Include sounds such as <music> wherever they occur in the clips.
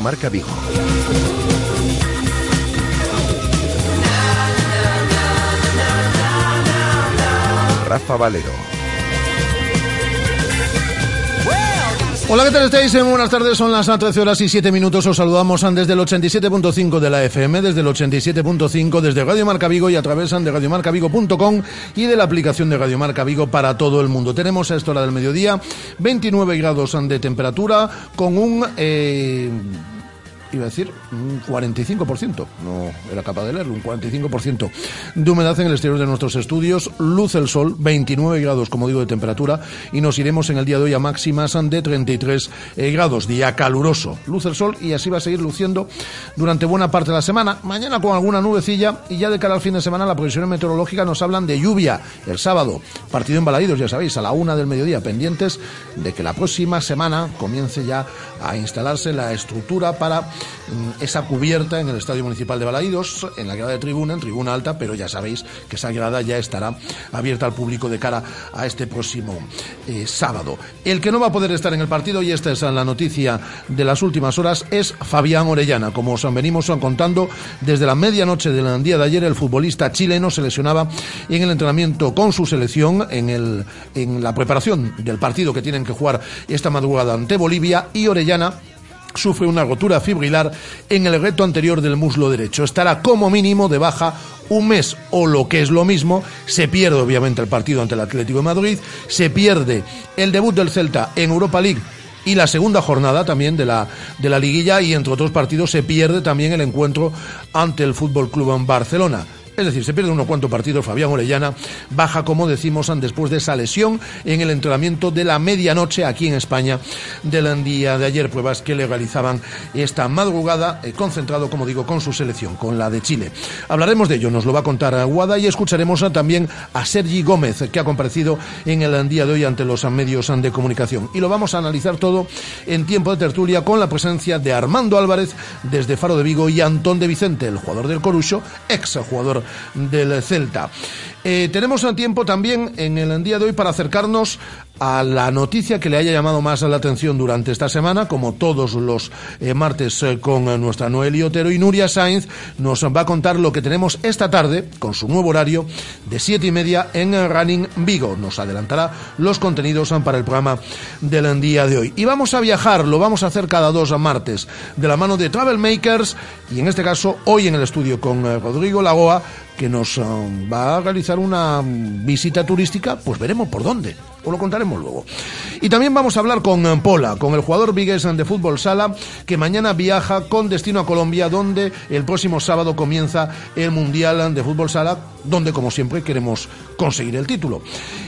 Marca Vigo. Rafa Valero. Hola, ¿qué tal estáis? Buenas tardes, son las 13 horas y 7 minutos. Os saludamos desde el 87.5 de la FM, desde el 87.5, desde Radio Marca Vigo y a través de radiomarcavigo.com y de la aplicación de Radio Marca Vigo para todo el mundo. Tenemos a esta hora del mediodía 29 grados de temperatura con un... Eh, iba a decir un 45%, no era capaz de leerlo, un 45% de humedad en el exterior de nuestros estudios, luz el sol, 29 grados, como digo, de temperatura, y nos iremos en el día de hoy a máximas de 33 eh, grados, día caluroso, luz el sol, y así va a seguir luciendo durante buena parte de la semana, mañana con alguna nubecilla, y ya de cara al fin de semana la previsión meteorológica nos hablan de lluvia el sábado, partido en Balaídos, ya sabéis, a la una del mediodía, pendientes de que la próxima semana comience ya a instalarse la estructura para mm, esa cubierta en el Estadio Municipal de Balaídos, en la grada de tribuna, en tribuna alta, pero ya sabéis que esa grada ya estará abierta al público de cara a este próximo eh, sábado. El que no va a poder estar en el partido, y esta es la noticia de las últimas horas, es Fabián Orellana. Como os venimos contando, desde la medianoche del día de ayer, el futbolista chileno se lesionaba en el entrenamiento con su selección, en, el, en la preparación del partido que tienen que jugar esta madrugada ante Bolivia, y Orellana sufre una rotura fibrilar en el reto anterior del muslo derecho. Estará como mínimo de baja un mes o lo que es lo mismo, se pierde obviamente el partido ante el Atlético de Madrid, se pierde el debut del Celta en Europa League y la segunda jornada también de la, de la liguilla y entre otros partidos se pierde también el encuentro ante el Fútbol Club en Barcelona. Es decir, se pierde unos cuantos partidos. Fabián Orellana baja, como decimos, después de esa lesión en el entrenamiento de la medianoche aquí en España del día de ayer. Pruebas que le realizaban esta madrugada, eh, concentrado, como digo, con su selección, con la de Chile. Hablaremos de ello, nos lo va a contar Guada y escucharemos también a Sergi Gómez, que ha comparecido en el día de hoy ante los medios de comunicación. Y lo vamos a analizar todo en tiempo de tertulia con la presencia de Armando Álvarez desde Faro de Vigo y Antón de Vicente, el jugador del Corucho, ex jugador del Celta. Eh, tenemos un tiempo también en el día de hoy para acercarnos a la noticia que le haya llamado más la atención durante esta semana, como todos los eh, martes eh, con nuestra Noelia Otero y Nuria Sainz nos va a contar lo que tenemos esta tarde con su nuevo horario de siete y media en Running Vigo. Nos adelantará los contenidos para el programa del día de hoy. Y vamos a viajar, lo vamos a hacer cada dos martes de la mano de Travel Makers y en este caso hoy en el estudio con Rodrigo Lagoa que nos va a realizar una visita turística, pues veremos por dónde. Os lo contaremos luego. Y también vamos a hablar con eh, Pola, con el jugador vigués de fútbol sala, que mañana viaja con destino a Colombia, donde el próximo sábado comienza el Mundial de Fútbol Sala, donde, como siempre, queremos conseguir el título.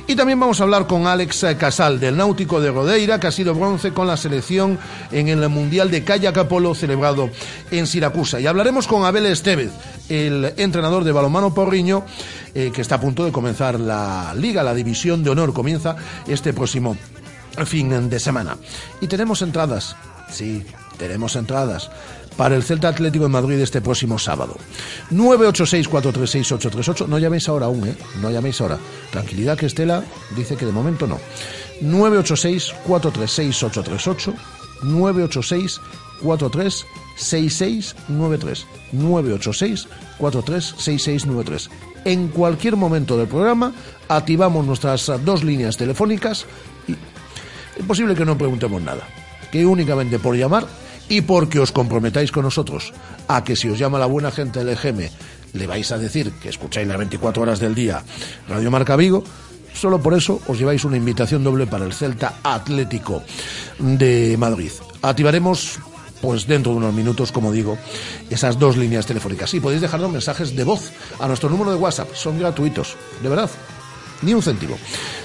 Y también vamos a hablar con Alex Casal, del Náutico de Rodeira, que ha sido bronce con la selección en el Mundial de Kayak Polo celebrado en Siracusa. Y hablaremos con Abel Estevez, el entrenador de balonmano Porriño, eh, que está a punto de comenzar la liga, la división de honor comienza este próximo fin de semana. Y tenemos entradas, sí, tenemos entradas para el Celta Atlético de Madrid este próximo sábado. 986-436-838. No llaméis ahora aún, ¿eh? No llaméis ahora. Tranquilidad que Estela dice que de momento no. 986-436-838. 986 436693 986 436693 En cualquier momento del programa activamos nuestras dos líneas telefónicas y es posible que no preguntemos nada, que únicamente por llamar y porque os comprometáis con nosotros a que si os llama la buena gente del EGM le vais a decir que escucháis las 24 horas del día Radio Marca Vigo, solo por eso os lleváis una invitación doble para el Celta Atlético de Madrid. Activaremos pues dentro de unos minutos, como digo, esas dos líneas telefónicas. Y podéis dejarnos mensajes de voz a nuestro número de WhatsApp, son gratuitos, de verdad, ni un céntimo.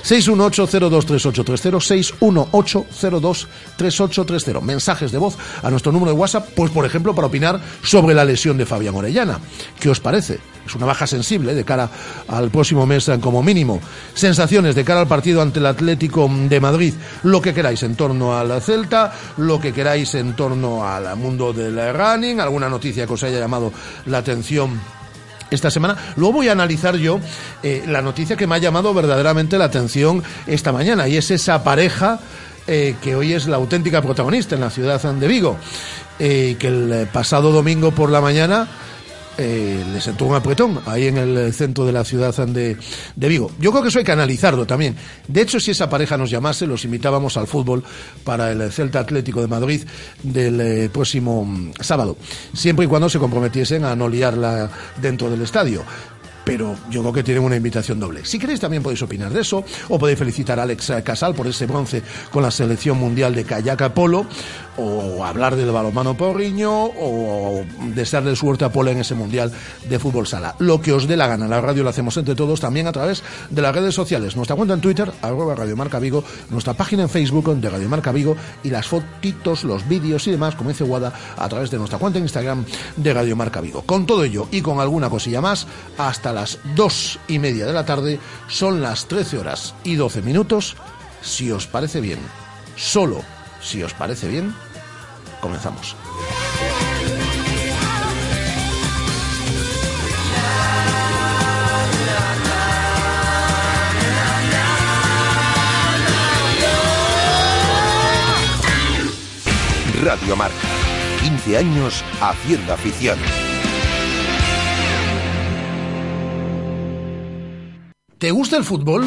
618-023830, 618-023830. Mensajes de voz a nuestro número de WhatsApp, pues por ejemplo para opinar sobre la lesión de Fabián Orellana. ¿Qué os parece? Es una baja sensible de cara al próximo mes como mínimo. Sensaciones de cara al partido ante el Atlético de Madrid. Lo que queráis en torno al Celta, lo que queráis en torno al mundo del running, alguna noticia que os haya llamado la atención esta semana. Luego voy a analizar yo eh, la noticia que me ha llamado verdaderamente la atención esta mañana y es esa pareja eh, que hoy es la auténtica protagonista en la ciudad de Vigo. eh, que el pasado domingo por la mañana eh, le sentó un apretón ahí en el centro de la ciudad de, de, Vigo. Yo creo que eso hay que analizarlo también. De hecho, si esa pareja nos llamase, los invitábamos al fútbol para el Celta Atlético de Madrid del eh, próximo mm, sábado, siempre y cuando se comprometiesen a no liarla dentro del estadio pero yo creo que tienen una invitación doble. Si queréis también podéis opinar de eso, o podéis felicitar a Alex Casal por ese bronce con la selección mundial de kayak polo, o hablar del balonmano porriño, o desearle suerte a Polo en ese mundial de fútbol sala. Lo que os dé la gana. La radio lo hacemos entre todos también a través de las redes sociales. Nuestra cuenta en Twitter, arroba Radio Marca Vigo, nuestra página en Facebook de Radio Marca Vigo y las fotitos, los vídeos y demás, como dice Guada, a través de nuestra cuenta en Instagram de Radio Marca Vigo. Con todo ello y con alguna cosilla más, hasta las dos y media de la tarde, son las 13 horas y 12 minutos. Si os parece bien, solo si os parece bien, comenzamos. Radio Marca. 15 años haciendo afición. ¿Te gusta el fútbol?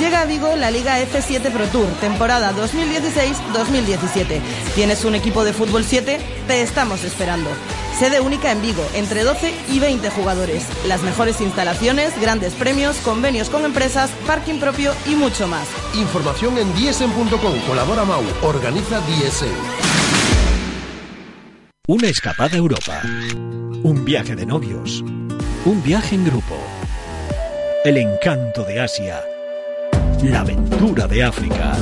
Llega a Vigo la Liga F7 Pro Tour, temporada 2016-2017. ¿Tienes un equipo de fútbol 7? Te estamos esperando. Sede única en Vigo, entre 12 y 20 jugadores. Las mejores instalaciones, grandes premios, convenios con empresas, parking propio y mucho más. Información en diesen.com. Colabora Mau. Organiza Diesen. Una escapada a Europa. Un viaje de novios. Un viaje en grupo el encanto de Asia, la aventura de África.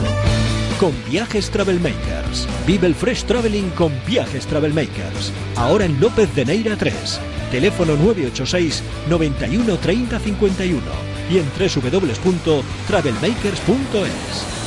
Con Viajes Travelmakers. Vive el Fresh Traveling con Viajes Travelmakers. Ahora en López de Neira 3. Teléfono 986 91 30 51 y en www.travelmakers.es.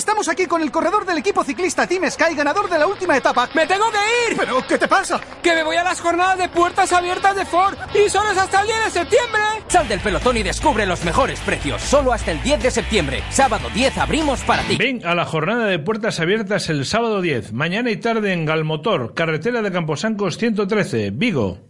Estamos aquí con el corredor del equipo ciclista Team Sky, ganador de la última etapa. ¡Me tengo que ir! ¿Pero qué te pasa? Que me voy a las jornadas de puertas abiertas de Ford y solo es hasta el 10 de septiembre. Sal del pelotón y descubre los mejores precios. Solo hasta el 10 de septiembre. Sábado 10 abrimos para ti. Ven a la jornada de puertas abiertas el sábado 10, mañana y tarde en Galmotor, carretera de Camposancos 113, Vigo.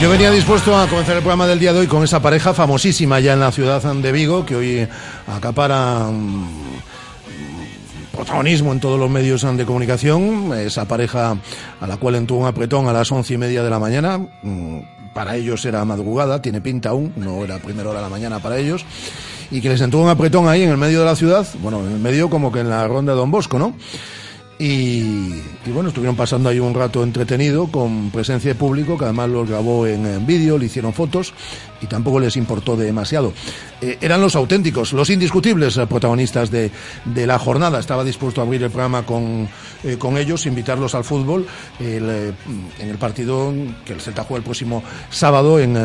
Yo venía dispuesto a comenzar el programa del día de hoy con esa pareja famosísima ya en la ciudad de Vigo, que hoy acapara mm, protagonismo en todos los medios de comunicación. Esa pareja a la cual entró un apretón a las once y media de la mañana. Mm, para ellos era madrugada, tiene pinta aún, no era primera hora de la mañana para ellos. Y que les entró un apretón ahí en el medio de la ciudad, bueno, en el medio como que en la ronda de Don Bosco, ¿no? Y, bueno, estuvieron pasando ahí un rato entretenido con presencia de público, que además lo grabó en, vídeo, le hicieron fotos y tampoco les importó demasiado. Eh, eran los auténticos, los indiscutibles eh, protagonistas de, la jornada. Estaba dispuesto a abrir el programa con, eh, con ellos, invitarlos al fútbol en el partido que el Celta juega el próximo sábado en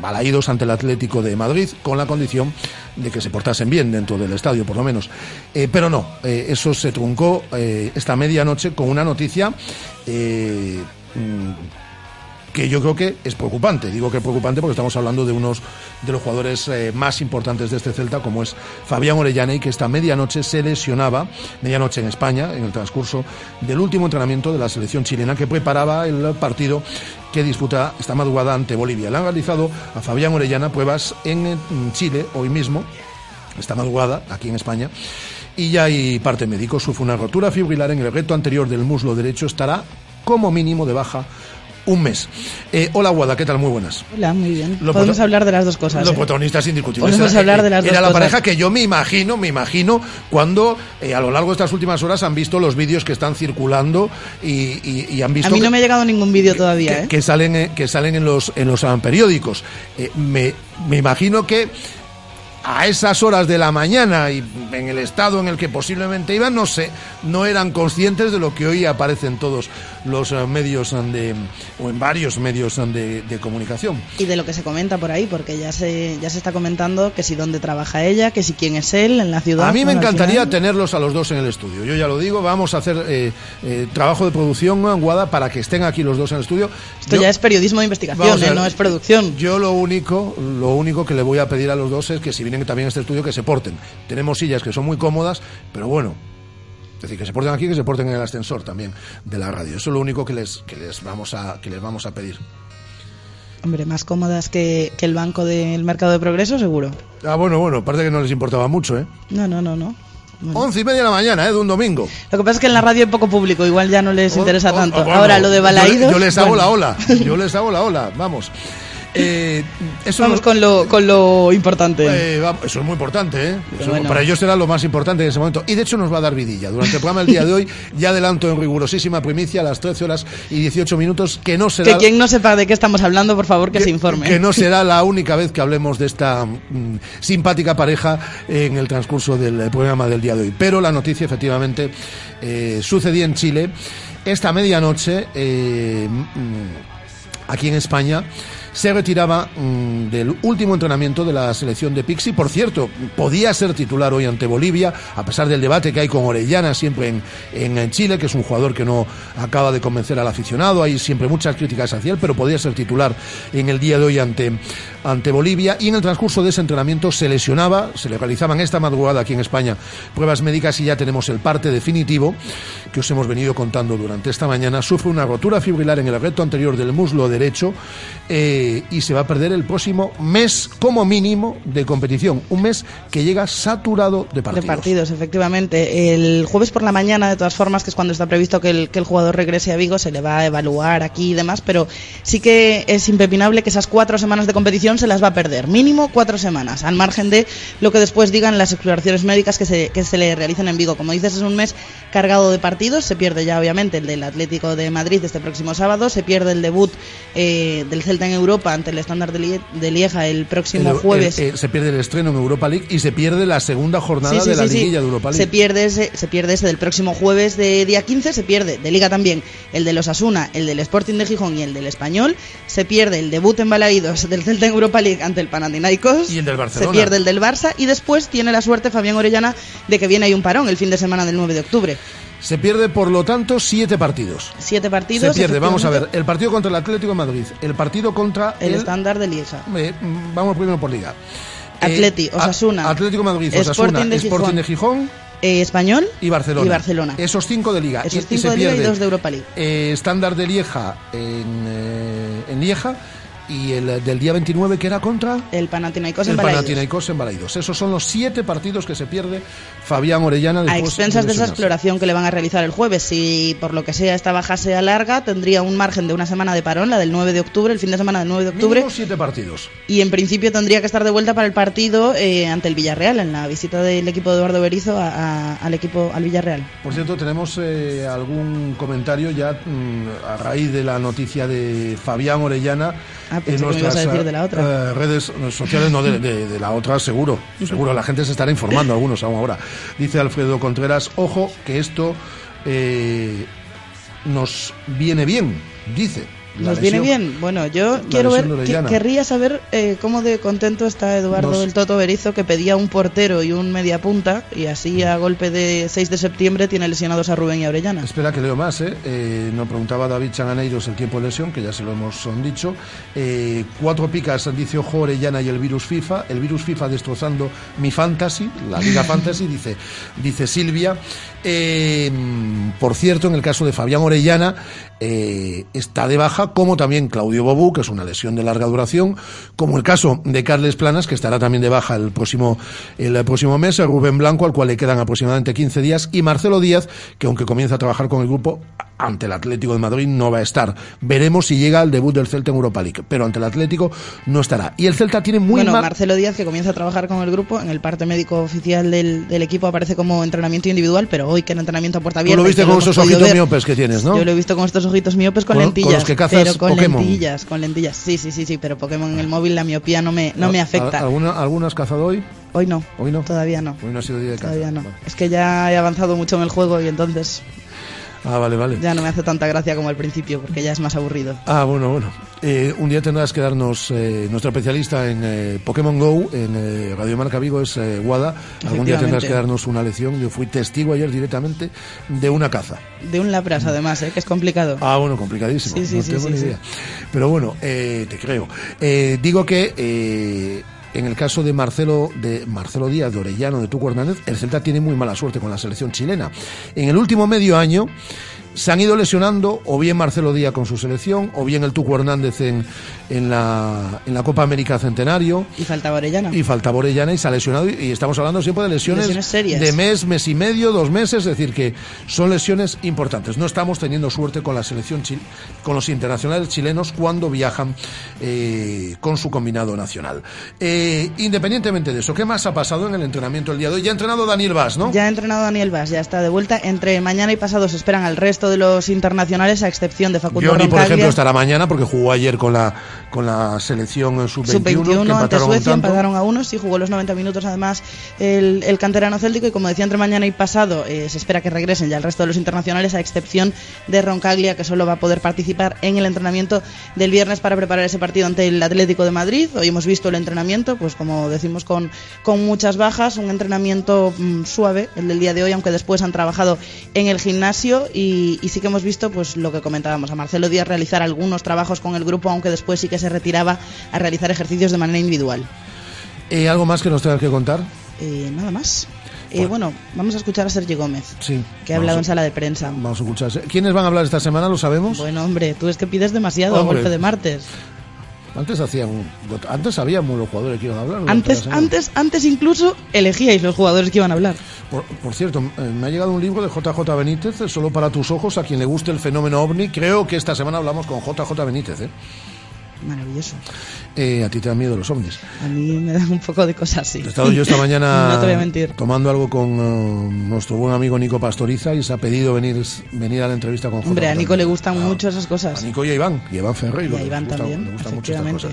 balaídos ante el Atlético de Madrid, con la condición de que se portasen bien dentro del estadio, por lo menos. Eh, pero no, eh, eso se truncó eh, esta medianoche con una noticia mm, que yo creo que es preocupante. Digo que es preocupante porque estamos hablando de unos de los jugadores eh, más importantes de este Celta, como es Fabián Orellana, y que esta medianoche se lesionaba, medianoche en España, en el transcurso del último entrenamiento de la selección chilena que preparaba el partido que disputa esta madrugada ante Bolivia. Le han realizado a Fabián Orellana pruebas en Chile hoy mismo, esta madrugada, aquí en España, y ya hay parte médico. Sufre una rotura fibrilar en el reto anterior del muslo derecho. Estará como mínimo de baja un mes. Eh, hola, Guada, ¿qué tal? Muy buenas. Hola, muy bien. Podemos hablar de las dos cosas. Los ¿eh? protagonistas indiscutibles. Podemos Era- hablar de las dos Era la cosas. pareja que yo me imagino, me imagino, cuando eh, a lo largo de estas últimas horas han visto los vídeos que están circulando y, y- y han visto A mí no me ha llegado ningún vídeo todavía, que, ¿eh? que salen eh, que salen en los en los periódicos. Eh, me, me imagino que a esas horas de la mañana y en el estado en el que posiblemente iban, no sé, no eran conscientes de lo que hoy aparece en todos los eh, medios de o en varios medios ah, de, de comunicación. Y de lo que se comenta por ahí, porque ya se, ya se está comentando que si dónde trabaja ella, que si quién es él en la ciudad. A mí me encantaría final- tenerlos a los dos en el estudio. Yo ya lo digo, vamos a hacer eh, eh, trabajo de producción, Guada, para que estén aquí los dos en el estudio. Esto Yo- ya es periodismo de investigación, ¿eh? no es producción. Yo lo único, lo único que le voy a pedir a los dos es que si vienen también a este estudio que se porten. Tenemos sillas que son muy cómodas, pero bueno, es decir, que se porten aquí, que se porten en el ascensor también de la radio. Eso es lo único que les, que les vamos a, que les vamos a pedir. Hombre, más cómodas que, que el banco del mercado de progreso, seguro. Ah, bueno, bueno, parece que no les importaba mucho, ¿eh? No, no, no, no. Bueno. Once y media de la mañana, ¿eh? De un domingo. Lo que pasa es que en la radio hay poco público, igual ya no les interesa Oh, tanto. oh, bueno, Ahora lo de yo- Balaídos... Yo, les hago bueno. la ola. Yo <laughs> les hago la ola. Vamos. Eh, eso Vamos con lo, con lo importante. Eh, eso es muy importante, ¿eh? Eso- bueno. Para ellos será lo más importante en ese momento. Y de hecho nos va a dar vidilla. Durante el programa del día de hoy, ya adelanto en rigurosísima primicia a las 13 horas y 18 minutos que no será. que quien no sepa de qué estamos hablando, por favor, que, se informe. que no será <laughs> la única vez que hablemos de esta mm, simpática pareja en el transcurso del programa del día de hoy. Pero la noticia efectivamente eh, sucedía en Chile esta medianoche eh, mm, aquí en España. Se retiraba mm, del último entrenamiento de la selección de Pixi. Por cierto, podía ser titular hoy ante Bolivia, a pesar del debate que hay con Orellana siempre en, en, en Chile, que es un jugador que no acaba de convencer al aficionado. Hay siempre muchas críticas hacia él, pero podía ser titular en el día de hoy ante, ante Bolivia. Y en el transcurso de ese entrenamiento se lesionaba, se le realizaban esta madrugada aquí en España pruebas médicas y ya tenemos el parte definitivo que os hemos venido contando durante esta mañana. Sufre una rotura fibrilar en el recto anterior del muslo derecho eh, y se va a perder el próximo mes como mínimo de competición. Un mes que llega saturado de partidos. De partidos, efectivamente. El jueves por la mañana, de todas formas, que es cuando está previsto que el, que el jugador regrese a Vigo, se le va a evaluar aquí y demás, pero sí que es impepinable que esas cuatro semanas de competición se las va a perder. Mínimo cuatro semanas, al margen de lo que después digan las exploraciones médicas que se, que se le realicen en Vigo. Como dices, es un mes cargado de partidos. Se pierde ya, obviamente, el del Atlético de Madrid este próximo sábado. Se pierde el debut eh, del Celta en Europa ante el estándar de, Lie- de Lieja el próximo El- jueves. el- eh, se pierde el estreno en Europa League y se pierde la segunda jornada Sí, sí, de la sí. liguilla de Europa League. Se pierde, ese, se pierde ese del próximo jueves de día 15, se pierde de Liga también el de los Asuna, el del Sporting de Gijón y el del Español. Se pierde el debut en Balaídos del Celta en Europa League ante el Panathinaikos. Y el del Barcelona. Se pierde el del Barça y después tiene la suerte Fabián Orellana de que viene ahí un parón el fin de semana del 9 de octubre. Se pierde, por lo tanto, siete partidos. Siete partidos. Se pierde, vamos a ver, el partido contra el Atlético de Madrid, el partido contra El, estándar de Lieja. Eh, mm, vamos primero por liga. Atleti, Eh, Osasuna, Atlético Madrid, Osasuna, Sporting de Sporting Gijón. de Gijón Eh, Español y Barcelona. y Barcelona. Esos cinco de liga. Esos Y- y cinco de Liga y dos de Europa League. eh, estándar de Lieja en, eh, en Lieja y el eh, del día 29 que era contra El Panathinaikos el en Balaídos. Panathinaikos en Balaidos. Esos son los siete partidos que se pierde Fabián Orellana a después expensas de esa lesionarse. exploración que le van a realizar el jueves. Si por lo que sea esta baja sea larga, tendría un margen de una semana de parón, la del 9 de octubre, el fin de semana del 9 de octubre, Mínimo siete partidos. y en principio tendría que estar de vuelta para el partido eh, ante el Villarreal, en la visita del equipo de Eduardo Berizo a- a- al equipo al Villarreal. Por cierto, tenemos eh, algún comentario ya mm, a raíz de la noticia de Fabián Orellana Ah, a decir de la otra. eh, redes sociales, no de, de- de la otra, seguro. Seguro, la gente se estará informando, algunos aún ahora. Dice Alfredo Contreras, ojo, que esto eh, nos viene bien, dice. La ¿Nos viene bien? Bueno, yo quiero ver, que- querría saber eh, cómo de contento está Eduardo Nos- del Toto Berizo, que pedía un portero y un media punta, y así a golpe de 6 de septiembre tiene lesionados a Rubén y a Orellana. Espera que leo más, ¿eh? Eh, nos preguntaba David Changaneiros el tiempo de lesión, que ya se lo hemos dicho. Eh, cuatro picas, dice Ojo Orellana y el virus FIFA. El virus FIFA destrozando mi fantasy, la Liga <laughs> Fantasy, dice, dice Silvia. Por cierto, en el caso de Fabián Orellana, eh, está de baja, como también Claudio Bobú, que es una lesión de larga duración, como el caso de Carles Planas, que estará también de baja el próximo, el próximo mes, Rubén Blanco, al cual le quedan aproximadamente 15 días, y Marcelo Díaz, que aunque comienza a trabajar con el grupo, ante el Atlético de Madrid no va a estar. Veremos si llega al debut del Celta en Europa League, pero ante el Atlético no estará. Y el Celta tiene muy bueno, mal... Marcelo Díaz, que comienza a trabajar con el grupo, en el parte médico oficial del, del equipo aparece como entrenamiento individual, pero hoy que en entrenamiento a puerta Tú abierta. lo viste con podido ojitos ver, miopes que tienes, ¿no? Yo lo he visto con estos ojitos miopes con, Con- con lentillas. los que cazas pero con Pokémon. lentillas, con lentillas. Sí, sí, sí, sí, pero Pokémon en el móvil la miopía no me, no me afecta. ¿Alguna, ¿Alguna has cazado hoy? Hoy no. Hoy no. Todavía no. Hoy no ha sido día de caza. Todavía no. Vale. Es que ya he avanzado mucho en el juego y entonces Ah, vale, vale. ya no me hace tanta gracia como al principio, porque ya es más aburrido. Ah, bueno, bueno. Eh, un día tendrás que darnos, eh, nuestra especialista en eh, Pokémon Go, en Radio Marca Vigo, es Wada. Algún día tendrás que darnos una lección. Yo fui testigo ayer directamente de una caza. De un lapras, además, ¿eh? que es complicado. Ah, bueno, complicadísimo. Sí, sí, no sí, tengo ni idea. Pero bueno, eh, te creo. Digo que en el caso de Marcelo, de Marcelo Díaz, de Orellano, de Tuco Hernández, el Celta tiene muy mala suerte con la selección chilena. En el último medio año se han ido lesionando o bien Marcelo Díaz con su selección o bien el Tuco Hernández en, en, la, en la Copa América Centenario Y faltaba Orellana. y faltaba Orellana y se ha lesionado y, y estamos hablando siempre de lesiones, Lesiones serias. de mes, mes y medio, dos meses, es decir que son lesiones importantes. No estamos teniendo suerte con la selección chil- con los internacionales chilenos cuando viajan eh, con su combinado nacional. Eh, independientemente de eso, ¿qué más ha pasado en el entrenamiento el día de hoy? Ya ha entrenado Daniel Vaz, ¿no? Ya ha entrenado Daniel Vaz, ya está de vuelta. Entre mañana y pasado se esperan al resto de los internacionales, a excepción de Facundo Johnny, por ejemplo, estará mañana porque jugó ayer con la, con la selección sub-21. que Sub-21 ante Suecia, empataron a unos y jugó los 90 minutos además el, el canterano céltico y como decía entre mañana y pasado eh, se espera que regresen ya el resto de los internacionales a excepción de Roncaglia que solo va a poder participar en el entrenamiento del viernes para preparar ese partido ante el Atlético de Madrid. Hoy hemos visto el entrenamiento, pues como decimos con, con muchas bajas, un entrenamiento mm, suave el del día de hoy, aunque después han trabajado en el gimnasio y, y sí que hemos visto pues lo que comentábamos, a Marcelo Díaz realizar algunos trabajos con el grupo, aunque después sí que se retiraba a realizar ejercicios de manera individual. Eh, ¿Algo más que nos tengas que contar? Eh, nada más. Eh, Bueno. bueno, vamos a escuchar a Sergi Gómez, Sí. que ha hablado en sala de prensa. Vamos a escuchar. ¿Quiénes van a hablar esta semana? ¿Lo sabemos? Bueno, hombre, tú es que pides demasiado a golpe de martes. Antes hacían, antes sabíamos los jugadores que iban a hablar. Antes, antes, antes incluso elegíais los jugadores que iban a hablar. Por, por cierto, eh, me ha llegado un libro de JJ Benítez, eh, solo para tus ojos, a quien le guste el fenómeno ovni. Creo que esta semana hablamos con JJ Benítez. ¿eh? Maravilloso. Eh, a ti te dan miedo los ovnis. A mí me da un poco de cosas así. He estado yo esta mañana <laughs> no te voy a mentir. tomando algo con eh, nuestro buen amigo Nico Pastoriza y se ha pedido venir, venir a la entrevista con JJ. Hombre, a Nico le gustan Ah, mucho esas A cosas. Nico y a Iván, y a Iván Ferreiro. Y a Iván gusta- también, gustan mucho estas cosas.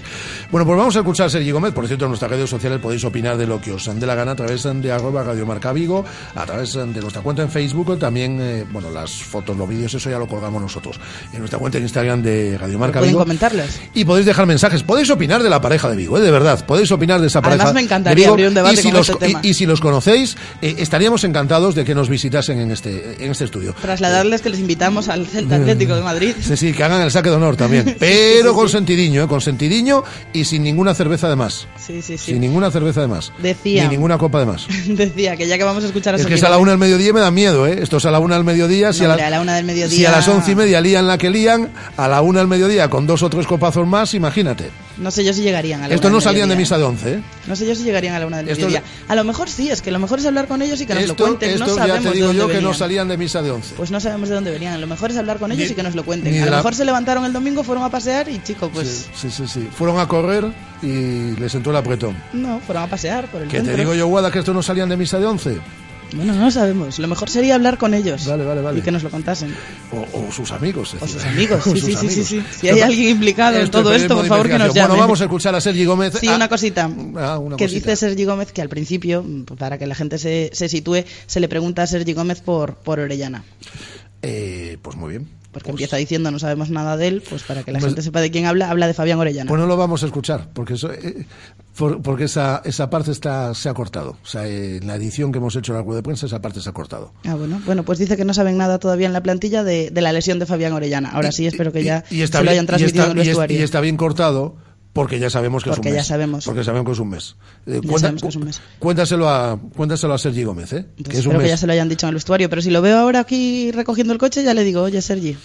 Bueno, pues vamos a escuchar a Sergi Gómez. Por cierto, en nuestras redes sociales podéis opinar de lo que os dé la gana a través de arroba Radio Marca Vigo, a través de nuestra cuenta en Facebook, también, eh, bueno, las fotos, los vídeos, eso ya lo colgamos nosotros. En nuestra cuenta en Instagram de Radio Marca Pueden Vigo. comentarles. Y podéis dejar mensajes. Podéis opinar de la pareja de Vigo, ¿eh? de verdad. Podéis opinar de esa Además, pareja. me de encantaría Vigo. abrir un debate y si con los, este tema. Y, y si los conocéis, eh, estaríamos encantados de que nos visitasen en este, en este estudio. Trasladarles que les invitamos al Celta Atlético de Madrid. Sí, sí, que hagan el saque de honor también. <laughs> Pero con sentidiño, ¿eh? con sentidiño y sin ninguna cerveza de más. Sí, sí, sí. Sin ninguna cerveza de más. Decía. Ni ninguna copa de más. <laughs> Decía que ya que vamos a escuchar a Es que es a la una del mediodía me da miedo, ¿eh? Esto es a la una del mediodía. Si No, a, hombre, a la una del mediodía- Si a las once y media lían la que lían, a la una del mediodía con dos o tres copazos más, imagínate. No sé yo si llegarían a la Esto una no salían de misa de once, ¿eh? No sé yo si llegarían a la una del mediodía. A lo mejor sí, es que lo mejor es hablar con ellos y que nos lo Esto, cuenten. no esto sabemos ya te de digo dónde yo que no venían. salían de misa de once. Pues no sabemos de dónde venían. Lo mejor es hablar con ellos Ni- y que nos lo cuenten. de A lo la- mejor se levantaron el domingo, fueron a pasear y chico, pues Sí, sí, sí, sí. Fueron a correr y les entró el apretón. no, fueron a pasear por el Que te digo yo, Guada, que estos no salían de misa de once. Bueno, no lo sabemos. Lo mejor sería hablar con ellos. Vale, vale, vale. Y que nos lo contasen. O, o sus amigos. O sus amigos, <laughs> sí, O sus sí, sí, sí, amigos. sí. Si hay alguien implicado en Esto es todo esto, por favor que nos llame. Bueno, vamos a escuchar a Sergi Gómez. Sí, una cosita. ah, una que cosita. dice Sergi Gómez que al principio, para que la gente se, se sitúe, se le pregunta a Sergi Gómez por, por Orellana. Eh, pues muy bien. Porque empieza diciendo no sabemos nada de él, pues para que la gente sepa de quién habla, habla de Fabián Orellana. Pues no lo vamos a escuchar, porque eso, eh, porque esa, esa parte está, se ha cortado. O sea, en la edición que hemos hecho en la web de prensa, esa parte se ha cortado. Ah, bueno. Bueno, pues dice que no saben nada todavía en la plantilla de, la lesión de Fabián Orellana. Ahora sí, espero que ya se lo hayan transmitido en el vestuario. y está bien cortado porque ya sabemos que es un mes. Ya sabemos. Porque sabemos que es un mes. Eh, que es un mes. Cuéntaselo a, cuéntaselo a Sergi Gómez, ¿eh? que es espero que ya se lo hayan dicho en el vestuario, pero si lo veo ahora aquí recogiendo el coche, ya le digo, oye, Sergi.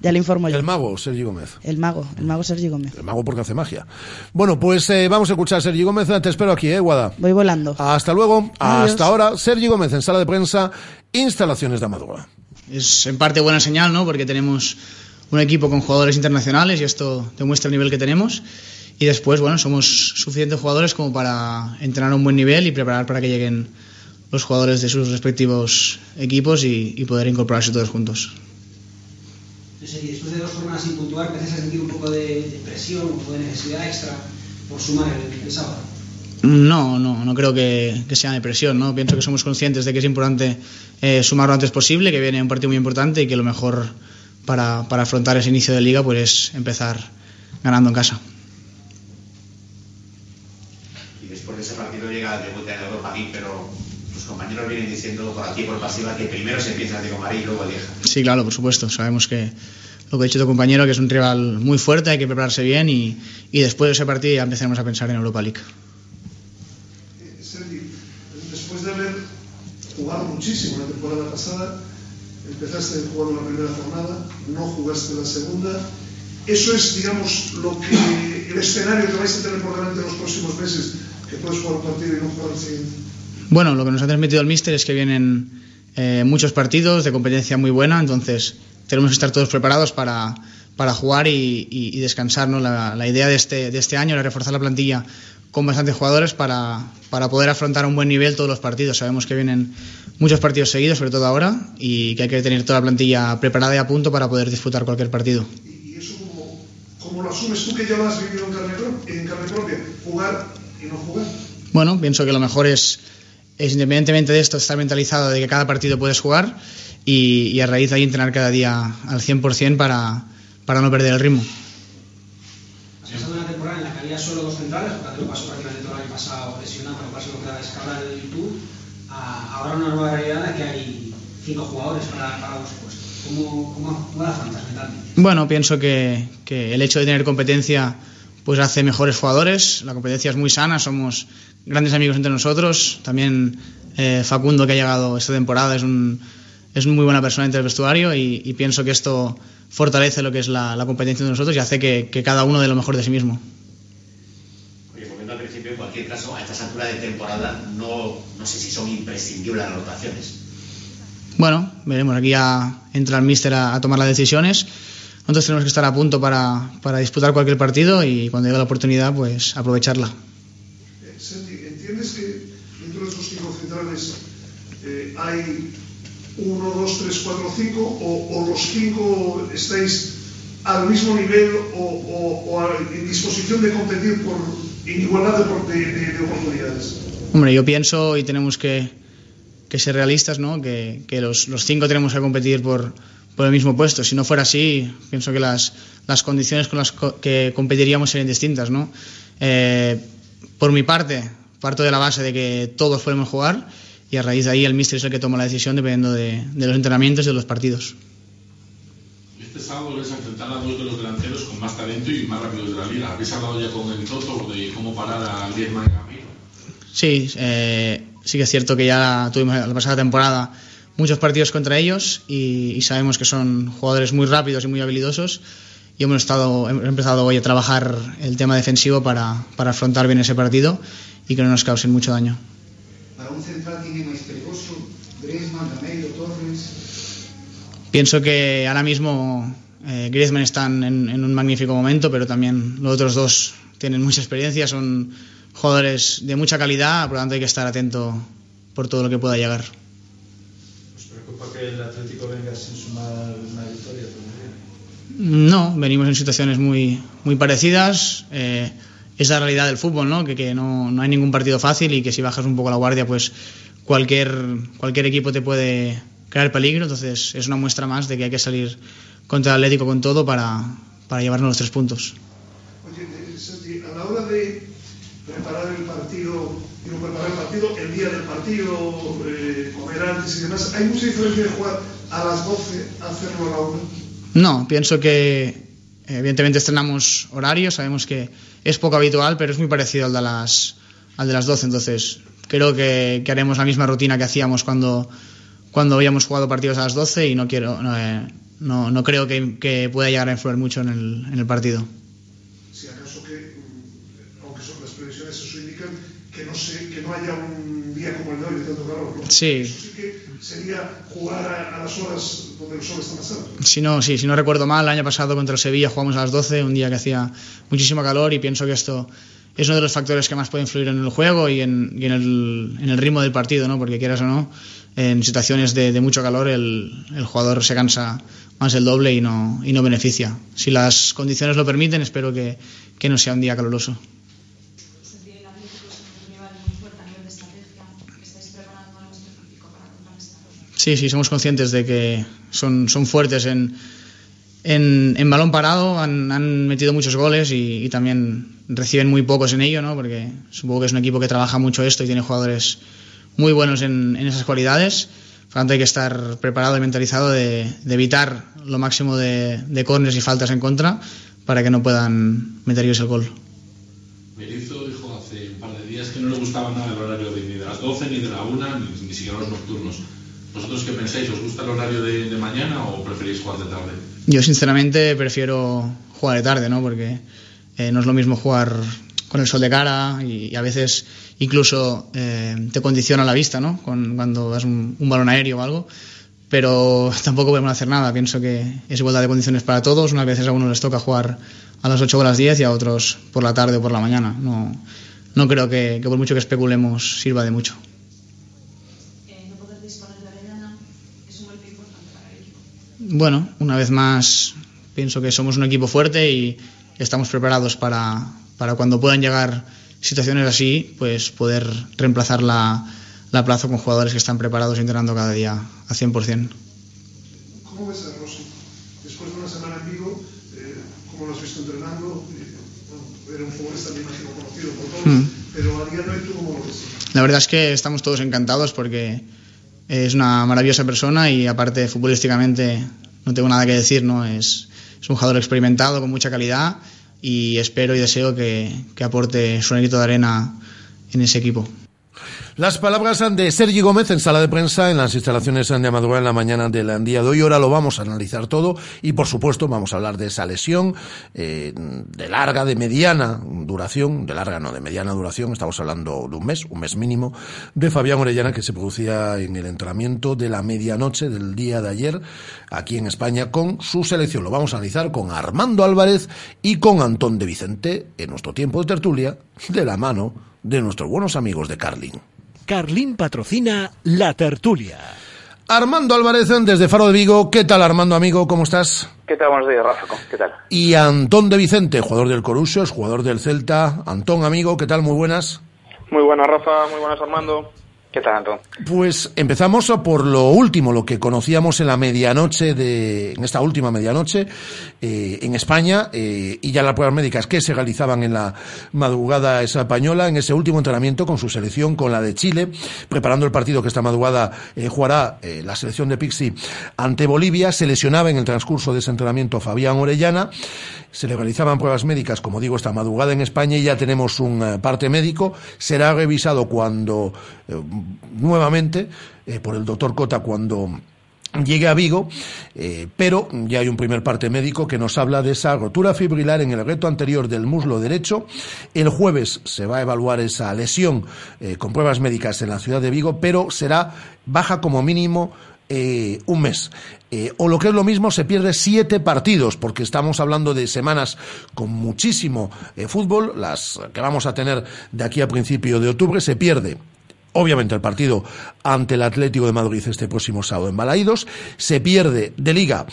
Ya le informo yo. El mago, Sergi Gómez. El mago, el mago Sergi Gómez. El mago porque hace magia. Bueno, pues eh, vamos a escuchar a Sergi Gómez. Te espero aquí, ¿eh, Guada? Voy volando. Hasta luego. Hasta ahora, Sergi Gómez en sala de prensa, instalaciones de Amadora. Es en parte buena señal, ¿no? Porque tenemos un equipo con jugadores internacionales y esto demuestra el nivel que tenemos. Y después, bueno, somos suficientes jugadores como para entrenar a un buen nivel y preparar para que lleguen los jugadores de sus respectivos equipos y, poder incorporarse todos juntos. después de dos jornadas sin puntuar, ¿empiezas a sentir un poco de, presión, un poco de necesidad extra por sumar el, sábado? No, no, no creo que, sea de presión, ¿no? Pienso que somos conscientes de que es importante eh, sumar lo antes posible, que viene un partido muy importante y que lo mejor para, para afrontar ese inicio de liga pues es empezar ganando en casa. ese partido llega en Europa League, pero tus compañeros vienen diciendo por aquí por pasiva que primero se empieza y luego deja. Sí, claro, por supuesto. Sabemos que lo que ha dicho tu compañero, que es un rival muy fuerte, hay que prepararse bien y, y después de ese partido ya empezaremos a pensar en Europa League. Eh, Sergi, después de haber jugado muchísimo la temporada pasada, empezaste jugando la primera jornada, no jugaste la segunda. Eso es, digamos, lo que el escenario que vais a tener por delante en los próximos meses que puedes jugar un partido y no jugar el siguiente? Bueno, lo que nos ha transmitido el míster es que vienen eh, muchos partidos de competencia muy buena, entonces tenemos que estar todos preparados para, para jugar y, y, descansar. ¿no? La, la, idea de este, de este año era reforzar la plantilla con bastantes jugadores para, para poder afrontar a un buen nivel todos los partidos. Sabemos que vienen muchos partidos seguidos, sobre todo ahora, y que hay que tener toda la plantilla preparada y a punto para poder disputar cualquier partido. ¿Y, eso cómo, cómo lo asumes tú que ya lo has vivido en carne, en carne propia? Jugar bueno, pienso que lo mejor es, independientemente de esto, estar mentalizado de que cada partido puedes jugar y, a raíz de ahí entrenar cada día al 100% para, para no perder el ritmo. Has pasado una temporada en la que había solo dos centrales, porque lo pasó prácticamente todo el año pasado lesionado, lo cual se lo queda escalar de YouTube, ahora una nueva realidad la que hay cinco jugadores para, para los puestos. ¿Cómo, cómo, cómo la mentalmente? Bueno, pienso que, que el hecho de tener competencia pues hace mejores jugadores. La competencia es muy sana, somos grandes amigos entre nosotros. También eh, Facundo, que ha llegado esta temporada, es, un, es muy buena persona entre el vestuario y, pienso que esto fortalece lo que es la, competencia de nosotros y hace que, cada uno dé lo mejor de sí mismo. Oye, volviendo al principio, en cualquier caso, a estas alturas de temporada, no, no sé si son imprescindibles las rotaciones. Bueno, veremos. Aquí ya entra el míster a tomar las decisiones nosotros tenemos que estar a punto para, para disputar cualquier partido y cuando llegue la oportunidad, pues aprovecharla. Eh, ¿entiendes que dentro de esos cinco centrales eh, hay uno, dos, tres, cuatro, cinco o, los cinco estáis al mismo nivel o, o, en disposición de competir por en igualdad de, de, oportunidades? Hombre, yo pienso y tenemos que, que ser realistas, ¿no? Que, que los, los cinco tenemos que competir por por el mismo puesto. Si no fuera así, pienso que las, las condiciones con las que competiríamos serían distintas. ¿no? Eh, por mi parte, parto de la base de que todos podemos jugar y a raíz de ahí el míster es el que toma la decisión dependiendo de, de los entrenamientos y de los partidos. Este sábado vais a enfrentar a dos de los delanteros con más talento y más rápidos de la liga. ¿Habéis hablado ya con el Toto de cómo parar a Griezmann y Camilo? Sí, eh, sí que es cierto que ya tuvimos la pasada temporada muchos partidos contra ellos y, sabemos que son jugadores muy rápidos y muy habilidosos y hemos, estado, hemos empezado hoy a trabajar el tema defensivo para, para afrontar bien ese partido y que no nos causen mucho daño. Para un central tiene más peligroso, Griezmann, Gameiro, Torres. Pienso que ahora mismo eh, Griezmann está en, en, un magnífico momento, pero también los otros dos tienen mucha experiencia, son jugadores de mucha calidad, por lo tanto hay que estar atento por todo lo que pueda llegar que el Atlético venga sin sumar una victoria No, venimos en situaciones muy, muy parecidas. Eh, es la realidad del fútbol, ¿no? Que, que no, no, hay ningún partido fácil y que si bajas un poco la guardia, pues cualquier, cualquier equipo te puede crear peligro. Entonces es una muestra más de que hay que salir contra el Atlético con todo para, para llevarnos los tres puntos. Oye, eh, a la hora de preparar el partido, digo, preparar el partido, el día del partido, eh, comer antes y demás, ¿hay mucha diferencia de jugar a las 12 a hacerlo a la 1? No, pienso que evidentemente estrenamos horarios, sabemos que es poco habitual, pero es muy parecido al de las, al de las 12, entonces creo que, que haremos la misma rutina que hacíamos cuando, cuando habíamos jugado partidos a las 12 y no quiero no, eh, no, no creo que, que, pueda llegar a influir mucho en el, en el partido. Si acaso que, aunque son las previsiones, eso indican que no, haya un día como el de hoy de tanto calor. ¿no? Sí. Eso sí que sería jugar a, a, las horas donde el sol está más alto. Si no, sí, si no recuerdo mal, el año pasado contra el Sevilla jugamos a las 12, un día que hacía muchísimo calor y pienso que esto es uno de los factores que más puede influir en el juego y en, y en, el, en el, ritmo del partido, ¿no? Porque quieras o no, en situaciones de, de mucho calor el, el, jugador se cansa más el doble y no, y no beneficia. Si las condiciones lo permiten, espero que, que no sea un día caluroso. Sí, sí, somos conscientes de que son, son fuertes en, en, balón parado, han, metido muchos goles y, y, también reciben muy pocos en ello, ¿no? porque supongo que es un equipo que trabaja mucho esto y tiene jugadores muy buenos en, en esas cualidades. Por tanto, hay que estar preparado y mentalizado de, evitar lo máximo de, de y faltas en contra para que no puedan meter ellos el gol. Berizzo dijo hace un par de días que no le gustaba nada el horario de, ni de las 12, ni de la 1, ni, ni siquiera los nocturnos. ¿Vosotros qué pensáis? ¿Os gusta el horario de, de, mañana o preferís jugar de tarde? Yo sinceramente prefiero jugar de tarde, ¿no? Porque eh, no es lo mismo jugar con el sol de cara y, y a veces incluso eh, te condiciona la vista, ¿no? Con, cuando das un, un, balón aéreo o algo. Pero <laughs> tampoco podemos hacer nada. Pienso que es igualdad de condiciones para todos. Unas veces a uno les toca jugar a las 8 o las 10 y a otros por la tarde o por la mañana. No, no creo que, que por mucho que especulemos sirva de mucho. Bueno, una vez más pienso que somos un equipo fuerte y estamos preparados para, para cuando puedan llegar situaciones así, pues poder reemplazar la, la plaza con jugadores que están preparados y entrenando cada día a 100%. ¿Cómo ves a Rossi? Después de una semana en Vigo, eh, ¿cómo lo has visto entrenando? Eh, era un futbolista, me imagino, conocido por todos, mm. pero a día de hoy, ¿tú cómo lo ves? La verdad es que estamos todos encantados porque es una maravillosa persona y aparte futbolísticamente no tengo nada que decir, ¿no? Es, es un jugador experimentado con mucha calidad y espero y deseo que, que aporte su granito de arena en ese equipo. Las palabras de Sergi Gómez en sala de prensa en las instalaciones de Madruga en la mañana del día de hoy. Ahora lo vamos a analizar todo y, por supuesto, vamos a hablar de esa lesión eh, de larga, de mediana duración, de larga no, de mediana duración, estamos hablando de un mes, un mes mínimo, de Fabián Orellana que se producía en el entrenamiento de la medianoche del día de ayer aquí en España con su selección. Lo vamos a analizar con Armando Álvarez y con Antón de Vicente en nuestro tiempo de tertulia de la mano de nuestros buenos amigos de Carlin. Carlín patrocina La Tertulia. Armando Álvarez desde Faro de Vigo. ¿Qué tal, Armando, amigo? ¿Cómo estás? ¿Qué tal? Buenos días, Rafa. ¿Qué tal? Y Antón de Vicente, jugador del Corusios, jugador del Celta. Antón, amigo, ¿qué tal? Muy buenas. Muy buenas, Rafa. Muy buenas, Armando. ¿Qué tal? Pues empezamos por lo último, lo que conocíamos en la medianoche de, en esta última medianoche, eh, en España, eh, y ya las pruebas médicas que se realizaban en la madrugada española, en ese último entrenamiento con su selección, con la de Chile, preparando el partido que esta madrugada eh, jugará la selección de Pixi ante Bolivia, se lesionaba en el transcurso de ese entrenamiento Fabián Orellana, se le realizaban pruebas médicas, como digo, esta madrugada en España y ya tenemos un parte médico, será revisado cuando nuevamente eh, por el doctor Cota cuando llegue a Vigo, eh, pero ya hay un primer parte médico que nos habla de esa rotura fibrilar en el reto anterior del muslo derecho. El jueves se va a evaluar esa lesión eh, con pruebas médicas en la ciudad de Vigo, pero será baja como mínimo un mes. O lo que es lo mismo, se pierde siete partidos, porque estamos hablando de semanas con muchísimo fútbol, las que vamos a tener de aquí a principio de octubre, se pierde obviamente el partido ante el Atlético de Madrid este próximo sábado en Balaídos, se pierde de liga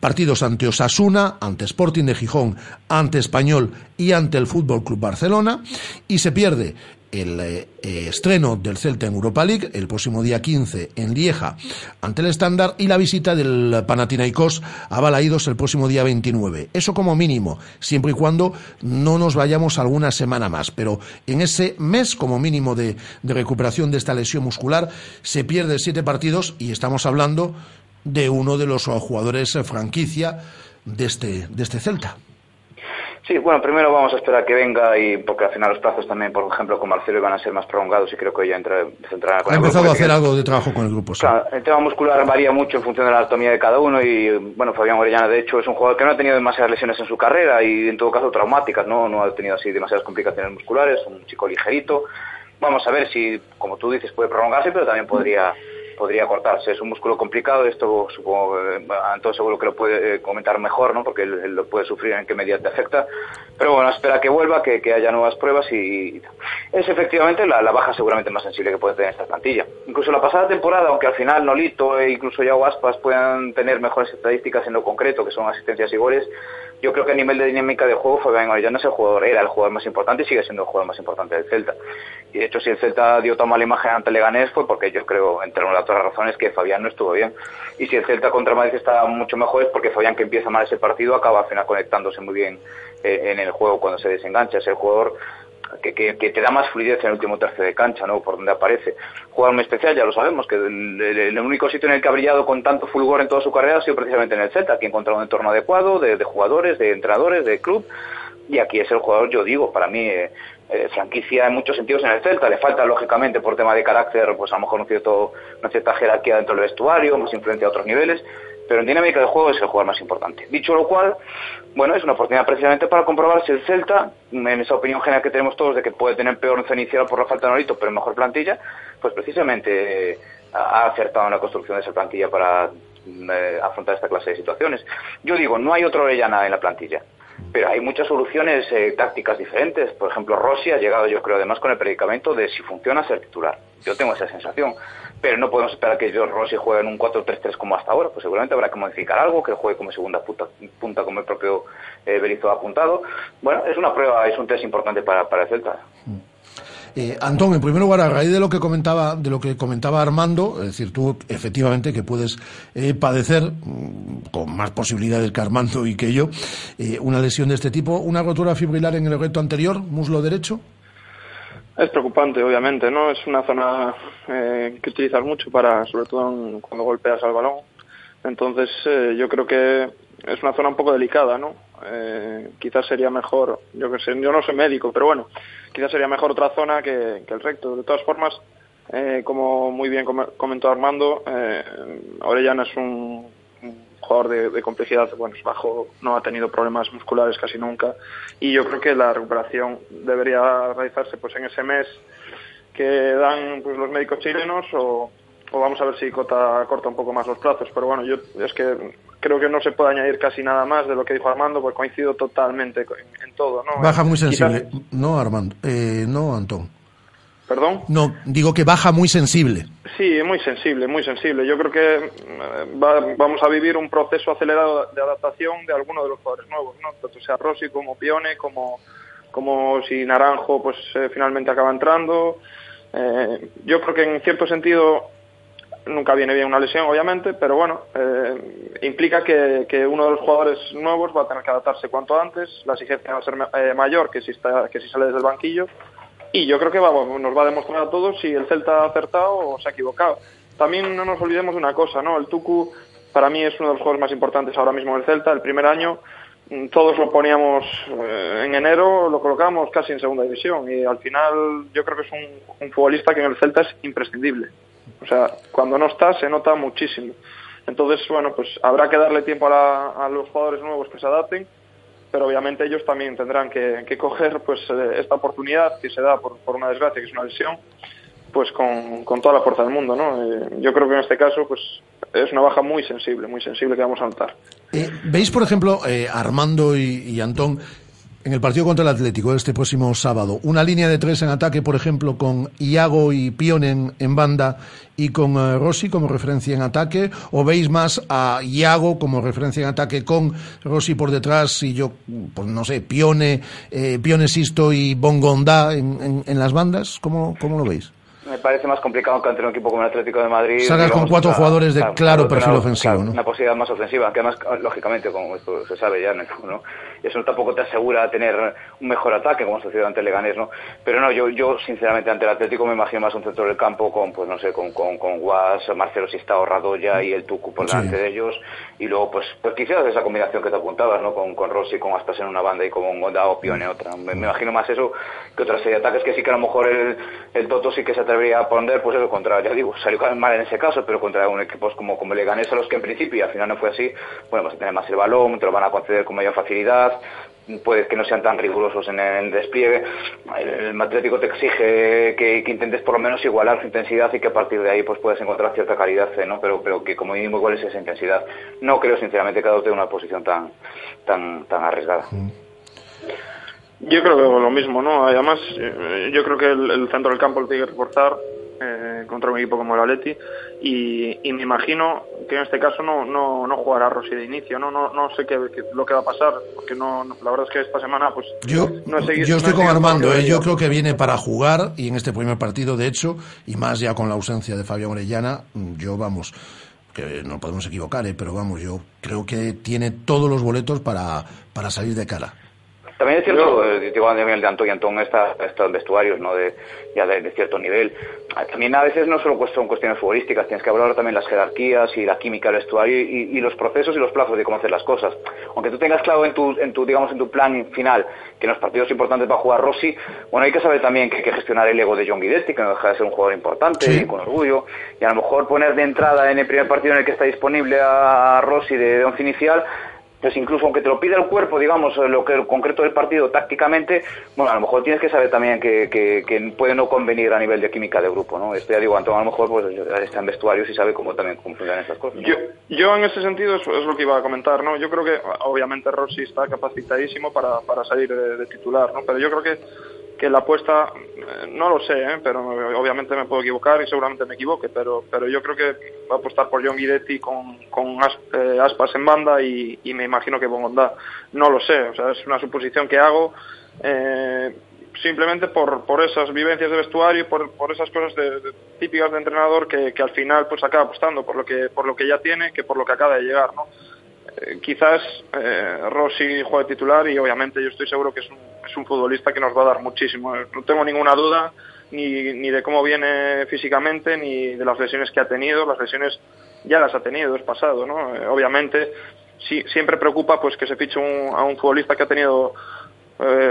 partidos ante Osasuna, ante Sporting de Gijón, ante Español y ante el Fútbol Club Barcelona. Y se pierde el eh, eh, estreno del Celta en Europa League el próximo día 15 en Lieja ante el estándar y la visita del Panathinaikos a Balaídos el próximo día 29. Eso como mínimo, siempre y cuando no nos vayamos alguna semana más. Pero en ese mes como mínimo de, de recuperación de esta lesión muscular se pierde siete partidos y estamos hablando de uno de los jugadores franquicia de este, de este Celta. Sí, bueno, primero vamos a esperar que venga y porque al final los plazos también, por ejemplo, con Marcelo iban a ser más prolongados y creo que ya entra, entrará con ha el empezado grupo, a hacer que- algo de trabajo con el grupo. sí. Claro, el tema muscular varía mucho en función de la anatomía de cada uno y bueno, Fabián Orellana de hecho es un jugador que no ha tenido demasiadas lesiones en su carrera y en todo caso traumáticas, no, no ha tenido así demasiadas complicaciones musculares, un chico ligerito. Vamos a ver si, como tú dices, puede prolongarse, pero también podría podría cortarse. Es un músculo complicado, esto supongo, eh, Antón seguro que lo puede eh, comentar mejor, ¿no? Porque él, lo puede sufrir en qué medida te afecta. Pero bueno, espera que vuelva, que, que haya nuevas pruebas y, es efectivamente la, la baja seguramente más sensible que puede tener esta plantilla. Incluso la pasada temporada, aunque al final Nolito e incluso Yago Aspas puedan tener mejores estadísticas en lo concreto, que son asistencias y goles, yo creo que a nivel de dinámica de juego Fabián Orellana es el jugador, era el jugador más importante y sigue siendo el jugador más importante del Celta. Y de hecho, si el Celta dio tan mala imagen ante Leganés fue porque yo creo, entre las otras razones, que Fabián no estuvo bien. Y si el Celta contra Madrid está mucho mejor es porque Fabián, que empieza mal ese partido, acaba al final conectándose muy bien eh, en el juego cuando se desengancha. Es el jugador que, que, te da más fluidez en el último tercio de cancha, ¿no? Por donde aparece. Jugador muy especial, ya lo sabemos, que el, único sitio en el que ha brillado con tanto fulgor en toda su carrera ha sido precisamente en el Celta, que ha encontrado un entorno adecuado de, de jugadores, de entrenadores, de club, y aquí es el jugador, yo digo, para mí, eh, eh, franquicia en muchos sentidos en el Celta. Le falta, lógicamente, por tema de carácter, pues a lo mejor un cierto, una cierta jerarquía dentro del vestuario, más influencia a otros niveles, pero en dinámica de juego es el jugador más importante. Dicho lo cual, bueno, es una oportunidad precisamente para comprobar si el Celta, en esa opinión general que tenemos todos de que puede tener peor once inicial por la falta de Norito, pero mejor plantilla, pues precisamente eh, ha acertado en la construcción de esa plantilla para mm, eh, afrontar esta clase de situaciones. Yo digo, no hay otro Orellana en la plantilla pero hay muchas soluciones eh, tácticas diferentes. Por ejemplo, Rossi ha llegado, yo creo, además con el predicamento de si funciona ser titular. Yo tengo esa sensación. Pero no podemos esperar que George Rossi juegue en un 4-3-3 como hasta ahora. Pues seguramente habrá que modificar algo, que juegue como segunda punta, punta como el propio eh, Berizzo ha apuntado. Bueno, es una prueba, es un test importante para, para el Celta. Eh, Antón, en primer lugar, a raíz de lo que comentaba, de lo que comentaba Armando, es decir, tú efectivamente que puedes eh, padecer mm, con más posibilidades que Armando y que yo eh, una lesión de este tipo, una rotura fibrilar en el reto anterior, muslo derecho. Es preocupante, obviamente, ¿no? Es una zona eh, que utilizas mucho para, sobre todo cuando golpeas al balón. Entonces, eh, yo creo que es una zona un poco delicada, ¿no? Eh, quizás sería mejor, yo que sé, yo no soy médico, pero bueno, quizás sería mejor otra zona que, el recto. De todas formas, eh, como muy bien com- comentó Armando, eh, Orellana es un, jugador de, complejidad, bueno, bajo, no ha tenido problemas musculares casi nunca, y yo creo que la recuperación debería realizarse pues en ese mes que dan pues los médicos chilenos o, o vamos a ver si Cota corta un poco más los plazos. Pero bueno, yo es que creo que no se puede añadir casi nada más de lo que dijo Armando, porque coincido totalmente en, en todo. ¿no? Baja muy Quizás- sensible. No, Armando. Eh, no, Antón. ¿Perdón? No, digo que baja muy sensible. Sí, muy sensible, muy sensible. Yo creo que eh, va- vamos a vivir un proceso acelerado de adaptación de algunos de los jugadores nuevos, ¿no? Tanto sea Rossi como Pione, como, como si Naranjo pues eh, finalmente acaba entrando. Eh, yo creo que en cierto sentido nunca viene bien una lesión, obviamente, pero bueno, eh, implica que, uno de los jugadores nuevos va a tener que adaptarse cuanto antes, la exigencia va a ser eh, mayor que si, está, que si sale desde el banquillo, y yo creo que nos va a demostrar a todos si el Celta ha acertado o se ha equivocado. También no nos olvidemos de una cosa, ¿no? El Tucu para mí es uno de los jugadores más importantes ahora mismo del Celta, el primer año mm, todos lo poníamos eh, en enero, lo colocamos casi en segunda división y al final yo creo que es un, un futbolista que en el Celta es imprescindible. O sea, cuando no está se nota muchísimo. Entonces, bueno, pues habrá que darle tiempo a, la- a los jugadores nuevos que se adapten, pero obviamente ellos también tendrán que, que coger pues eh, esta oportunidad que se da por, una desgracia, que es una lesión, pues con, con toda la fuerza del mundo, ¿no? Eh, yo creo que en este caso, pues es una baja muy sensible, muy sensible que vamos a notar. Eh, ¿Veis, por ejemplo, Armando y, y Antón, en el partido contra el Atlético este próximo sábado, una línea de tres en ataque, por ejemplo, con Iago y Pionen en banda y con eh, Rossi como referencia en ataque, o veis más a Iago como referencia en ataque con Rossi por detrás y yo, pues no sé, Pione, eh, Pione Sisto y Bongonda en, en, en las bandas? ¿Cómo, ¿Cómo lo veis? me parece más complicado que ante un equipo como el Atlético de Madrid. Salgas con cuatro jugadores de claro, perfil una, ofensivo, claro, ¿no? Una posibilidad más ofensiva, que además, lógicamente, como esto se sabe ya, ¿no? <laughs> eso tampoco te asegura tener un mejor ataque, como sucedió ante el Leganés, ¿no? Pero no, yo, yo sinceramente ante el Atlético me imagino más un centro del campo con, pues no sé, con, con, con Guas, Marcelo Sistao, Radoya y el Tucu por delante Sí. de ellos. Y luego, pues, pues quizás esa combinación que te apuntabas, ¿no? Con, con Rossi, con Aspas en una banda y con Gonda o Pione otra. Me, me imagino más eso que otra serie de ataques que sí que a lo mejor el, el Toto sí que se atrevería a poner, pues eso, contra, ya digo, salió mal en ese caso, pero contra un equipos como, como el Leganés a los que en principio y al final no fue así, bueno, vas a tener más el balón, te lo van a conceder con mayor facilidad, puede que no sean tan rigurosos en el despliegue. El, Atlético te exige que, que intentes por lo menos igualar su intensidad y que a partir de ahí pues puedes encontrar cierta calidad. ¿no? Pero, pero que como mínimo igual es esa intensidad. No creo sinceramente que adopte una posición tan, tan, tan arriesgada. Yo creo que lo mismo, ¿no? Además, eh, yo creo que el, el centro del campo lo tiene que reforzar eh, contra un equipo como el Atleti y, y me imagino que en este caso no, no, no jugará Rossi de inicio, ¿no? No, no sé qué, qué- lo que va a pasar, porque no, la verdad es que esta semana pues Yo, no he seguido- yo no estoy he con Armando, ¿eh? yo creo que viene para jugar y en este primer partido, de hecho, y más ya con la ausencia de Fabián Orellana, yo vamos, que no podemos equivocar, ¿eh? pero vamos, yo creo que tiene todos los boletos para, para salir de cara. También es cierto, eh, digo, de Antón y Antón está, está en vestuarios, ¿no? De, ya de, de cierto nivel. Ah, También a veces no solo son cuestiones futbolísticas, tienes que hablar también las jerarquías y la química del vestuario y, y los procesos y los plazos de cómo hacer las cosas. Aunque tú tengas claro en tu, en tu, digamos, en tu plan final que en los partidos importantes va a jugar Rossi, bueno, hay que saber también que hay que gestionar el ego de John Guidetti, que no deja de ser un jugador importante Sí. y con orgullo, y a lo mejor poner de entrada en el primer partido en el que está disponible a Rossi de, de once inicial, pues incluso aunque te lo pida el cuerpo, digamos, eh, lo que el concreto del partido tácticamente, bueno, a lo mejor tienes que saber también que, puede no convenir a nivel de química de grupo, ¿no? Esto ya digo, Antón a lo mejor pues está en vestuarios y sabe cómo también funcionan estas cosas. Yo, yo en ese sentido es, lo que iba a comentar, ¿no? Yo creo que obviamente Rossi está capacitadísimo para, para salir de titular, ¿no? Pero yo creo que, que la apuesta, eh, no lo sé, ¿eh? pero obviamente me puedo equivocar y seguramente me equivoque, pero, pero yo creo que va a apostar por John Guidetti con, con eh, Aspas en banda y, me imagino que Bongondá. No lo sé, o sea, es una suposición que hago. simplemente por, por esas vivencias de vestuario y por, por esas cosas típicas de entrenador que, que al final pues acaba apostando por lo que por lo que ya tiene que por lo que acaba de llegar no Eh, quizás eh, Rossi juegue titular y obviamente yo estoy seguro que es un, es un futbolista que nos va a dar muchísimo. Eh, no tengo ninguna duda ni, ni de cómo viene físicamente ni de las lesiones que ha tenido. Las lesiones ya las ha tenido es pasado no obviamente sí, siempre preocupa pues que se fiche un- a un futbolista que ha tenido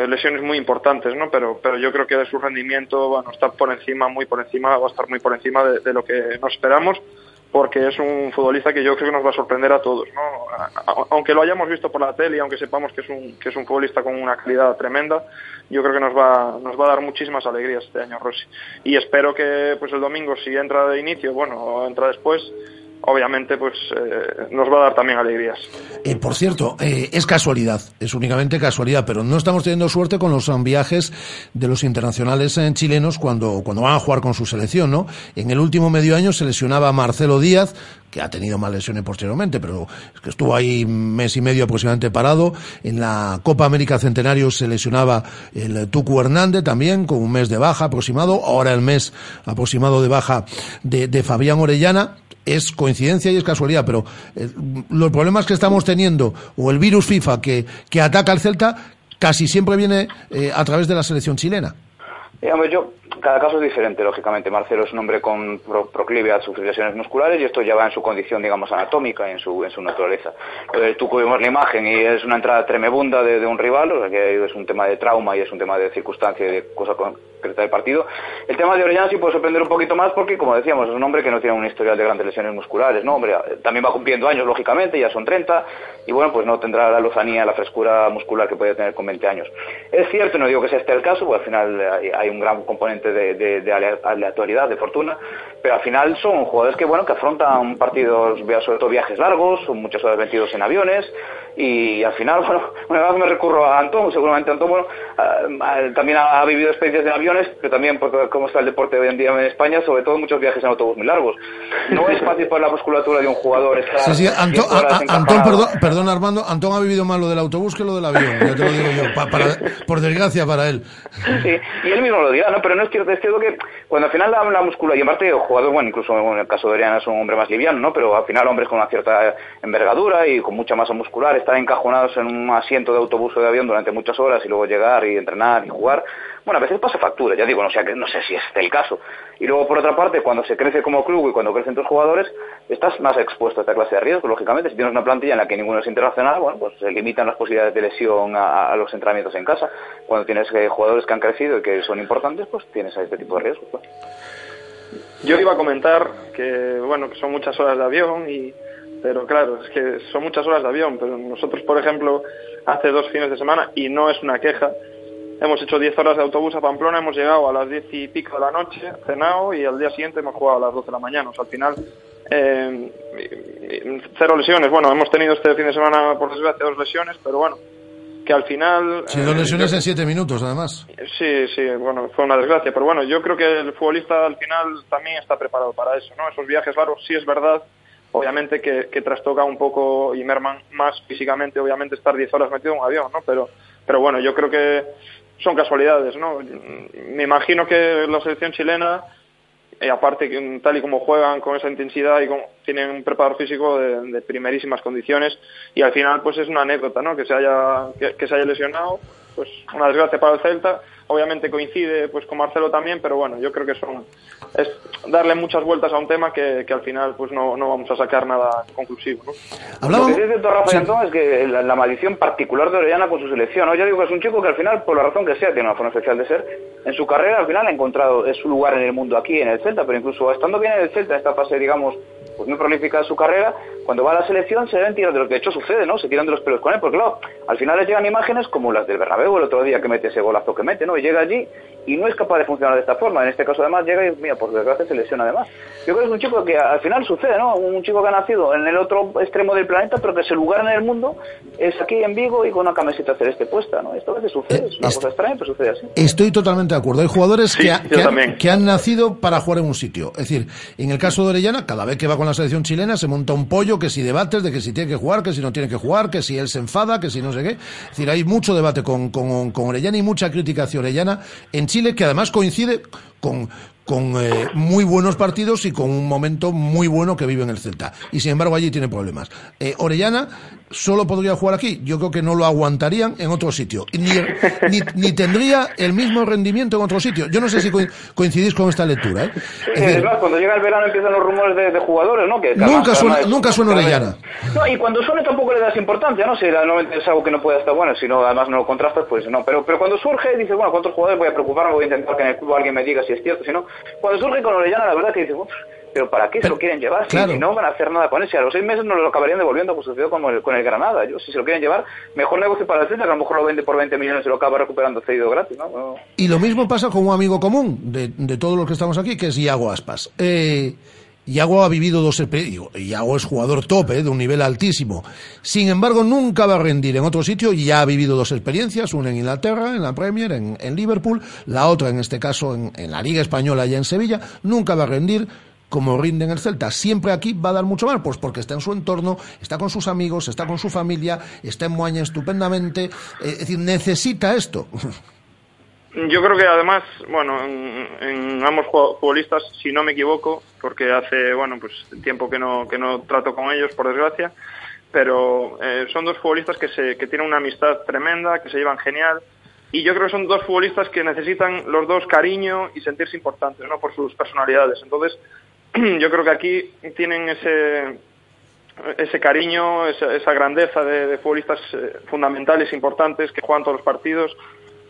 lesiones muy importantes, ¿no? Pero, pero yo creo que de su rendimiento, bueno, está por encima, muy por encima, va a estar muy por encima de lo que nos esperamos, porque es un futbolista que yo creo que nos va a sorprender a todos, ¿no? Aunque lo hayamos visto por la tele aunque sepamos que es un, que es un futbolista con una calidad tremenda, yo creo que nos va, nos va a dar muchísimas alegrías este año Rossi. Y espero que, pues el domingo, si entra de inicio, bueno, entra después, obviamente, pues eh, nos va a dar también alegrías. Eh, por cierto, eh, es casualidad, es únicamente casualidad, pero no estamos teniendo suerte con los um, viajes de los internacionales eh, chilenos cuando, cuando van a jugar con su selección, ¿no? En el último medio año se lesionaba Marcelo Díaz, que ha tenido más lesiones posteriormente, pero es que estuvo ahí un mes y medio aproximadamente parado. En la Copa América Centenario se lesionaba el Tucu Hernández también, con un mes de baja aproximado, ahora el mes aproximado de baja de, Fabián Orellana es coincidencia y es casualidad, pero eh, los problemas que estamos teniendo o el virus FIFA que, que ataca al Celta casi siempre viene eh, a través de la selección chilena. Digamos, yo, cada caso es diferente, lógicamente. Marcelo es un hombre con pro- proclive a sufrir lesiones musculares y esto ya va en su condición, digamos, anatómica en su, en su naturaleza. Eh, tú vemos la imagen y es una entrada tremebunda de, un rival, o sea que es un tema de trauma y es un tema de circunstancia y de cosa concreta del partido. El tema de Orellana sí puede sorprender un poquito más porque, como decíamos, es un hombre que no tiene un historial de grandes lesiones musculares, ¿no? Hombre, también va cumpliendo años, lógicamente, ya son 30 y bueno, pues no tendrá la lozanía, la frescura muscular que puede tener con 20 años. Es cierto, no digo que sea este el caso, porque al final hay un gran componente de, de- de alea- aleatoriedad, de fortuna, pero al final son jugadores que bueno que afrontan partidos, sobre todo viajes largos, son muchas horas metidos en aviones y al final, <laughs> bueno, una vez me recurro a Antón, seguramente Antón, bueno, también ha, vivido experiencias en aviones, pero también porque como está el deporte hoy en día en España, sobre todo muchos viajes en autobús muy largos. No es fácil para la musculatura de un jugador estar Sí, sí, Antón, Antón perdón, perdón, Armando, Antón ha vivido más lo del autobús que lo del avión, ya te lo digo yo, para, por desgracia para él. Sí, y él mismo lo dirá, ¿no? Pero no es es que cuando al final la, la musculatura, y en parte jugador, bueno, incluso en el caso de Oriana es un hombre más liviano, ¿no? Pero al final hombres con una cierta envergadura y con mucha masa muscular, estar encajonados en un asiento de autobús o de avión durante muchas horas y luego llegar y entrenar y jugar, bueno, a veces pasa factura, ya digo, no sé, no sé si es el caso. Y luego, por otra parte, cuando se crece como club y cuando crecen tus jugadores, estás más expuesto a esta clase de riesgos, lógicamente. Si tienes una plantilla en la que ninguno es internacional, bueno, pues se limitan las posibilidades de lesión a, los entrenamientos en casa. Cuando tienes eh, jugadores que han crecido y que son importantes, pues tienes a este tipo de riesgos. Pues. Yo iba a comentar que, bueno, que son muchas horas de avión y pero claro, es que son muchas horas de avión, pero nosotros, por ejemplo, hace dos fines de semana, y no es una queja, hemos hecho 10 horas de autobús a Pamplona, hemos llegado a las 10 y pico de la noche, cenado, y al día siguiente hemos jugado a las 12 de la mañana. O sea, al final, eh, cero lesiones. Bueno, hemos tenido este fin de semana, por desgracia, dos lesiones, pero bueno, que al final... Sí, dos eh, lesiones en 7 minutos, además. Sí, sí, bueno, fue una desgracia, pero bueno, yo creo que el futbolista al final también está preparado para eso, ¿no? Esos viajes largos, sí es verdad obviamente que, que, trastoca un poco y merman más físicamente, obviamente estar 10 horas metido en un avión, ¿no? Pero, pero bueno, yo creo que son casualidades, ¿no? Me imagino que la selección chilena, eh, aparte tal y como juegan con esa intensidad y tienen un preparador físico de, primerísimas condiciones y al final pues es una anécdota, ¿no? Que se haya que se haya lesionado, pues una desgracia para el Celta obviamente coincide pues con Marcelo también, pero bueno, yo creo que son es darle muchas vueltas a un tema que, que al final pues no, no, vamos a sacar nada conclusivo. ¿no? Lo que dice Rafa Antón es que la, maldición particular de Orellana con su selección, ¿no? yo digo que es un chico que al final, por la razón que sea, tiene una forma especial de ser, en su carrera al final ha encontrado su lugar en el mundo aquí, en el Celta, pero incluso estando bien en el Celta, esta fase, digamos, pues muy prolífica su carrera, cuando va a la selección se ven tiros de lo que de hecho sucede, ¿no? Se tiran de los pelos con él, porque claro, al final les llegan imágenes como las del Bernabéu el otro día que mete ese golazo que mete, ¿no? Y llega allí y no es capaz de funcionar de esta forma. En este caso además llega y, mira, por desgracia se lesiona además. Yo creo que es un chico que al final sucede, ¿no? Un chico que ha nacido en el otro extremo del planeta, pero que su lugar en el mundo es aquí en Vigo y con una camiseta celeste puesta, ¿no? Esto a veces sucede, es una cosa extraña, pero sucede así. Estoy totalmente de acuerdo. Hay jugadores que, que, han, nacido para jugar en un sitio. Es decir, en el caso de Orellana, cada vez que va con la selección chilena se monta un pollo que si debates de que si tiene que jugar, que si no tiene que jugar, que si él se enfada, que si no sé qué. Es decir, hay mucho debate con, con, con Orellana y mucha crítica hacia Orellana en Chile que además coincide con, con eh, muy buenos partidos y con un momento muy bueno que vive en el Celta. Y sin embargo allí tiene problemas. Eh, Orellana solo podría jugar aquí. Yo creo que no lo aguantarían en otro sitio. Ni, ni, ni tendría el mismo rendimiento en otro sitio. Yo no sé si coincidís con esta lectura. ¿eh? es, cuando llega el verano empiezan los rumores de, jugadores, ¿no? Que nunca, suena, nunca suena Orellana. No, y cuando suene tampoco le das importancia, ¿no? Si es algo que no puede estar bueno, si no, además no lo contrastas, pues no. Pero, pero cuando surge, dices, bueno, ¿cuántos jugadores voy a preocuparme? Voy a intentar que en el club alguien me diga si es cierto, si no. Cuando surge con Orellana, la verdad que dices, pero ¿para qué se lo quieren llevar? Si, no van a hacer nada con él, si a los seis meses no lo acabarían devolviendo, pues sucedió con el, con el Granada. Yo, si se lo quieren llevar, mejor negocio para el Celta, que a lo mejor lo vende por 20 millones y lo acaba recuperando cedido gratis, ¿no? Y lo mismo pasa con un amigo común de, de todos los que estamos aquí, que es Iago Aspas. Eh, Iago ha vivido dos. Iago es jugador top, eh, de un nivel altísimo. Sin embargo, nunca va a rendir en otro sitio ya ha vivido dos experiencias, una en Inglaterra, en la Premier, en, Liverpool, la otra en este caso en, en, la Liga Española y en Sevilla. Nunca va a rendir como rinde en el Celta. Siempre aquí va a dar mucho más, pues porque está en su entorno, está con sus amigos, está con su familia, está en Moaña estupendamente. Eh, es decir, necesita esto. <laughs> Yo creo que además, bueno, en, ambos futbolistas, si no me equivoco, porque hace, bueno, pues tiempo que no, que no trato con ellos, por desgracia, pero eh, son dos futbolistas que, se, que tienen una amistad tremenda, que se llevan genial, y yo creo que son dos futbolistas que necesitan los dos cariño y sentirse importantes, ¿no? Por sus personalidades. Entonces, <clears throat> yo creo que aquí tienen ese, ese cariño, esa, grandeza de, futbolistas eh, fundamentales, importantes, que juegan todos los partidos,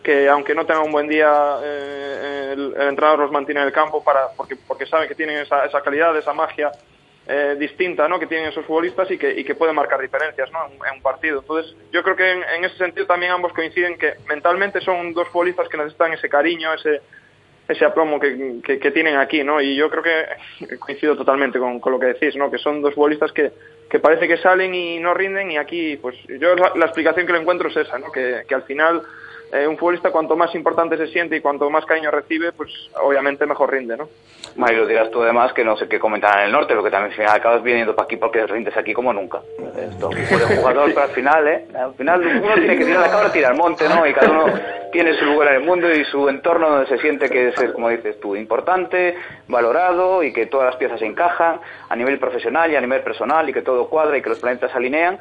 que aunque no tengan un buen día, eh, el, entrenador los mantiene en el campo para, porque, porque saben que tienen esa, esa calidad, esa magia eh, distinta ¿no? que tienen esos futbolistas y que, y que pueden marcar diferencias ¿no? en, un partido. Entonces, yo creo que en, ese sentido también ambos coinciden que mentalmente son dos futbolistas que necesitan ese cariño, ese, ese aplomo que, que, tienen aquí, ¿no? Y yo creo que <laughs> coincido totalmente con, con, lo que decís, ¿no? Que son dos futbolistas que, que parece que salen y no rinden y aquí, pues yo la, la explicación que le encuentro es esa, ¿no? Que, que al final eh, un futbolista cuanto más importante se siente y cuanto más cariño recibe, pues obviamente mejor rinde, ¿no? Mario, dirás tú además que no sé qué comentar en el norte, pero que también al final acabas viniendo para aquí porque rindes aquí como nunca. Esto, jugador, pero al final, ¿eh? Al final uno tiene que tirar la cabra, tirar al monte, ¿no? Y cada uno tiene su lugar en el mundo y su entorno donde se siente que es, como dices tú, importante, valorado y que todas las piezas se encajan a nivel profesional y a nivel personal y que todo cuadra y que los planetas se alinean.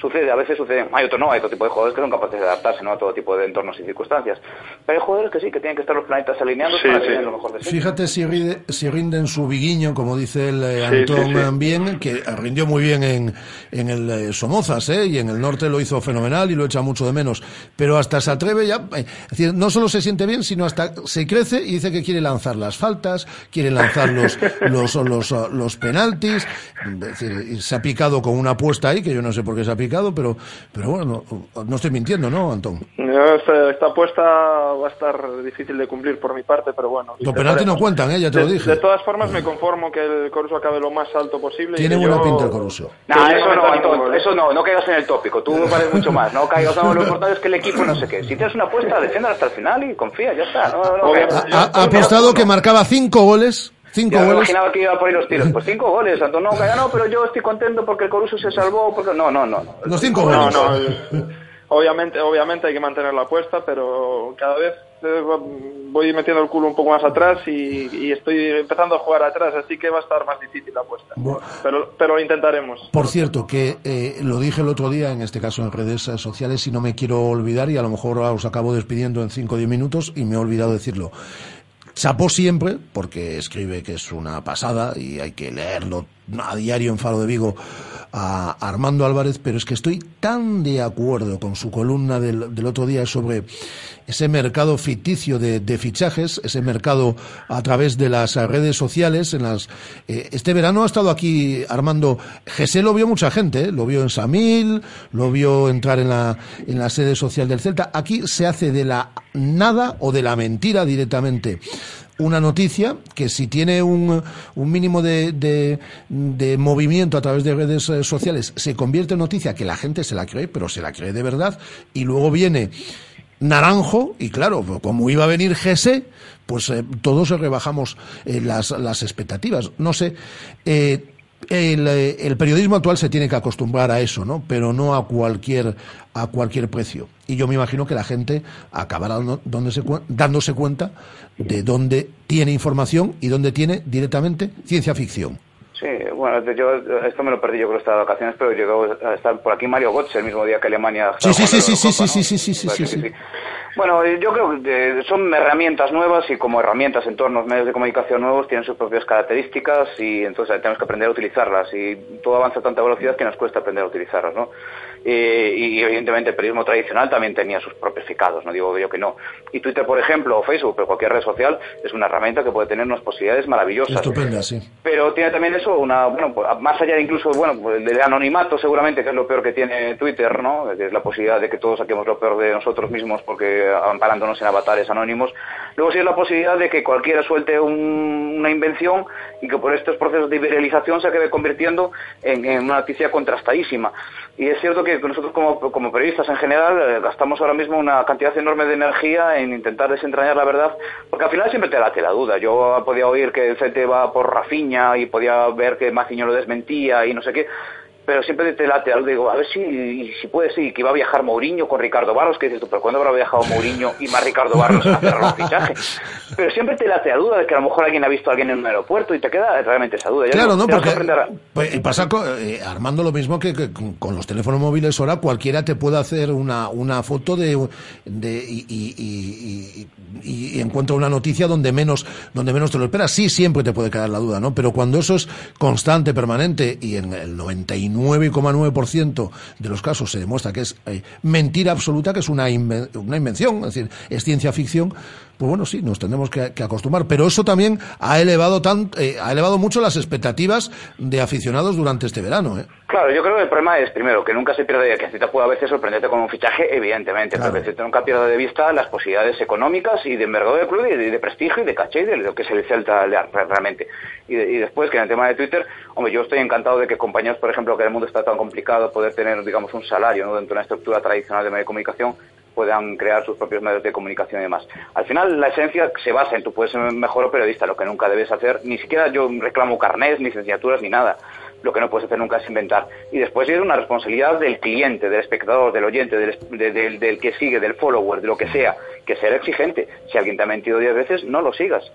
Sucede, a veces sucede, hay otros no, hay otro tipo de jugadores que son capaces de adaptarse ¿no? a todo tipo de entornos y circunstancias. Pero hay jugadores que sí, que tienen que estar los planetas alineados para tener lo mejor de sí. Fíjate si, rinde, si rinden su viguiño, como dice el eh, Antón bien, que rindió muy bien en, en el eh, Somozas, ¿eh? y en el norte lo hizo fenomenal y lo echa mucho de menos. Pero hasta se atreve ya, eh, es decir, no solo se siente bien, sino hasta se crece y dice que quiere lanzar las faltas, quiere lanzar los, <laughs> los, los, los penaltis, es decir, se ha picado con una apuesta ahí, que yo no sé por qué se ha picado, pero, pero bueno, no, no estoy mintiendo, ¿no, Antón? Esta, esta, apuesta va a estar difícil de cumplir por mi parte, pero bueno. Los penaltis no cuentan, ¿eh? ya te de, lo dije. De todas formas, me conformo que el Coruso acabe lo más alto posible. Tiene y buena yo... pinta el Coruso. No, eso no, Antón, eso no, no caigas en el tópico. Tú vales mucho más. No caigas, no, lo importante es que el equipo no sé qué. Si tienes una apuesta, defiéndala hasta el final y confía, ya está. No, no, ha, ha apostado que marcaba cinco goles. Cinco yo goles. me imaginaba que iba por ahí los tiros. Pues cinco goles, <laughs> Antón. No, no, pero yo estoy contento porque el Coruso se salvó. Porque... No, no, no. no. Los cinco No, goles. no. Obviamente, obviamente hay que mantener la apuesta, pero cada vez eh, voy metiendo el culo un poco más atrás y, y estoy empezando a jugar atrás, así que va a estar más difícil la apuesta. Pero, pero lo intentaremos. Por cierto, que eh, lo dije el otro día, en este caso en redes sociales, y no me quiero olvidar, y a lo mejor os acabo despidiendo en 5 o 10 minutos, y me he olvidado decirlo. Chapó siempre, porque escribe que es una pasada y hay que leerlo a diario en Faro de Vigo a Armando Álvarez, pero es que estoy tan de acuerdo con su columna del, otro día sobre ese mercado ficticio de, de, fichajes, ese mercado a través de las redes sociales. En las, eh, este verano ha estado aquí Armando. Gesé lo vio mucha gente, ¿eh? lo vio en Samil, lo vio entrar en la, en la sede social del Celta. Aquí se hace de la nada o de la mentira directamente una noticia que si tiene un, un mínimo de, de, movimiento a través de redes sociales se convierte en noticia que la gente se la cree, pero se la cree de verdad, y luego viene Naranjo, y claro, como iba a venir GS, pues eh, todos rebajamos eh, las, las expectativas. No sé, eh, el, el, periodismo actual se tiene que acostumbrar a eso, ¿no? Pero no a cualquier a cualquier precio. Y yo me imagino que la gente acabará dándose cuenta de dónde tiene información y dónde tiene directamente ciencia ficción. Sí, bueno, yo esto me lo perdí yo creo esta de vacaciones, pero llegó a estar por aquí Mario Götze el mismo día que Alemania. Sí, sí, sí, sí, sí, sí, sí, sí, sí, sí. Bueno, yo creo que son herramientas nuevas y como herramientas en torno a los medios de comunicación nuevos tienen sus propias características y entonces tenemos que aprender a utilizarlas y todo avanza a tanta velocidad que nos cuesta aprender a utilizarlas, ¿no? Eh, y evidentemente el periodismo tradicional también tenía sus propios ficados, no digo yo que no. Y Twitter, por ejemplo, o Facebook, pero cualquier red social es una herramienta que puede tener unas posibilidades maravillosas. Estupenda, sí. Pero tiene también eso, una, bueno, más allá de incluso, bueno, del anonimato seguramente, que es lo peor que tiene Twitter, ¿no? Que es la posibilidad de que todos saquemos lo peor de nosotros mismos porque amparándonos en avatares anónimos. Luego sí es la posibilidad de que cualquiera suelte un, una invención y que por estos procesos de viralización se acabe convirtiendo en, en una noticia contrastadísima. Y es cierto que nosotros como, como periodistas en general eh, gastamos ahora mismo una cantidad enorme de energía en intentar desentrañar la verdad, porque al final siempre te late la duda. Yo podía oír que el CT va por Rafiña y podía ver que Maciño lo desmentía y no sé qué, pero siempre te late algo, digo, a ver si, si puede ser que iba a viajar Mourinho con Ricardo Barros, que dices tú, pero ¿cuándo habrá viajado Mourinho y más Ricardo Barros a cerrar un fichaje? Pero siempre te late la duda de que a lo mejor alguien ha visto a alguien en un aeropuerto y te queda realmente esa duda. Ya claro, no, no porque a... pues, pasa con, eh, Armando lo mismo que, que con, con, los teléfonos móviles ahora cualquiera te puede hacer una, una foto de, de y, y, y, y, encuentra una noticia donde menos, donde menos te lo esperas. Sí, siempre te puede quedar la duda, ¿no? Pero cuando eso es constante, permanente y en el 99 9,9% de los casos se demuestra que es eh, mentira absoluta, que es una, inven una invención, es decir, es ciencia ficción, pues bueno, sí, nos tenemos que, que acostumbrar. Pero eso también ha elevado, tan, eh, ha elevado mucho las expectativas de aficionados durante este verano. ¿eh? Claro, yo creo que el problema es, primero, que nunca se pierde, que Celta puede a veces sorprenderte con un fichaje, evidentemente, pero que Celta nunca pierda de vista las posibilidades económicas y de envergadura del club y de, de prestigio y de caché y de lo que es el Celta realmente. Y, de- y después, que en el tema de Twitter, hombre, yo estoy encantado de que compañeros, por ejemplo, que el mundo está tan complicado, poder tener, digamos, un salario ¿no? dentro de una estructura tradicional de medio de comunicación, puedan crear sus propios medios de comunicación y demás. Al final, la esencia se basa en tú puedes ser mejor periodista, lo que nunca debes hacer, ni siquiera yo reclamo carnés, licenciaturas, ni nada. Lo que no puedes hacer nunca es inventar. Y después es una responsabilidad del cliente, del espectador, del oyente, del, de- del- del que sigue, del follower, de lo que sea, que ser exigente. Si alguien te ha mentido diez veces, no lo sigas.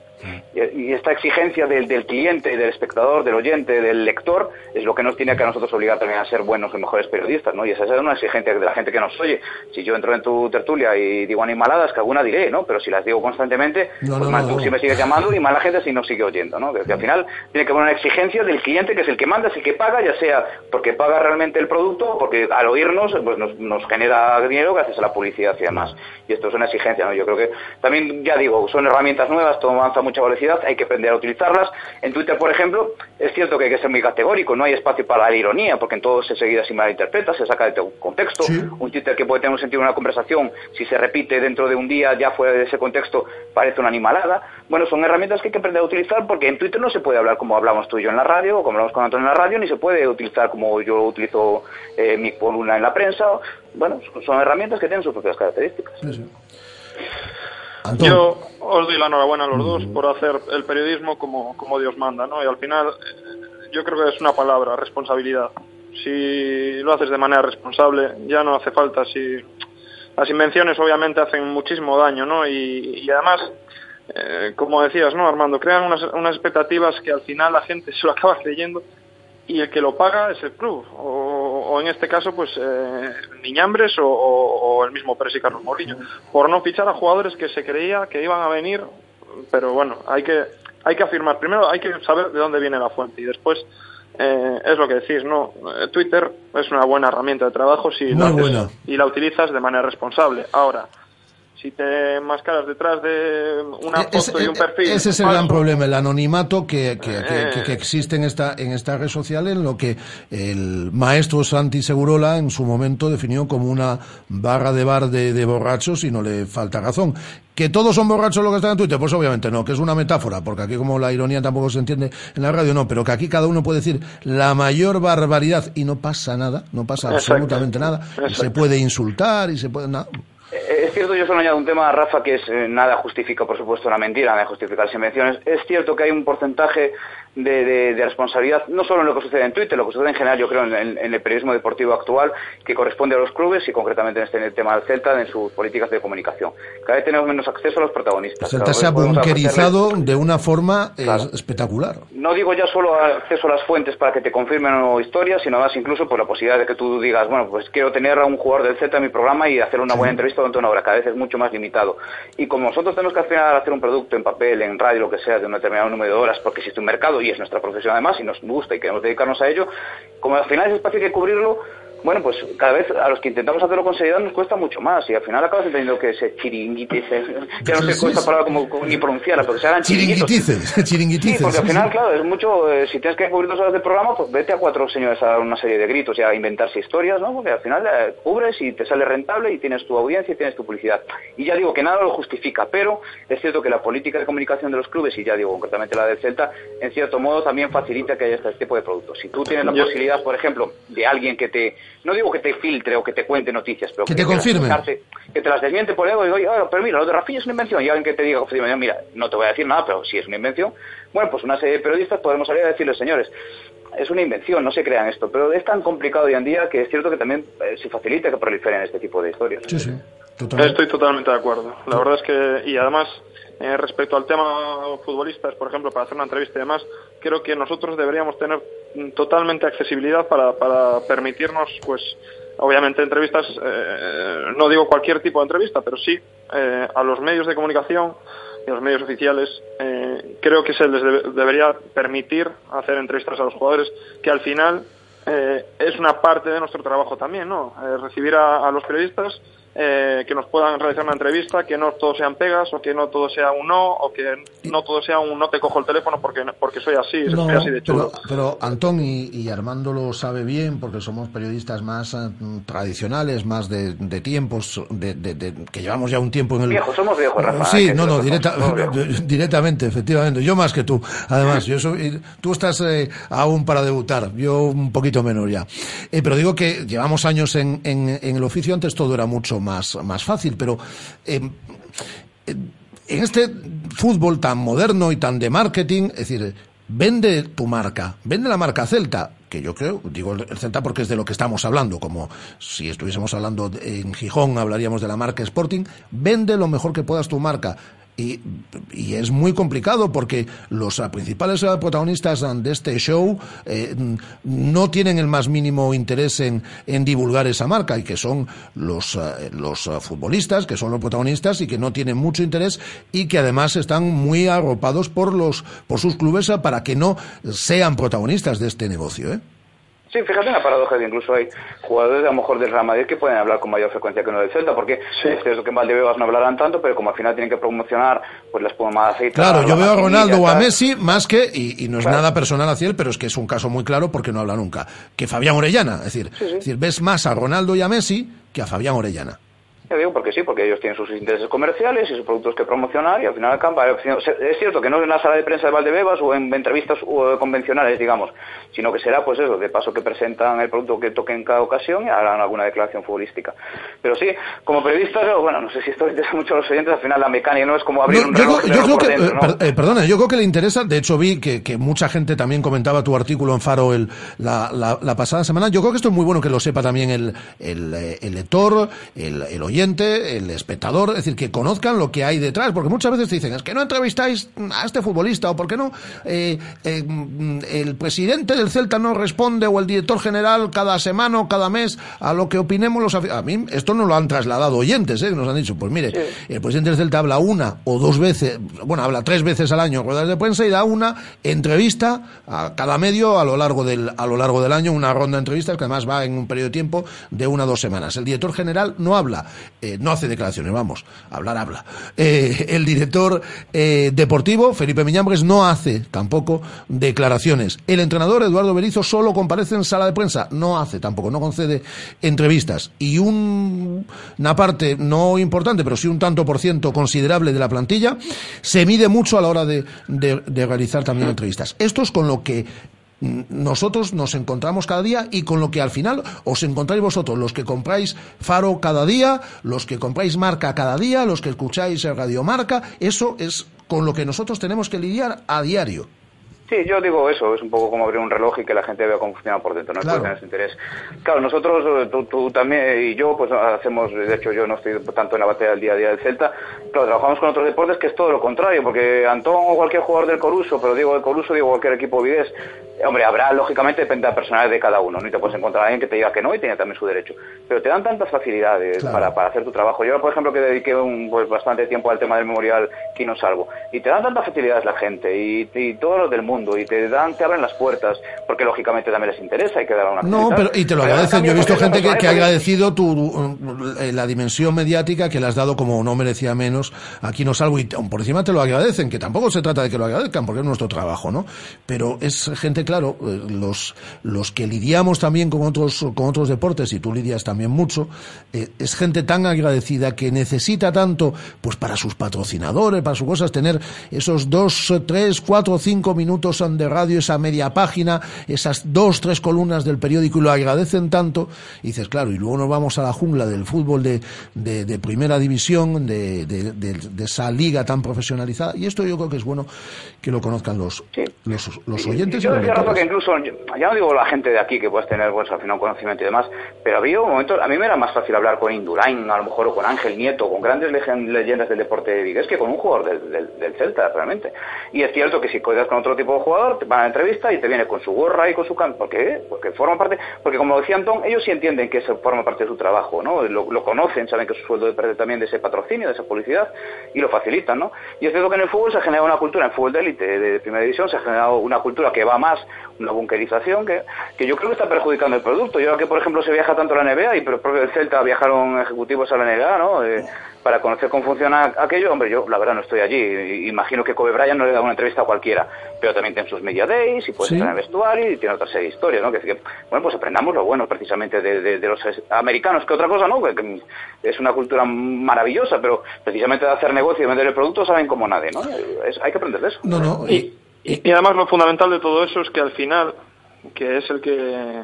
Y esta exigencia del, del cliente, del espectador, del oyente, del lector, es lo que nos tiene que a nosotros obligar también a ser buenos y mejores periodistas, ¿no? Y esa es una exigencia de la gente que nos oye. Si yo entro en tu tertulia y digo animaladas, que alguna diré, ¿no? Pero si las digo constantemente, No, pues no, no, tú si me sigues llamando y mal la gente si no sigue oyendo, ¿no? Que al final tiene que haber una exigencia del cliente que es el que manda, es el que paga, ya sea porque paga realmente el producto o porque al oírnos pues nos, nos genera dinero gracias a la publicidad y demás. Y esto es una exigencia, ¿no? Yo creo que también, ya digo, son herramientas nuevas, todo avanza a mucha velocidad, hay que aprender a utilizarlas. En Twitter, por ejemplo, es cierto que hay que ser muy categórico, no hay espacio para la ironía, porque en todo se seguida se malinterpreta, se saca de contexto. Un Twitter que puede tener un sentido en una conversación, si se repite dentro de un día, ya fuera de ese contexto, parece una animalada. Bueno, son herramientas que hay que aprender a utilizar porque en Twitter no se puede hablar como hablamos tú y yo en la radio, o como hablamos con Antonio en la radio, ni se puede utilizar como yo utilizo eh, mi columna en la prensa. Bueno, son herramientas que tienen sus propias características. Yo os doy la enhorabuena a los dos por hacer el periodismo como, como Dios manda, ¿no? Y al final, eh, yo creo que es una palabra, responsabilidad. Si lo haces de manera responsable, ya no hace falta. Si las invenciones obviamente hacen muchísimo daño, ¿no? Y, además, eh, como decías, ¿no, Armando? Crean unas, unas expectativas que al final la gente se lo acaba creyendo y el que lo paga es el club. O, o en este caso, pues eh, Niñambres o, o- o el mismo Pérez y Carlos Morillo. Por no fichar a jugadores que se creía que iban a venir, pero bueno, hay que, hay que afirmar. Primero hay que saber de dónde viene la fuente y después eh, es lo que decís, ¿no? Eh, Twitter es una buena herramienta de trabajo si lo haces y la utilizas de manera responsable. Ahora, si te mascaras detrás de una foto y un perfil Ese es el falso, gran problema, el anonimato que, que, Eh. que- que existe en esta, en esta red social, en lo que el maestro Santi Segurola en su momento definió como una barra de bar de, de borrachos y no le falta razón. ¿Que todos son borrachos los que están en Twitter? Pues obviamente no, que es una metáfora, porque aquí como la ironía tampoco se entiende en la radio, no, pero que aquí cada uno puede decir la mayor barbaridad y no pasa nada, no pasa Exacto. absolutamente nada, y se puede insultar y se puede... nada. Eh, Es cierto, yo solo añado un tema, Rafa, que es eh, nada justifica, por supuesto, una mentira, nada justifica las invenciones. Es cierto que hay un porcentaje de, de- de responsabilidad, no solo en lo que sucede en Twitter, lo que sucede en general, yo creo, en, en- en el periodismo deportivo actual, que corresponde a los clubes y concretamente en este en el tema del Celta, en sus políticas de comunicación. Cada vez tenemos menos acceso a los protagonistas. Celta Cada se ha bunkerizado de una forma eh, Claro. espectacular. no digo ya solo acceso a las fuentes para que te confirmen o historias, sino más incluso por la posibilidad de que tú digas, bueno, pues quiero tener a un jugador del Z en mi programa y hacer una buena entrevista durante una hora. Cada vez es mucho más limitado. Y como nosotros tenemos que al final hacer un producto en papel, en radio, lo que sea, de un determinado número de horas, porque existe un mercado y es nuestra profesión además y nos gusta y queremos dedicarnos a ello, como al final ese espacio hay que cubrirlo, bueno, pues cada vez a los que intentamos hacerlo con seriedad nos cuesta mucho más y al final acabas entendiendo que ese chiringuite, ese, ya no sé sí. palabra como, como ni pronunciarla, porque se hagan chiringuitos. Chiringuitices, <laughs> chiringuitices. Sí, porque al final, claro, es mucho. eh, si tienes que cubrir dos horas de programa, pues vete a cuatro señores a dar una serie de gritos y a inventarse historias, ¿no? Porque al final eh, cubres y te sale rentable y tienes tu audiencia y tienes tu publicidad. Y ya digo que nada lo justifica, pero es cierto que la política de comunicación de los clubes, y ya digo concretamente la del Celta, en cierto modo también facilita que haya este tipo de productos. Si tú tienes la Yo- posibilidad, por ejemplo, de alguien que te. No digo que te filtre o que te cuente noticias, pero Que te confirme. que te las desmiente por ego y digo, oye, ah, pero mira, lo de Rafinha es una invención. Y alguien que te diga, mira, no te voy a decir nada, pero si es una invención, bueno, pues una serie de periodistas podemos salir a decirles, señores, es una invención, no se crean esto. Pero es tan complicado hoy en día que es cierto que también eh, se facilita que proliferen este tipo de historias. Sí, sí. Estoy totalmente de acuerdo. La verdad es que, y además, eh, respecto al tema futbolistas, por ejemplo, para hacer una entrevista y demás, creo que nosotros deberíamos tener mm, totalmente accesibilidad para, para permitirnos, pues, obviamente entrevistas, eh, no digo cualquier tipo de entrevista, pero sí eh, a los medios de comunicación y a los medios oficiales, eh, creo que se les debe- debería permitir hacer entrevistas a los jugadores, que al final eh, es una parte de nuestro trabajo también, ¿no? Eh, recibir a los periodistas eh, que nos puedan realizar una entrevista, que no todo sean pegas o que no todo sea un no o que no todo sea un no te cojo el teléfono porque, porque soy así, No, soy así de chulo. pero, pero Antón y, y Armando lo sabe bien porque somos periodistas más eh, tradicionales, más de, de tiempos, de, de- de- que llevamos ya un tiempo en el... Viejos, somos viejos, Rafa, Sí, no, no, directa- <laughs> directamente, efectivamente. Yo más que tú. Además, yo soy, tú estás eh, aún para debutar, yo un poquito menor ya. Eh, pero digo que llevamos años en, en, en el oficio, antes todo era mucho más, más fácil, pero... eh, en este fútbol tan moderno y tan de marketing, es decir, vende tu marca, vende la marca Celta, que yo creo, digo el Celta porque es de lo que estamos hablando, como si estuviésemos hablando en Gijón, hablaríamos de la marca Sporting, vende lo mejor que puedas tu marca. Y, y es muy complicado porque los principales eh, protagonistas de este show eh, no tienen el más mínimo interés en, en divulgar esa marca y que son los, eh, los futbolistas, que son los protagonistas y que no tienen mucho interés y que además están muy arropados por, los, por sus clubes para que no sean protagonistas de este negocio. ¿eh? Sí, fíjate en la paradoja que incluso hay jugadores a lo mejor del Real Madrid que pueden hablar con mayor frecuencia que no del Celta, porque es cierto que en Valdebebas no hablarán tanto, pero como al final tienen que promocionar pues la espuma de aceite. Claro, yo veo a Ronaldo o a. Messi más que, y, y no es Claro. nada personal hacia él, pero es que es un caso muy claro porque no habla nunca, que Fabián Orellana. Es decir, es decir, ves más a Ronaldo y a Messi que a Fabián Orellana. Ya digo porque sí, porque ellos tienen sus intereses comerciales y sus productos que promocionar y al final acaba- es cierto que no en la sala de prensa de Valdebebas o en entrevistas eh, convencionales, digamos, sino que será pues eso, de paso que presentan el producto que toquen en cada ocasión y harán alguna declaración futbolística. Pero sí, como periodista, bueno, no sé si esto le interesa mucho a los oyentes, al final la mecánica no es como abrir No, un reloj yo creo que, dentro, eh, eh, perdona, yo creo que le interesa, de hecho vi que, que mucha gente también comentaba tu artículo en Faro el, la, la- la pasada semana, yo creo que esto es muy bueno que lo sepa también el, el, eh, el lector, el, el oyente, el espectador, es decir, que conozcan lo que hay detrás, porque muchas veces te dicen, es que no entrevistáis a este futbolista, o por qué no eh, eh, el presidente del Celta no responde, o el director general cada semana o cada mes a lo que opinemos los afi-". A mí esto no lo han trasladado oyentes, ¿eh? que nos han dicho, pues mire, el presidente del Celta habla una o dos veces, bueno, habla tres veces al año en ruedas de prensa y da una entrevista a cada medio a lo largo del, a lo largo del año, una ronda de entrevistas que además va en un periodo de tiempo de una o dos semanas. El director general no habla, eh, no hace declaraciones, vamos, hablar habla. Eh, el director eh, deportivo, Felipe Miñambres, no hace tampoco declaraciones. El entrenador, Eduardo Berizo, solo comparece en sala de prensa, no hace tampoco, no concede entrevistas. Y un- una parte no importante, pero sí un tanto por ciento considerable de la plantilla, se mide mucho a la hora de, de- realizar también entrevistas. Esto es con lo que nosotros nos encontramos cada día y con lo que al final os encontráis vosotros, los que compráis Faro cada día, los que compráis Marca cada día, los que escucháis el Radio Marca, eso es con lo que nosotros tenemos que lidiar a diario. Sí, yo digo eso, es un poco como abrir un reloj y que la gente vea cómo funciona por dentro, no Claro. puede tener ese interés. Claro, nosotros, eh, tú, tú también y yo, pues hacemos, de hecho yo no estoy tanto en la batalla del día a día del Celta, claro, trabajamos con otros deportes que es todo lo contrario, porque Antón o cualquier jugador del Coruso, pero digo del Coruso, digo cualquier equipo vidés, eh, hombre, habrá, lógicamente, depende de la personalidad de cada uno, ¿no? Y te puedes encontrar a alguien que te diga que no y tiene también su derecho. Pero te dan tantas facilidades Claro. para, para hacer tu trabajo. Yo, por ejemplo, que dediqué un, pues, bastante tiempo al tema del memorial Quino Salvo, y te dan tantas facilidades la gente y, y todos los del mundo, y te dan, te abren las puertas, porque lógicamente también les interesa, hay que dar una No, pero y te lo agradecen. Yo he visto gente que, que ha agradecido tu, eh, la dimensión mediática que le has dado como no merecía menos. Aquí no salvo y por encima te lo agradecen, que tampoco se trata de que lo agradezcan porque es nuestro trabajo, ¿no? Pero es gente, claro, eh, los, los que lidiamos también con otros, con otros deportes y tú lidias también mucho, eh, es gente tan agradecida que necesita tanto, pues para sus patrocinadores, para sus cosas, tener esos dos, tres, cuatro, cinco minutos de radio, esa media página, esas dos, tres columnas del periódico y lo agradecen tanto. Y dices, claro, y luego nos vamos a la jungla del fútbol de, de, de primera división, de, de, esa liga tan profesionalizada. Y esto yo creo que es bueno que lo conozcan los, los, los oyentes. Yo que incluso, ya no digo la gente de aquí que puedes tener, pues al final conocimiento y demás, pero había un momento, a mí me era más fácil hablar con Indurain, a lo mejor, o con Ángel Nieto, con grandes leyendas del deporte de Vigues, que con un jugador del, del, Celta, realmente. Y es cierto que si cuidas con otro tipo equipo jugador, te van a la entrevista y te viene con su gorra y con su can... ¿Por qué? Porque forma parte, porque como decía Antón, ellos sí entienden que eso forma parte de su trabajo, ¿no? Lo, lo conocen, saben que su sueldo depende también de ese patrocinio, de esa publicidad y lo facilitan, ¿no? Y es cierto que en el fútbol se ha generado una cultura, en fútbol de élite, de primera división, se ha generado una cultura que va más, una bunkerización, que, que yo creo que está perjudicando el producto. Yo creo que, por ejemplo, se viaja tanto a la NBA y por el Celta viajaron ejecutivos a la NBA, ¿no? Eh, para conocer cómo funciona aquello, hombre, yo la verdad no estoy allí. Imagino que Kobe Bryant no le da una entrevista a cualquiera, pero también tiene sus media days y puede estar en el vestuario y tiene otra serie de historias, ¿no? Que, que, bueno, pues aprendamos lo bueno precisamente de, de, de, los americanos, que otra cosa, ¿no? Que, que, es una cultura maravillosa, pero precisamente de hacer negocio y vender el producto saben como nadie, ¿no? Es, hay que aprender de eso. No, no. Y, y, además lo fundamental de todo eso es que al final, que es el que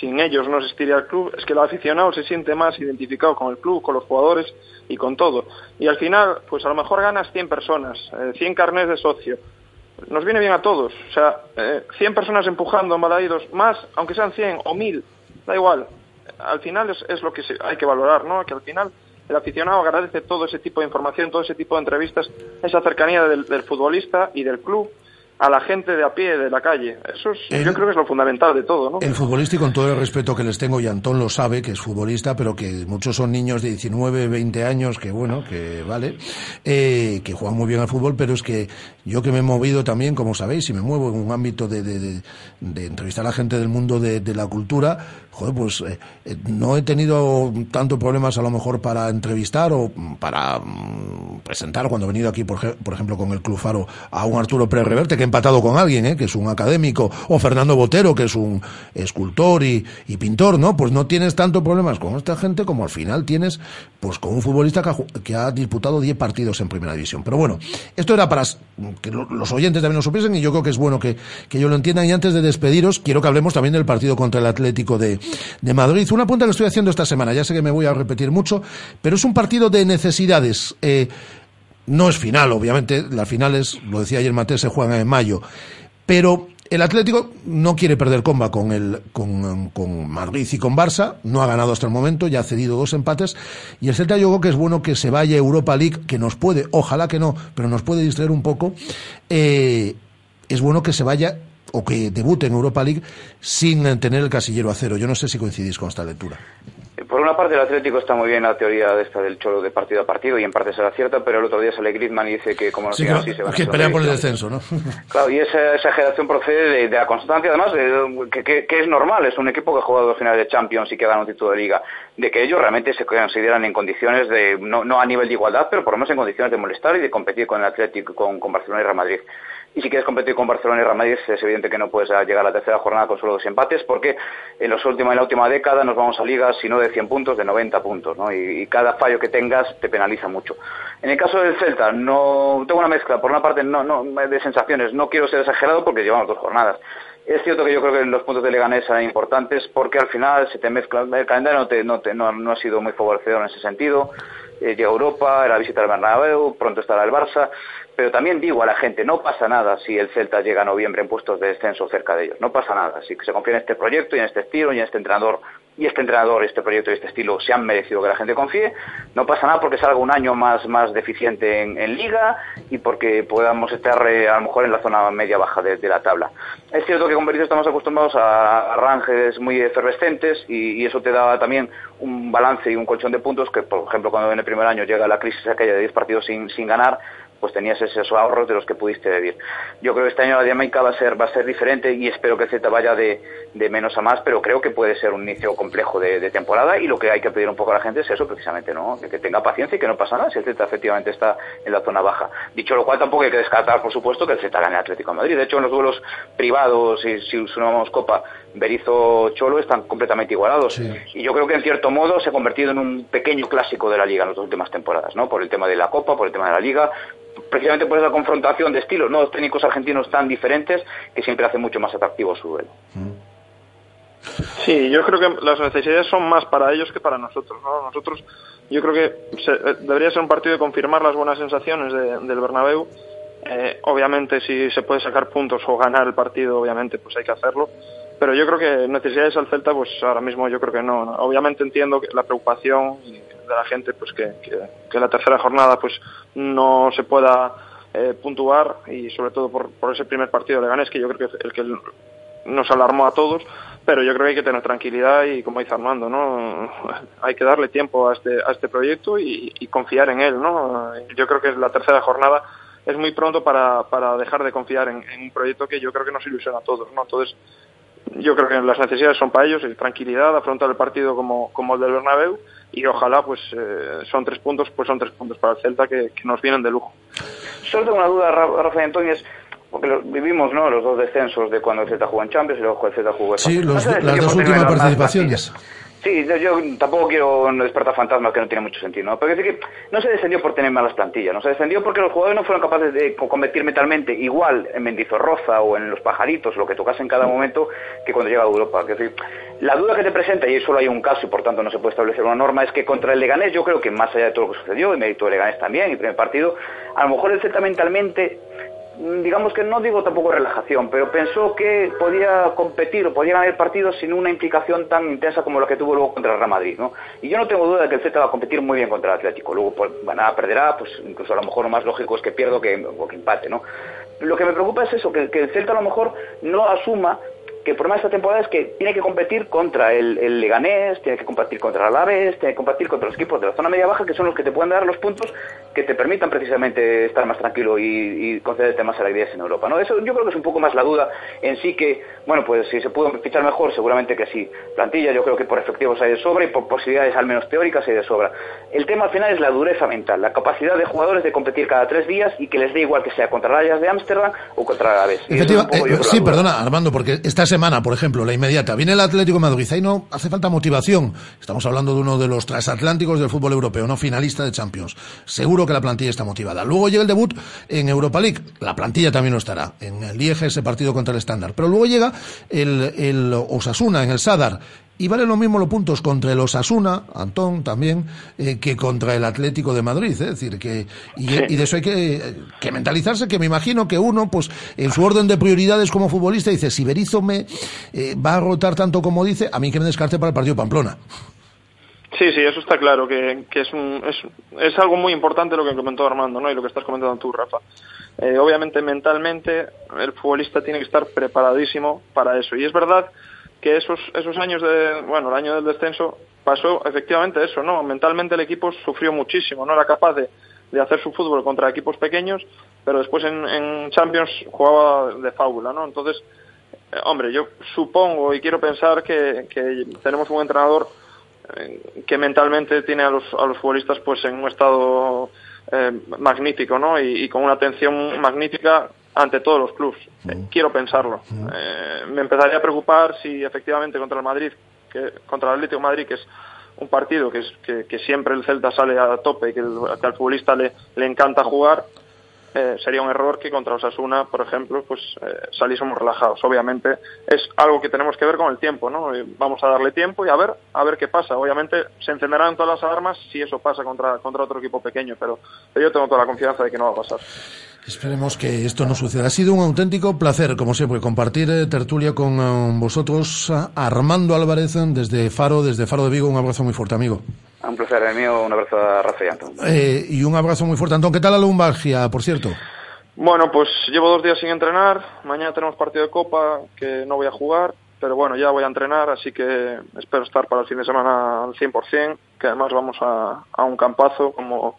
sin ellos no existiría el club, es que el aficionado se siente más identificado con el club, con los jugadores y con todo. Y al final, pues a lo mejor ganas 100 personas, eh, 100 carnés de socio. Nos viene bien a todos. O sea, eh, 100 personas empujando Balaídos, más, aunque sean 100 o 1000, da igual. Al final es, es lo que se, hay que valorar, ¿no? Que al final el aficionado agradece todo ese tipo de información, todo ese tipo de entrevistas, esa cercanía del futbolista y del club a la gente de a pie de la calle. Eso es, el, yo creo que es lo fundamental de todo, ¿no? El futbolista, y con todo el respeto que les tengo, y Antón lo sabe, que es futbolista, pero que muchos son niños de 19, 20 años, que bueno, que vale, eh, que juegan muy bien al fútbol, pero es que yo que me he movido también, como sabéis, y me muevo en un ámbito de, de, de, de entrevistar a la gente del mundo de, de la cultura, joder, pues eh, no he tenido tanto problemas a lo mejor para entrevistar o para mm, presentar cuando he venido aquí, por, por, ejemplo, con el Club Faro, a un Arturo Pérez Reverte, que he empatado con alguien, ¿eh? que es un académico, o Fernando Botero, que es un escultor y, pintor, ¿no? Pues no tienes tanto problemas con esta gente como al final tienes, pues con un futbolista que ha, ha disputado 10 partidos en Primera División. Pero bueno, esto era para que los oyentes también lo supiesen y yo creo que es bueno que, que ellos lo entiendan. Y antes de despediros, quiero que hablemos también del partido contra el Atlético de, de Madrid. Una punta que estoy haciendo esta semana, ya sé que me voy a repetir mucho, pero es un partido de necesidades. Eh, no es final, obviamente, las finales, lo decía ayer Maté, se juegan en mayo, pero el Atlético no quiere perder comba con, el, con, con, Madrid y con Barça, no ha ganado hasta el momento, ya ha cedido dos empates, y el Celta yo creo que es bueno que se vaya Europa League, que nos puede, ojalá que no, pero nos puede distraer un poco, eh, es bueno que se vaya o que debute en Europa League sin tener el casillero a cero. Yo no sé si coincidís con esta lectura. Por una parte, el Atlético está muy bien la teoría de esta del cholo de partido a partido y en parte será cierta, pero el otro día sale Griezmann y dice que como no sí, sigan así se van que a pelean por el descenso, ¿no? <laughs> Claro, y esa exageración procede de, de la constancia, además, de, que, que, que, es normal, es un equipo que ha jugado dos finales de Champions y que gana un título de liga, de que ellos realmente se consideran en condiciones de, no, no a nivel de igualdad, pero por lo menos en condiciones de molestar y de competir con el Atlético, con, con Barcelona y Real Madrid. Y si quieres competir con Barcelona y Real Madrid, es evidente que no puedes llegar a la tercera jornada con solo dos empates, porque en, los últimos, en la última década nos vamos a ligas, si no de 100 puntos, de 90 puntos, ¿no? Y, cada fallo que tengas te penaliza mucho. En el caso del Celta, no tengo una mezcla, por una parte no, no de sensaciones, no quiero ser exagerado porque llevamos dos jornadas. Es cierto que yo creo que los puntos de Leganés eran importantes porque al final se te mezcla, el calendario no, te, no, te, no, no ha sido muy favorecedor en ese sentido. Eh, llega Europa, la visita al Bernabéu, pronto estará el Barça pero también digo a la gente, no pasa nada si el Celta llega a noviembre en puestos de descenso cerca de ellos, no pasa nada, si se confía en este proyecto y en este estilo y en este entrenador, y este entrenador, este proyecto y este estilo se han merecido que la gente confíe, no pasa nada porque salga un año más, más deficiente en, liga y porque podamos estar eh, a lo mejor en la zona media-baja de, de, la tabla. Es cierto que con Berizzo estamos acostumbrados a arranjes muy efervescentes y, y, eso te da también un balance y un colchón de puntos que, por ejemplo, cuando en el primer año llega la crisis aquella de 10 partidos sin, sin ganar, pues tenías esos ahorros de los que pudiste vivir. Yo creo que este año la dinámica va a ser, va a ser diferente y espero que el Z vaya de, de menos a más, pero creo que puede ser un inicio complejo de, de, temporada y lo que hay que pedir un poco a la gente es eso precisamente, ¿no? Que, tenga paciencia y que no pasa nada si el Z efectivamente está en la zona baja. Dicho lo cual, tampoco hay que descartar, por supuesto, que el Z gane Atlético de Madrid. De hecho, en los duelos privados, y si sumamos Copa, Berizo Cholo están completamente igualados. Sí. Y yo creo que en cierto modo se ha convertido en un pequeño clásico de la liga en las últimas temporadas, ¿no? Por el tema de la Copa, por el tema de la liga, precisamente por esa confrontación de estilos, ¿no? Los técnicos argentinos tan diferentes que siempre hace mucho más atractivo su duelo. Sí, yo creo que las necesidades son más para ellos que para nosotros, ¿no? Nosotros, yo creo que se, eh, debería ser un partido de confirmar las buenas sensaciones de, del Bernabéu. Eh, obviamente, si se puede sacar puntos o ganar el partido, obviamente, pues hay que hacerlo. Pero yo creo que necesidades al Celta, pues ahora mismo yo creo que no. Obviamente entiendo que la preocupación de la gente, pues que, que, la tercera jornada, pues no se pueda eh, puntuar y sobre todo por, por ese primer partido de Leganés que yo creo que el que nos alarmó a todos pero yo creo que hay que tener tranquilidad y como dice Armando no <laughs> hay que darle tiempo a este a este proyecto y, confiar en él no yo creo que la tercera jornada es muy pronto para, para dejar de confiar en, en, un proyecto que yo creo que nos ilusiona a todos no entonces yo creo que las necesidades son para ellos, tranquilidad, afrontar el partido como, como el del Bernabéu y ojalá pues eh, son tres puntos, pues son tres puntos para el Celta que, que nos vienen de lujo. Solo tengo una duda, Rafa Antonio, es porque lo, vivimos ¿no? los dos descensos de cuando el Celta jugó en Champions y luego el Celta jugó en Sí, los, no las dos últimas participaciones. Sí, yo, yo, tampoco quiero despertar fantasmas que no tiene mucho sentido, ¿no? Pero es que no se descendió por tener malas plantillas, no se descendió porque los jugadores no fueron capaces de competir mentalmente igual en Mendizorroza o en los pajaritos, lo que tocase en cada momento, que cuando llega a Europa. Es decir, la duda que te presenta, y solo hay un caso y por tanto no se puede establecer una norma, es que contra el Leganés yo creo que más allá de todo lo que sucedió, y mérito de Leganés también, y primer partido, a lo mejor el Celta mentalmente digamos que no digo tampoco relajación, pero pensó que podía competir o podía ganar el partido sin una implicación tan intensa como la que tuvo luego contra el Real Madrid, ¿no? Y yo no tengo duda de que el Z va a competir muy bien contra el Atlético. Luego, pues, nada, perderá, pues incluso a lo mejor lo más lógico es que pierdo que, o que empate, ¿no? Lo que me preocupa es eso, que el Celta a lo mejor no asuma que el problema de esta temporada es que tiene que competir contra el, el, Leganés, tiene que competir contra el Alavés, tiene que competir contra los equipos de la zona media-baja, que son los que te pueden dar los puntos que te permitan precisamente estar más tranquilo y, y concederte más alegrías en Europa. ¿no? Eso yo creo que es un poco más la duda en sí que, bueno, pues si se pudo fichar mejor, seguramente que sí. Plantilla, yo creo que por efectivos hay de sobra y por posibilidades al menos teóricas hay de sobra. El tema al final es la dureza mental, la capacidad de jugadores de competir cada tres días y que les dé igual que sea contra Rayas de Ámsterdam o contra el Alavés. Efectiva, eh, sí, perdona, Armando, porque estás semana, por ejemplo, la inmediata, viene el Atlético de Madrid, ahí no hace falta motivación. Estamos hablando de uno de los transatlánticos del fútbol europeo, no finalista de Champions. Seguro que la plantilla está motivada. Luego llega el debut en Europa League, la plantilla también no estará. En el Lieja ese partido contra el estándar. Pero luego llega el, el Osasuna en el Sadar y valen lo mismo los puntos contra el Osasuna, Antón también, eh, que contra el Atlético de Madrid. ¿eh? Es decir, que y, sí. y, de eso hay que, que, mentalizarse, que me imagino que uno, pues, en su orden de prioridades como futbolista, dice, si Berizzo me eh, va a rotar tanto como dice, a mí que me descarte para el partido Pamplona. Sí, sí, eso está claro, que, que es, un, es, es, algo muy importante lo que comentó Armando, ¿no? Y lo que estás comentando tú, Rafa. Eh, obviamente, mentalmente, el futbolista tiene que estar preparadísimo para eso. Y es verdad que esos, esos años de, bueno, el año del descenso pasó efectivamente eso, ¿no? Mentalmente el equipo sufrió muchísimo, no era capaz de, de hacer su fútbol contra equipos pequeños, pero después en, en Champions jugaba de fábula, ¿no? Entonces, eh, hombre, yo supongo y quiero pensar que, tenemos un entrenador eh, que mentalmente tiene a los, a los futbolistas pues en un estado eh, magnífico, ¿no? Y con una atención magnífica ante todos los clubes. Eh, quiero pensarlo. Eh, me empezaría a preocupar si efectivamente contra el Madrid, que, contra el Atlético de Madrid, que es un partido que, es, que, que siempre el Celta sale a tope y que, el, que al futbolista le, le encanta jugar, eh, sería un error que contra Osasuna, por ejemplo, pues eh, saliésemos relajados. Obviamente es algo que tenemos que ver con el tiempo, ¿no? Y vamos a darle tiempo y a ver, a ver qué pasa. Obviamente se encenderán todas las alarmas si eso pasa contra, contra otro equipo pequeño, pero, pero yo tengo toda la confianza de que no va a pasar. Esperemos que esto no suceda. Ha sido un auténtico placer, como siempre, compartir eh, tertulia con eh, vosotros. Armando Álvarez, desde Faro, desde Faro de Vigo. Un abrazo muy fuerte, amigo. Un placer, el mío. Un abrazo a Rafa y Antón. Eh, y un abrazo muy fuerte, Antón. ¿Qué tal la lumbalgia, por cierto? Bueno, pues llevo dos días sin entrenar. Mañana tenemos partido de Copa que no voy a jugar. Pero bueno, ya voy a entrenar, así que espero estar para el fin de semana al 100%, que además vamos a, a un campazo como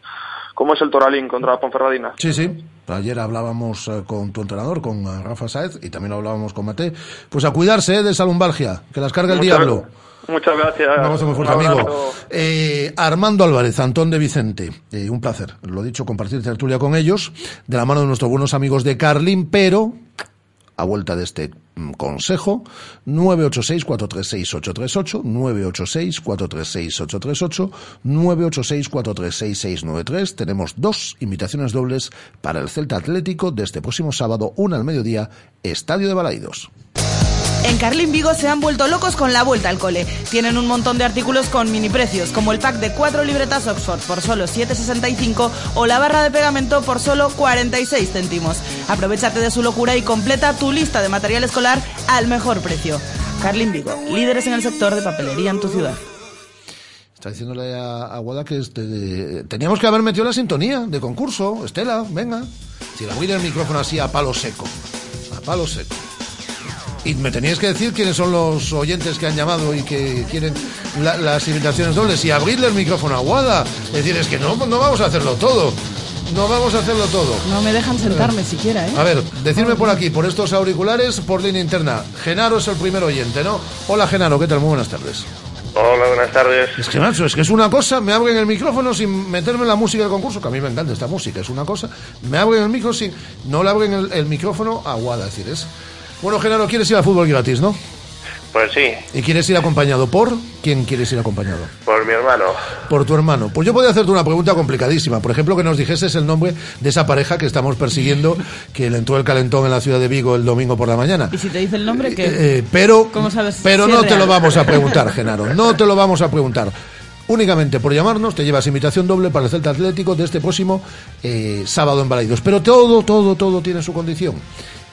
como es el Toralín contra la Ponferradina. Sí, sí. Ayer hablábamos uh, con tu entrenador, con uh, Rafa Saez, y también lo hablábamos con Mate. Pues a cuidarse ¿eh? de esa lumbalgia, que las carga el Muchas diablo. Muchas gracias. Un abrazo muy fuerte, amigo. Eh, Armando Álvarez, Antón de Vicente. Eh, un placer, lo dicho, compartir tertulia con ellos, de la mano de nuestros buenos amigos de Carlin, pero a vuelta de este consejo 986-436-838 986-436-838 986-436-693 tenemos dos invitaciones dobles para el Celta Atlético de este próximo sábado una al mediodía Estadio de Balaidos en Carlin Vigo se han vuelto locos con la vuelta al cole. Tienen un montón de artículos con mini precios, como el pack de cuatro libretas Oxford por solo 7,65 o la barra de pegamento por solo 46 céntimos. Aprovechate de su locura y completa tu lista de material escolar al mejor precio. Carlin Vigo, líderes en el sector de papelería en tu ciudad. Está diciéndole a, Guada que este, teníamos que haber metido la sintonía de concurso. Estela, venga. Si abrir el micrófono así a palo seco, a palo seco. Y me teníais que decir quiénes son los oyentes que han llamado y que quieren la- las invitaciones dobles y abrirle el micrófono a Guada. Es decir, es que no, no vamos a hacerlo todo. No vamos a hacerlo todo. No me dejan sentarme siquiera, ¿eh? A ver, decirme por aquí, por estos auriculares, por línea interna. Genaro es el primer oyente, ¿no? Hola Genaro, ¿qué tal? Muy buenas tardes. Hola, buenas tardes. Es que, macho, es que es una cosa, me abren el micrófono sin meterme en la música del concurso, que a mí me encanta esta música, es una cosa, me abren el micro sin, no le abren el, el micrófono a Guada, es decir, es... Bueno, Genaro, quieres ir a fútbol gratis, ¿no? Pues sí, ¿Y quieres ir acompañado por? ¿Quién quieres ir acompañado? por mi hermano. Por tu hermano. Pues yo podría hacerte una pregunta complicadísima. Por ejemplo, que nos dijeses el nombre de esa pareja que estamos persiguiendo, <laughs> que le entró el calentón en la ciudad de Vigo el domingo por la mañana. Y si te dice el nombre, que Eh, pero ¿Cómo sabes pero si no te lo vamos a preguntar, <laughs> Genaro. No te lo vamos a preguntar. Únicamente por llamarnos te llevas invitación doble para el Celta Atlético de este próximo eh, sábado en Balaidos. Pero todo, todo, todo tiene su condición.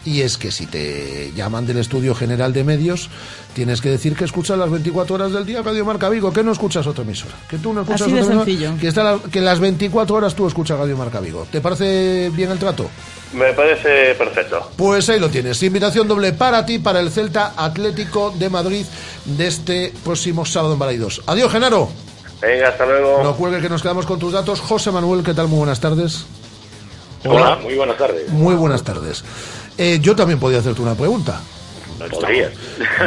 Y es que si te llaman del Estudio General de Medios, tienes que decir que escuchas las 24 horas del día Radio Marca Vigo, que no escuchas otra emisora. Que tú no escuchas Así de otra emisora, sencillo. Que, está la- que las 24 horas tú escuchas Radio Marca Vigo. ¿Te parece bien el trato? Me parece perfecto. Pues ahí lo tienes. Invitación doble para ti, para el Celta Atlético de Madrid de este próximo sábado en Balaidos. Adiós, Genaro. Venga, hasta luego. No cuelgue que nos quedamos con tus datos. José Manuel, ¿qué tal? Muy buenas tardes. Hola, muy buenas tardes. Muy buenas tardes. Eh, yo también podría hacerte una pregunta. Podrías.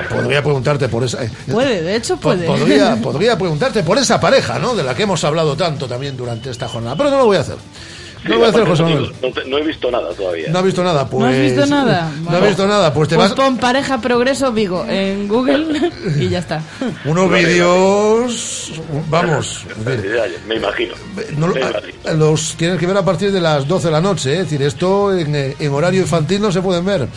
Podría preguntarte por esa... eh, Puede, de hecho puede. podría, <laughs> podría preguntarte por esa pareja, ¿no? De la que hemos hablado tanto también durante esta jornada. Pero no lo voy a hacer. No voy a hacer, José Manuel. No, te- no he visto nada todavía. No has visto nada, pues... ¿No has visto nada? No has visto nada, pues te Pues vas... pon pareja progreso Vigo en Google y ya está. Unos vídeos... Vamos. Me imagino. No Me imagino. los tienes que ver a partir de las 12 de la noche, ¿eh? es decir, esto en, eh, en horario infantil no se pueden ver.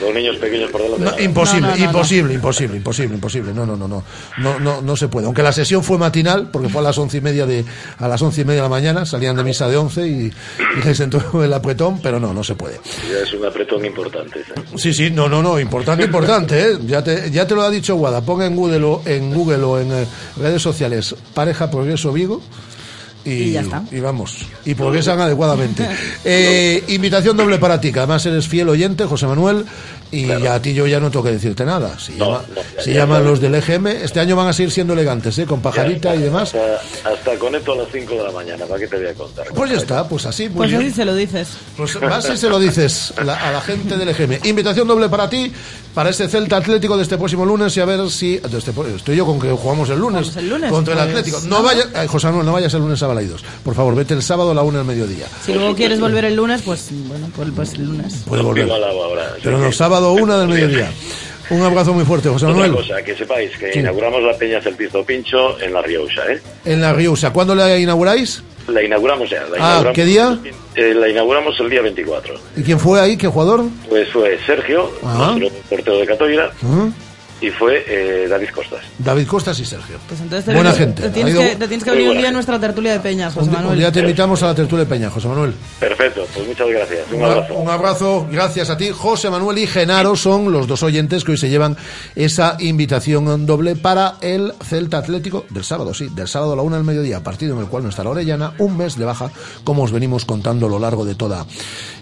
Con niños pequeños por delante. No, imposible, imposible, imposible, imposible, imposible. No, no, no, no, no, no, no se puede. Aunque la sesión fue matinal, porque fue a las once y media de a las once y media de la mañana, salían de misa de 11 y, y <laughs> les entró el apretón, pero no, no se puede. Ya es un apretón importante. ¿eh? Sí, sí, no, no, no, importante, importante, ¿eh? Ya te, ya te lo ha dicho Guada. Ponga en Google o en, Google o en eh, redes sociales pareja progreso Vigo. Y, Y ya está. y vamos, y progresan adecuadamente. Eh, invitación doble para ti, que además eres fiel oyente, José Manuel, y a ti yo ya no tengo que decirte nada. Si, llama- ya- si ya llaman los del EGM, este año van a seguir siendo elegantes, ¿eh? con pajarita y demás. Hasta, hasta conecto a las 5 de la mañana, ¿para qué te voy a contar? Pues ya está, pues así, Pues bien. así se lo dices. Pues vas y se lo dices a la, a la gente del EGM. Invitación doble para ti, para este Celta Atlético de este próximo lunes y a ver si... de este- estoy yo con que jugamos el lunes, Jugamos el lunes, contra el pues, Atlético. No nada. vaya, ay, José Manuel, no vayas el lunes a Balaidos. Por favor, vete el sábado a la una del mediodía. Si luego quieres volver el lunes, pues bueno, pues, pues el lunes. Puede volver. Viva la ahora. Sábado una del mediodía. Un abrazo muy fuerte, José Otra Manuel. cosa, que sepáis que Sí. inauguramos la Peña del Pisto Pincho en La Rioja, ¿eh? En la Riusa. ¿Cuándo la inauguráis? La inauguramos ya. La Ah, inauguramos, ¿qué día? Eh, la inauguramos el día 24. ¿Y quién fue ahí? ¿Qué jugador? Pues fue Sergio, nuestro portero de Catoira, Ujú. Y fue eh, David Costas. David Costas y Sergio. Pues entonces te, Buena gente. te tienes, ido- que, te tienes que venir un día a nuestra tertulia de peñas, José Un, di- un Manuel. día te invitamos a la tertulia de Peña, José Manuel. Perfecto, pues muchas gracias. Un Un, abrazo. un abrazo, gracias a ti. José Manuel y Genaro son los dos oyentes que hoy se llevan esa invitación doble para el Celta Atlético del sábado, sí, del sábado a la una del mediodía, partido en el cual no estará Orellana, un mes de baja, como os venimos contando a lo largo de toda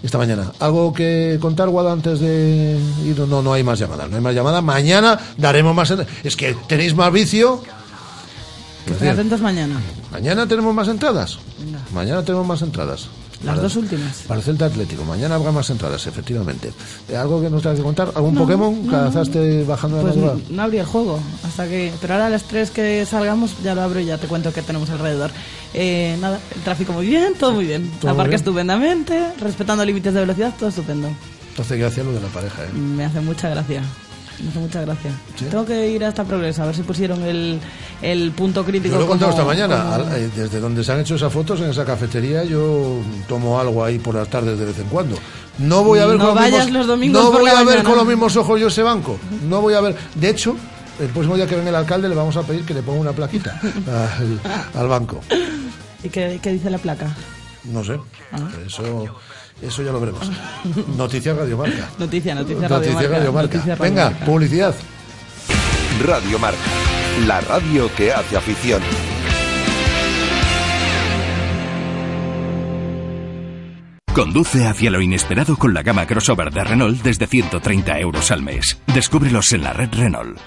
esta mañana. ¿Algo que contar, Guada, antes de ir? No, no hay más llamadas, no hay más llamadas. Mañana daremos más... Es que tenéis más vicio. Estén atentos mañana. Mañana tenemos más entradas. Mañana tenemos más entradas. Las Para- dos últimas. Para el Celta Atlético. Mañana habrá más entradas, efectivamente. Eh, ¿Algo que nos tengas que contar? ¿Algún No, Pokémon no, que no. cazaste bajando de Pues madrugada? no abrí el juego hasta que pero ahora a las 3 que salgamos ya lo abro y ya te cuento qué tenemos alrededor eh, nada el tráfico muy bien todo muy bien Todo muy aparca bien. estupendamente respetando límites de velocidad todo estupendo Entonces, gracias lo de la pareja, ¿eh? me hace mucha gracia me hace mucha gracia tengo que ir hasta Progreso a ver si pusieron el, el punto crítico Yo lo he contado esta mañana. como- al- eh, desde donde se han hecho esas fotos, en esa cafetería, yo tomo algo ahí por las tardes de vez en cuando. No voy a ver No con los vayas mismos, los domingos no voy a ver mañana. con los mismos ojos yo ese banco. No voy a ver. De hecho, el próximo día que venga el alcalde le vamos a pedir que le ponga una plaquita <laughs> al, al banco. ¿y qué, qué dice la placa? No sé. Ah. Eso, eso ya lo veremos. Noticias Radio Marca. noticia noticia, Noticias Radio Radio Marca. Noticia Radio Venga, Marca. publicidad. Radio Marca, la radio que hace afición. Conduce hacia lo inesperado con la gama crossover de Renault desde 130 euros al mes. Descúbrelos en la red Renault.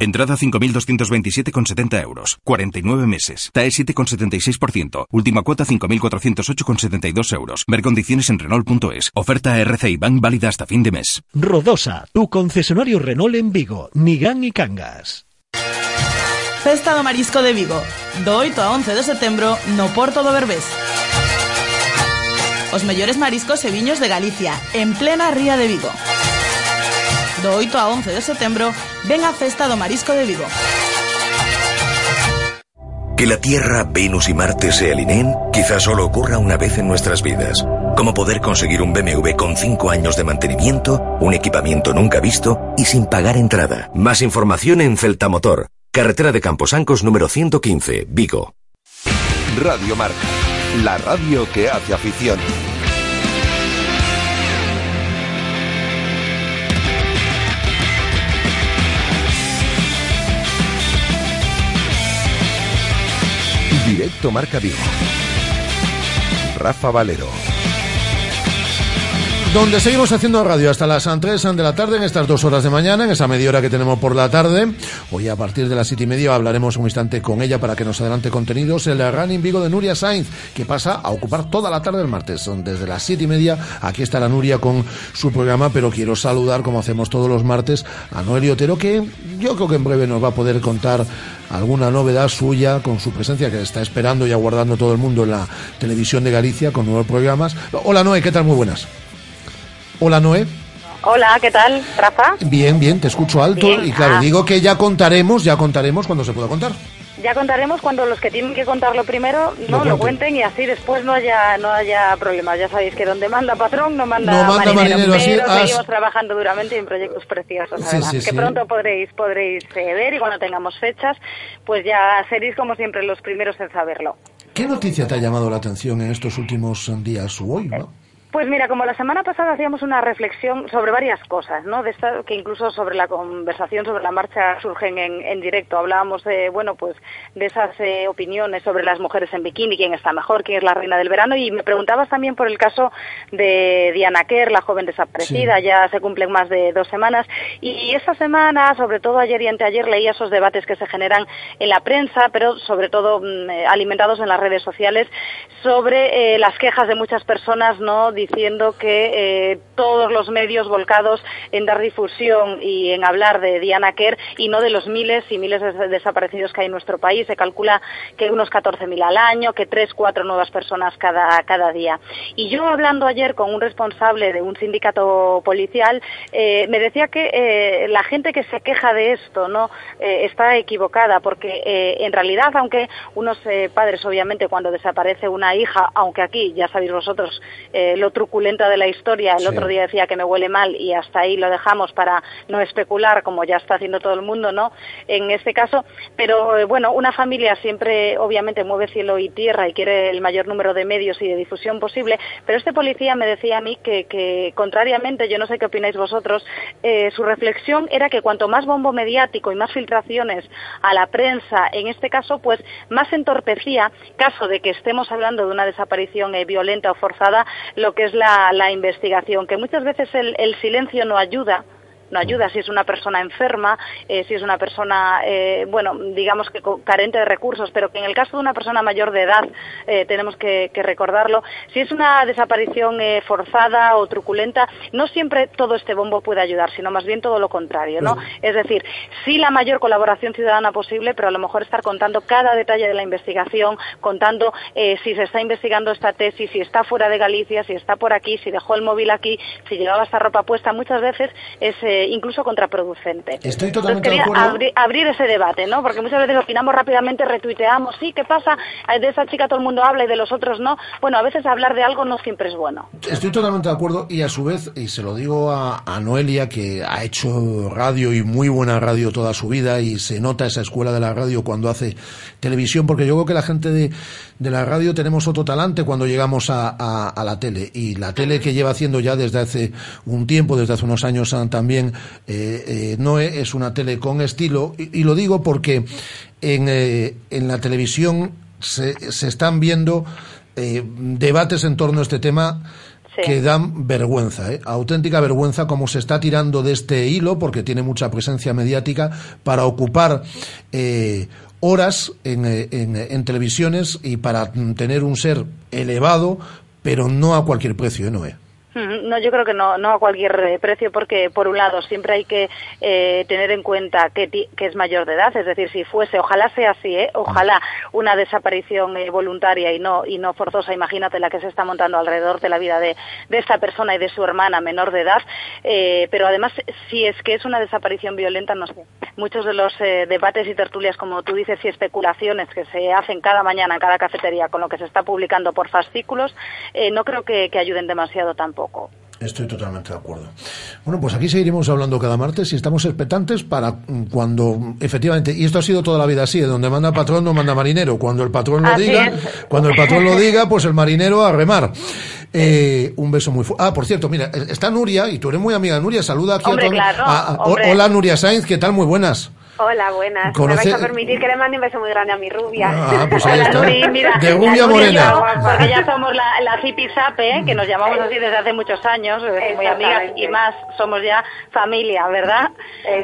Entrada 5.227,70 euros. 49 meses. TAE 7,76%. Última cuota 5.408,72 euros. Ver condiciones en Renault.es. Oferta RCI Bank válida hasta fin de mes. Rodosa, tu concesionario Renault en Vigo, Nigán y Cangas. Festa do Marisco de Vigo, do 8 a 11 de setembro no Porto do Berbés. Os mellores mariscos e viños de Galicia, en plena ría de Vigo. Do 8 a 11 de setembro, ven a Festa do Marisco de Vigo. Que la Tierra, Venus y Marte se alineen quizás solo ocurra una vez en nuestras vidas. Como poder conseguir un BMW con 5 años de mantenimiento, un equipamiento nunca visto y sin pagar entrada. Más información en Celta Motor, carretera de Camposancos número 115, Vigo. Radio Marca, la radio que hace afición. Directo Marca Vigo. Rafa Valero. Donde seguimos haciendo radio hasta las 3 de la tarde, en estas dos horas de mañana, en esa media hora que tenemos por la tarde. Hoy a partir de las siete y media hablaremos un instante con ella para que nos adelante contenidos. El Running Vigo de Nuria Sainz, que pasa a ocupar toda la tarde el martes. Desde las siete y media, aquí está la Nuria con su programa, pero quiero saludar, como hacemos todos los martes, a Noelio Otero, que yo creo que en breve nos va a poder contar alguna novedad suya con su presencia que está esperando y aguardando todo el mundo en la televisión de Galicia con nuevos programas. Hola Noé, ¿qué tal? Muy buenas. Hola Noé. Hola, ¿qué tal, Rafa? Bien, bien, te escucho alto Bien, y claro, ah. digo que ya contaremos, ya contaremos cuando se pueda contar. Ya contaremos cuando los que tienen que contarlo primero no Lo lo, cuenten. y así después no haya no haya problemas. Ya sabéis que donde manda patrón no manda, No manda marinero, así- pero as- seguimos trabajando duramente en proyectos preciosos. Sí, sí, que sí. pronto podréis podréis eh, ver y cuando tengamos fechas, pues ya seréis como siempre los primeros en saberlo. ¿Qué noticia te ha llamado la atención en estos últimos días o hoy? ¿no? Pues mira, como la semana pasada hacíamos una reflexión sobre varias cosas, ¿no? De esta, que incluso sobre la conversación sobre la marcha surgen en, en directo. Hablábamos de, bueno, pues de esas eh, opiniones sobre las mujeres en bikini, quién está mejor, quién es la reina del verano. Y me preguntabas también por el caso de Diana Kerr, la joven desaparecida. Sí. Ya se cumplen más de dos semanas. Y esta semana, sobre todo ayer y anteayer, leía esos debates que se generan en la prensa, pero sobre todo mm, eh, alimentados en las redes sociales, sobre eh, las quejas de muchas personas, ¿no? Diciendo que eh, todos los medios volcados en dar difusión y en hablar de Diana Kerr y no de los miles y miles de desaparecidos que hay en nuestro país. Se calcula que unos 14.000 al año, que tres, cuatro nuevas personas cada, cada día. Y yo hablando ayer con un responsable de un sindicato policial, eh, me decía que eh, la gente que se queja de esto no está equivocada, porque en realidad, aunque unos padres, obviamente, cuando desaparece una hija, aunque aquí, ya sabéis vosotros, eh, lo truculenta de la historia, el Sí. otro día decía que me huele mal y hasta ahí lo dejamos para no especular, como ya está haciendo todo el mundo, ¿no? En este caso, pero eh, bueno, una familia siempre, obviamente, mueve cielo y tierra y quiere el mayor número de medios y de difusión posible, pero este policía me decía a mí que, que contrariamente, yo no sé qué opináis vosotros, eh, su reflexión era que cuanto más bombo mediático y más filtraciones a la prensa, en este caso, pues más entorpecía, caso de que estemos hablando de una desaparición eh, violenta o forzada, lo que es la, la investigación, que muchas veces el, el silencio no ayuda no ayuda. Si es una persona enferma, eh, si es una persona, eh, bueno, digamos que carente de recursos, pero que en el caso de una persona mayor de edad, eh, tenemos que, que recordarlo, si es una desaparición forzada o truculenta, no siempre todo este bombo puede ayudar, sino más bien todo lo contrario, ¿no? Es decir, sí la mayor colaboración ciudadana posible, pero a lo mejor estar contando cada detalle de la investigación, contando si se está investigando esta tesis, si está fuera de Galicia, si está por aquí, si dejó el móvil aquí, si llevaba esta ropa puesta, muchas veces es eh, incluso contraproducente. Estoy Entonces totalmente de acuerdo. abri- abrir ese debate, ¿no? Porque muchas veces opinamos rápidamente, retuiteamos, sí, ¿qué pasa? De esa chica todo el mundo habla y de los otros no. Bueno, a veces hablar de algo no siempre es bueno. Estoy totalmente de acuerdo y a su vez, y se lo digo a, a Noelia, que ha hecho radio y muy buena radio toda su vida y se nota esa escuela de la radio cuando hace televisión, porque yo creo que la gente de, de la radio tenemos otro talante cuando llegamos a, a- a la tele. Y la tele que lleva haciendo ya desde hace un tiempo, desde hace unos años ah, también, eh, eh, Noé, es una tele con estilo. Y, y lo digo porque en, eh, en la televisión se, se están viendo eh, debates en torno a este tema que dan vergüenza, ¿eh? auténtica vergüenza como se está tirando de este hilo, porque tiene mucha presencia mediática, para ocupar eh, horas en, en, en, televisiones y para tener un ser elevado, pero no a cualquier precio, ¿eh, Noé? No, yo creo que no, no a cualquier eh, precio, porque por un lado siempre hay que eh, tener en cuenta que, que, es mayor de edad, es decir, si fuese, ojalá sea así, ¿eh? ojalá una desaparición eh, voluntaria y no y no forzosa, imagínate la que se está montando alrededor de la vida de, de esta persona y de su hermana menor de edad, pero además si es que es una desaparición violenta, no sé, muchos de los debates y tertulias, como tú dices, y especulaciones que se hacen cada mañana en cada cafetería con lo que se está publicando por fascículos, no creo que, que ayuden demasiado tampoco. Estoy totalmente de acuerdo. Bueno, pues aquí seguiremos hablando cada martes y estamos expectantes para cuando efectivamente, y esto ha sido toda la vida así, donde manda patrón no manda marinero. Cuando el patrón lo Así diga, es. cuando el patrón lo diga, pues el marinero a remar. Eh, un beso muy fuerte. Ah, por cierto, mira, está Nuria, y tú eres muy amiga de Nuria, saluda aquí Hombre, a todos. claro, Ah, ah. Hola Nuria Sainz, ¿qué tal? Muy buenas. Hola, buenas. Conoce- Me vais a permitir que le mande un beso muy grande a mi rubia. Ah, pues ahí está. Mira, De la rubia morena. yo, porque ya somos la, la zipizape, ¿eh? que nos llamamos así desde hace muchos años, muy amigas y más, somos ya familia, ¿verdad?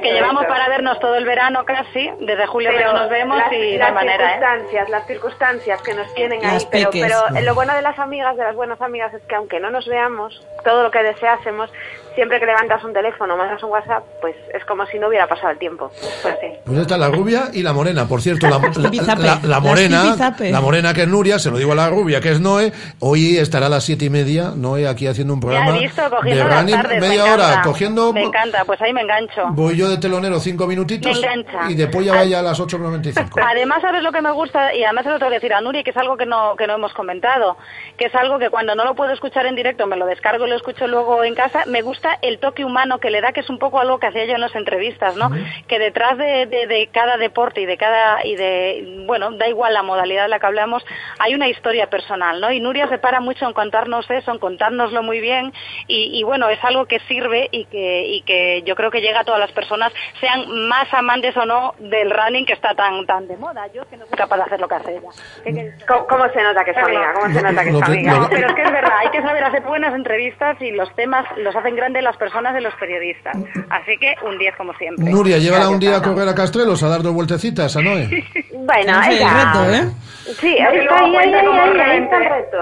que llevamos eso. para vernos todo el verano casi, desde julio que Pero no nos vemos las, y las hay manera, ¿eh? circunstancias, las circunstancias que nos tienen Las ahí, pero, pero lo bueno de las amigas, de las buenas amigas, es que aunque no nos veamos, todo lo que deseásemos, siempre que levantas un teléfono, mandas un WhatsApp, pues es como si no hubiera pasado el tiempo. Pues sí. Pues está la rubia y la morena. Por cierto, la, <laughs> la- morena, la morena que es Nuria, se lo digo a la rubia que es Noé, hoy estará a las siete y media, Noé aquí haciendo un Ya programa he visto, de cogiendo running, tardes, media me hora, encanta. cogiendo, Me encanta, pues ahí me engancho. voy yo de telonero cinco minutitos Me engancha. y después ya vaya a las 8.95. <laughs> Además, ¿sabes lo que me gusta? Y además se lo tengo que decir a Nuri, que es algo que no, que no hemos comentado, que es algo que cuando no lo puedo escuchar en directo, me lo descargo y lo escucho luego en casa, me gusta el toque humano que le da, que es un poco algo que hacía yo en las entrevistas, ¿no? Que detrás de, de- de cada deporte y de cada, y de, bueno, da igual la modalidad de la que hablamos, hay una historia personal, ¿no? Y Nuria se para mucho en contarnos eso, en contárnoslo muy bien, y, y bueno, es algo que sirve y que, y que yo creo que llega a todas las personas, sean más amantes o no del running que está tan, tan de moda. Yo es que no soy capaz de hacer lo que hace ella. ¿Cómo, cómo se nota que es amiga? ¿Cómo se nota que es <laughs> amiga? pero es que es verdad, hay que saber hacer buenas entrevistas y los temas los hacen grandes las personas de los periodistas. Así que un 10 como siempre. Nuria, llévala un día a correr a Castrelos a dar dos vueltecitas a Noé. <laughs> Bueno, Tenemos ahí el reto, ¿eh? Sí, que está ahí, ahí, cuenta ahí, ahí, ahí está el reto.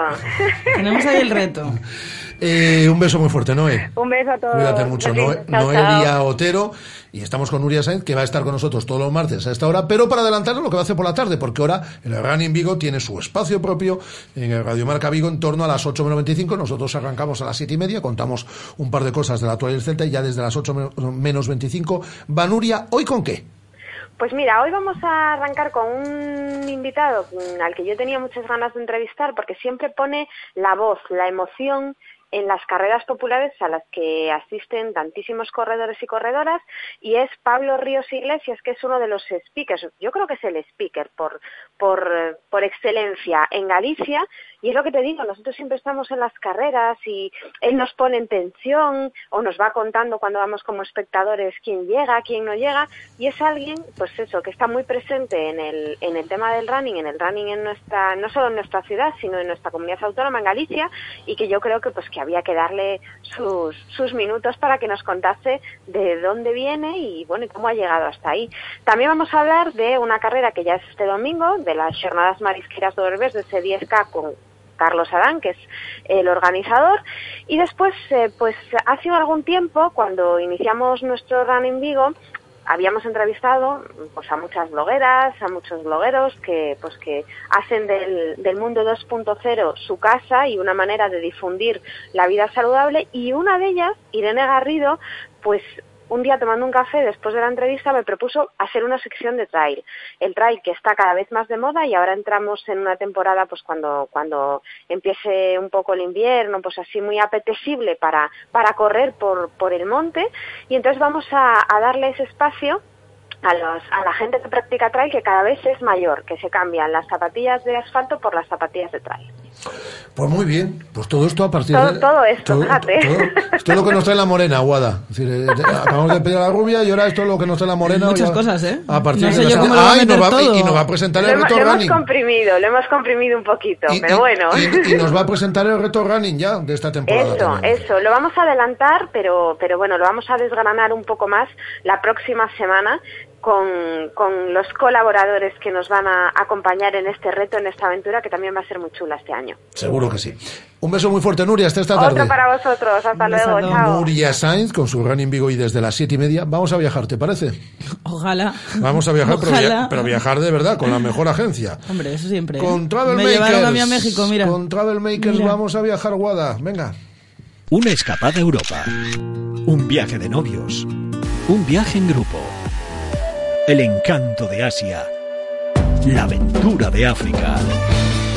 <laughs> Tenemos ahí el reto. Eh, un beso muy fuerte, Noé. Un beso a todos. Cuídate mucho. Noé- Noelia. Otero. Y estamos con Nuria Sainz, que va a estar con nosotros todos los martes a esta hora, pero para adelantarnos lo que va a hacer por la tarde, porque ahora el Running Vigo tiene su espacio propio en el Radio Marca Vigo en torno a las 8.95. Nosotros arrancamos a las 7 y media, contamos un par de cosas de la actualidad del Celta y ya desde las 8 menos 25 va Nuria. ¿Hoy con qué? Pues mira, hoy vamos a arrancar con un invitado al que yo tenía muchas ganas de entrevistar porque siempre pone la voz, la emoción en las carreras populares a las que asisten tantísimos corredores y corredoras y es Pablo Ríos Iglesias, que es uno de los speakers, yo creo que es el speaker por, por, por excelencia en Galicia y es lo que te digo, nosotros siempre estamos en las carreras y él nos pone en tensión o nos va contando cuando vamos como espectadores quién llega, quién no llega y es alguien, pues eso, que está muy presente en el, en el tema del running, en el running en nuestra, no solo en nuestra ciudad, sino en nuestra comunidad autónoma en Galicia y que yo creo que pues que había que darle sus, sus minutos para que nos contase de dónde viene y bueno y cómo ha llegado hasta ahí. También vamos a hablar de una carrera que ya es este domingo, de las jornadas marisqueras de Orbes de ese 10K con Carlos Adán, que es el organizador. Y después, eh, pues hace algún tiempo, cuando iniciamos nuestro Run en Vigo, habíamos entrevistado pues a muchas blogueras, a muchos blogueros que pues que hacen del, del mundo 2.0 su casa y una manera de difundir la vida saludable y una de ellas, Irene Garrido, pues un día tomando un café después de la entrevista me propuso hacer una sección de trail. El trail que está cada vez más de moda y ahora entramos en una temporada pues cuando, cuando empiece un poco el invierno, pues así muy apetecible para, para correr por, por el monte y entonces vamos a, a darle ese espacio a, los, a la gente que practica trail que cada vez es mayor, que se cambian las zapatillas de asfalto por las zapatillas de trail. Pues muy bien, pues todo esto a partir Todo, de... todo esto, todo- fíjate. todo- esto es lo que nos trae la morena, Guada. Es decir, eh, de- acabamos de pedir a la rubia y ahora esto es lo que nos trae la morena. Muchas ya- cosas, ¿eh? A partir No de sé yo cómo Ah, y nos va, y- y nos va a presentar Lo, el reto lo hemos running. comprimido, lo hemos comprimido un poquito, pero bueno. Y, y nos va a <laughs> presentar el reto running ya de esta temporada. Eso, también. eso, lo vamos a adelantar, pero, pero bueno, lo vamos a desgranar un poco más la próxima semana con, con los colaboradores que nos van a acompañar en este reto, en esta aventura, que también va a ser muy chula este año. Seguro que sí. Un beso muy fuerte, Nuria, hasta esta tarde. Otro para vosotros, hasta luego, chao. Nuria Sainz con su Running Vigo y desde las siete y media. Vamos a viajar, ¿te parece? Ojalá. Vamos a viajar, pero, Ojalá. via- pero viajar de verdad, con la mejor agencia. Hombre, eso siempre. ¿eh? Con Travel Me Makers. llevaron a mí a México, mira. Con Travel Makers Mira. vamos a viajar, Guada. Venga. Una escapada a Europa. Un viaje de novios. Un viaje en grupo. El encanto de Asia. La aventura de África.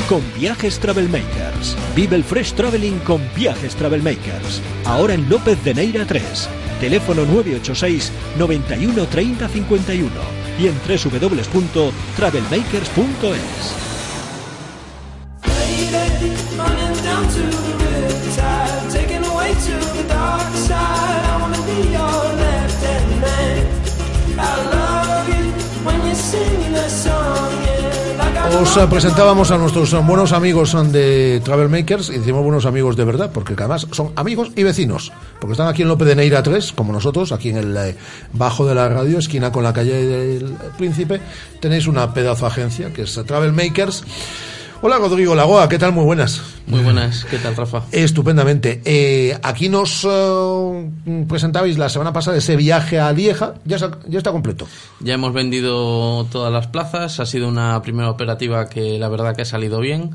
Con Viajes Travel Makers. Vive el Fresh Traveling con Viajes Travel Makers. Ahora en López de Neira 3. Teléfono 986 91 30 51 y en www.travelmakers.es. Os eh, presentábamos a nuestros eh, buenos amigos eh, de Travel Makers y decimos buenos amigos de verdad, porque además son amigos y vecinos, porque están aquí en López de Neira 3, como nosotros, aquí en el bajo de la radio, esquina con la calle del Príncipe, tenéis una pedazo agencia que es eh, Travel Makers. Hola Rodrigo Lagoa, ¿qué tal? Muy buenas. Muy buenas, ¿qué tal, Rafa? Estupendamente. Eh, aquí nos eh, presentabais la semana pasada ese viaje a Lieja, ya está, ya está completo. Ya hemos vendido todas las plazas, ha sido una primera operativa que la verdad que ha salido bien.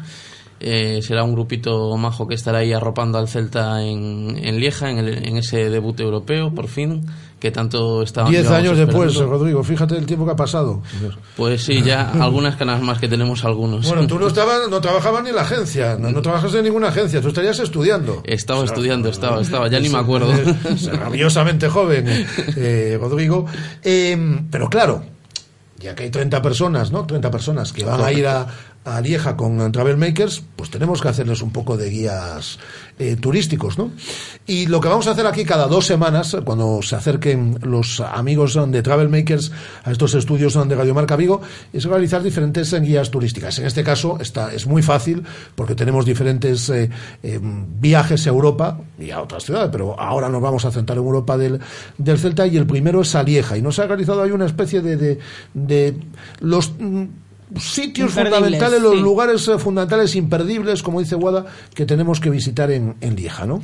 Eh, será un grupito majo que estará ahí arropando al Celta en, en Lieja, en, el- en ese debut europeo, por fin, que tanto estaba Diez años después, esperando. Rodrigo, fíjate el tiempo que ha pasado. Pues sí, ya algunas canas más que tenemos algunos. Bueno, tú no estabas, no trabajabas ni en la agencia, no, no trabajas en ninguna agencia, tú estarías estudiando. Estaba estudiando, estaba, estaba, ya ni me acuerdo. Es Maravillosamente joven, eh, Rodrigo. Eh, pero claro, ya que hay 30 personas, ¿no? 30 personas que van a ir a, a Lieja con Travel Makers, pues tenemos que hacerles un poco de guías eh, turísticos, ¿no? Y lo que vamos a hacer aquí cada dos semanas, cuando se acerquen los amigos de Travel Makers a estos estudios de Radio Marca Vigo, es realizar diferentes guías turísticas. En este caso está, es muy fácil porque tenemos diferentes eh, eh, viajes a Europa y a otras ciudades, pero ahora nos vamos a centrar en Europa del, del Celta y el primero es a Lieja. Y nos ha realizado ahí una especie de, de, de los mm, sitios fundamentales, los sí. lugares eh, fundamentales imperdibles, como dice Guada, que tenemos que visitar en, en Lieja, ¿no?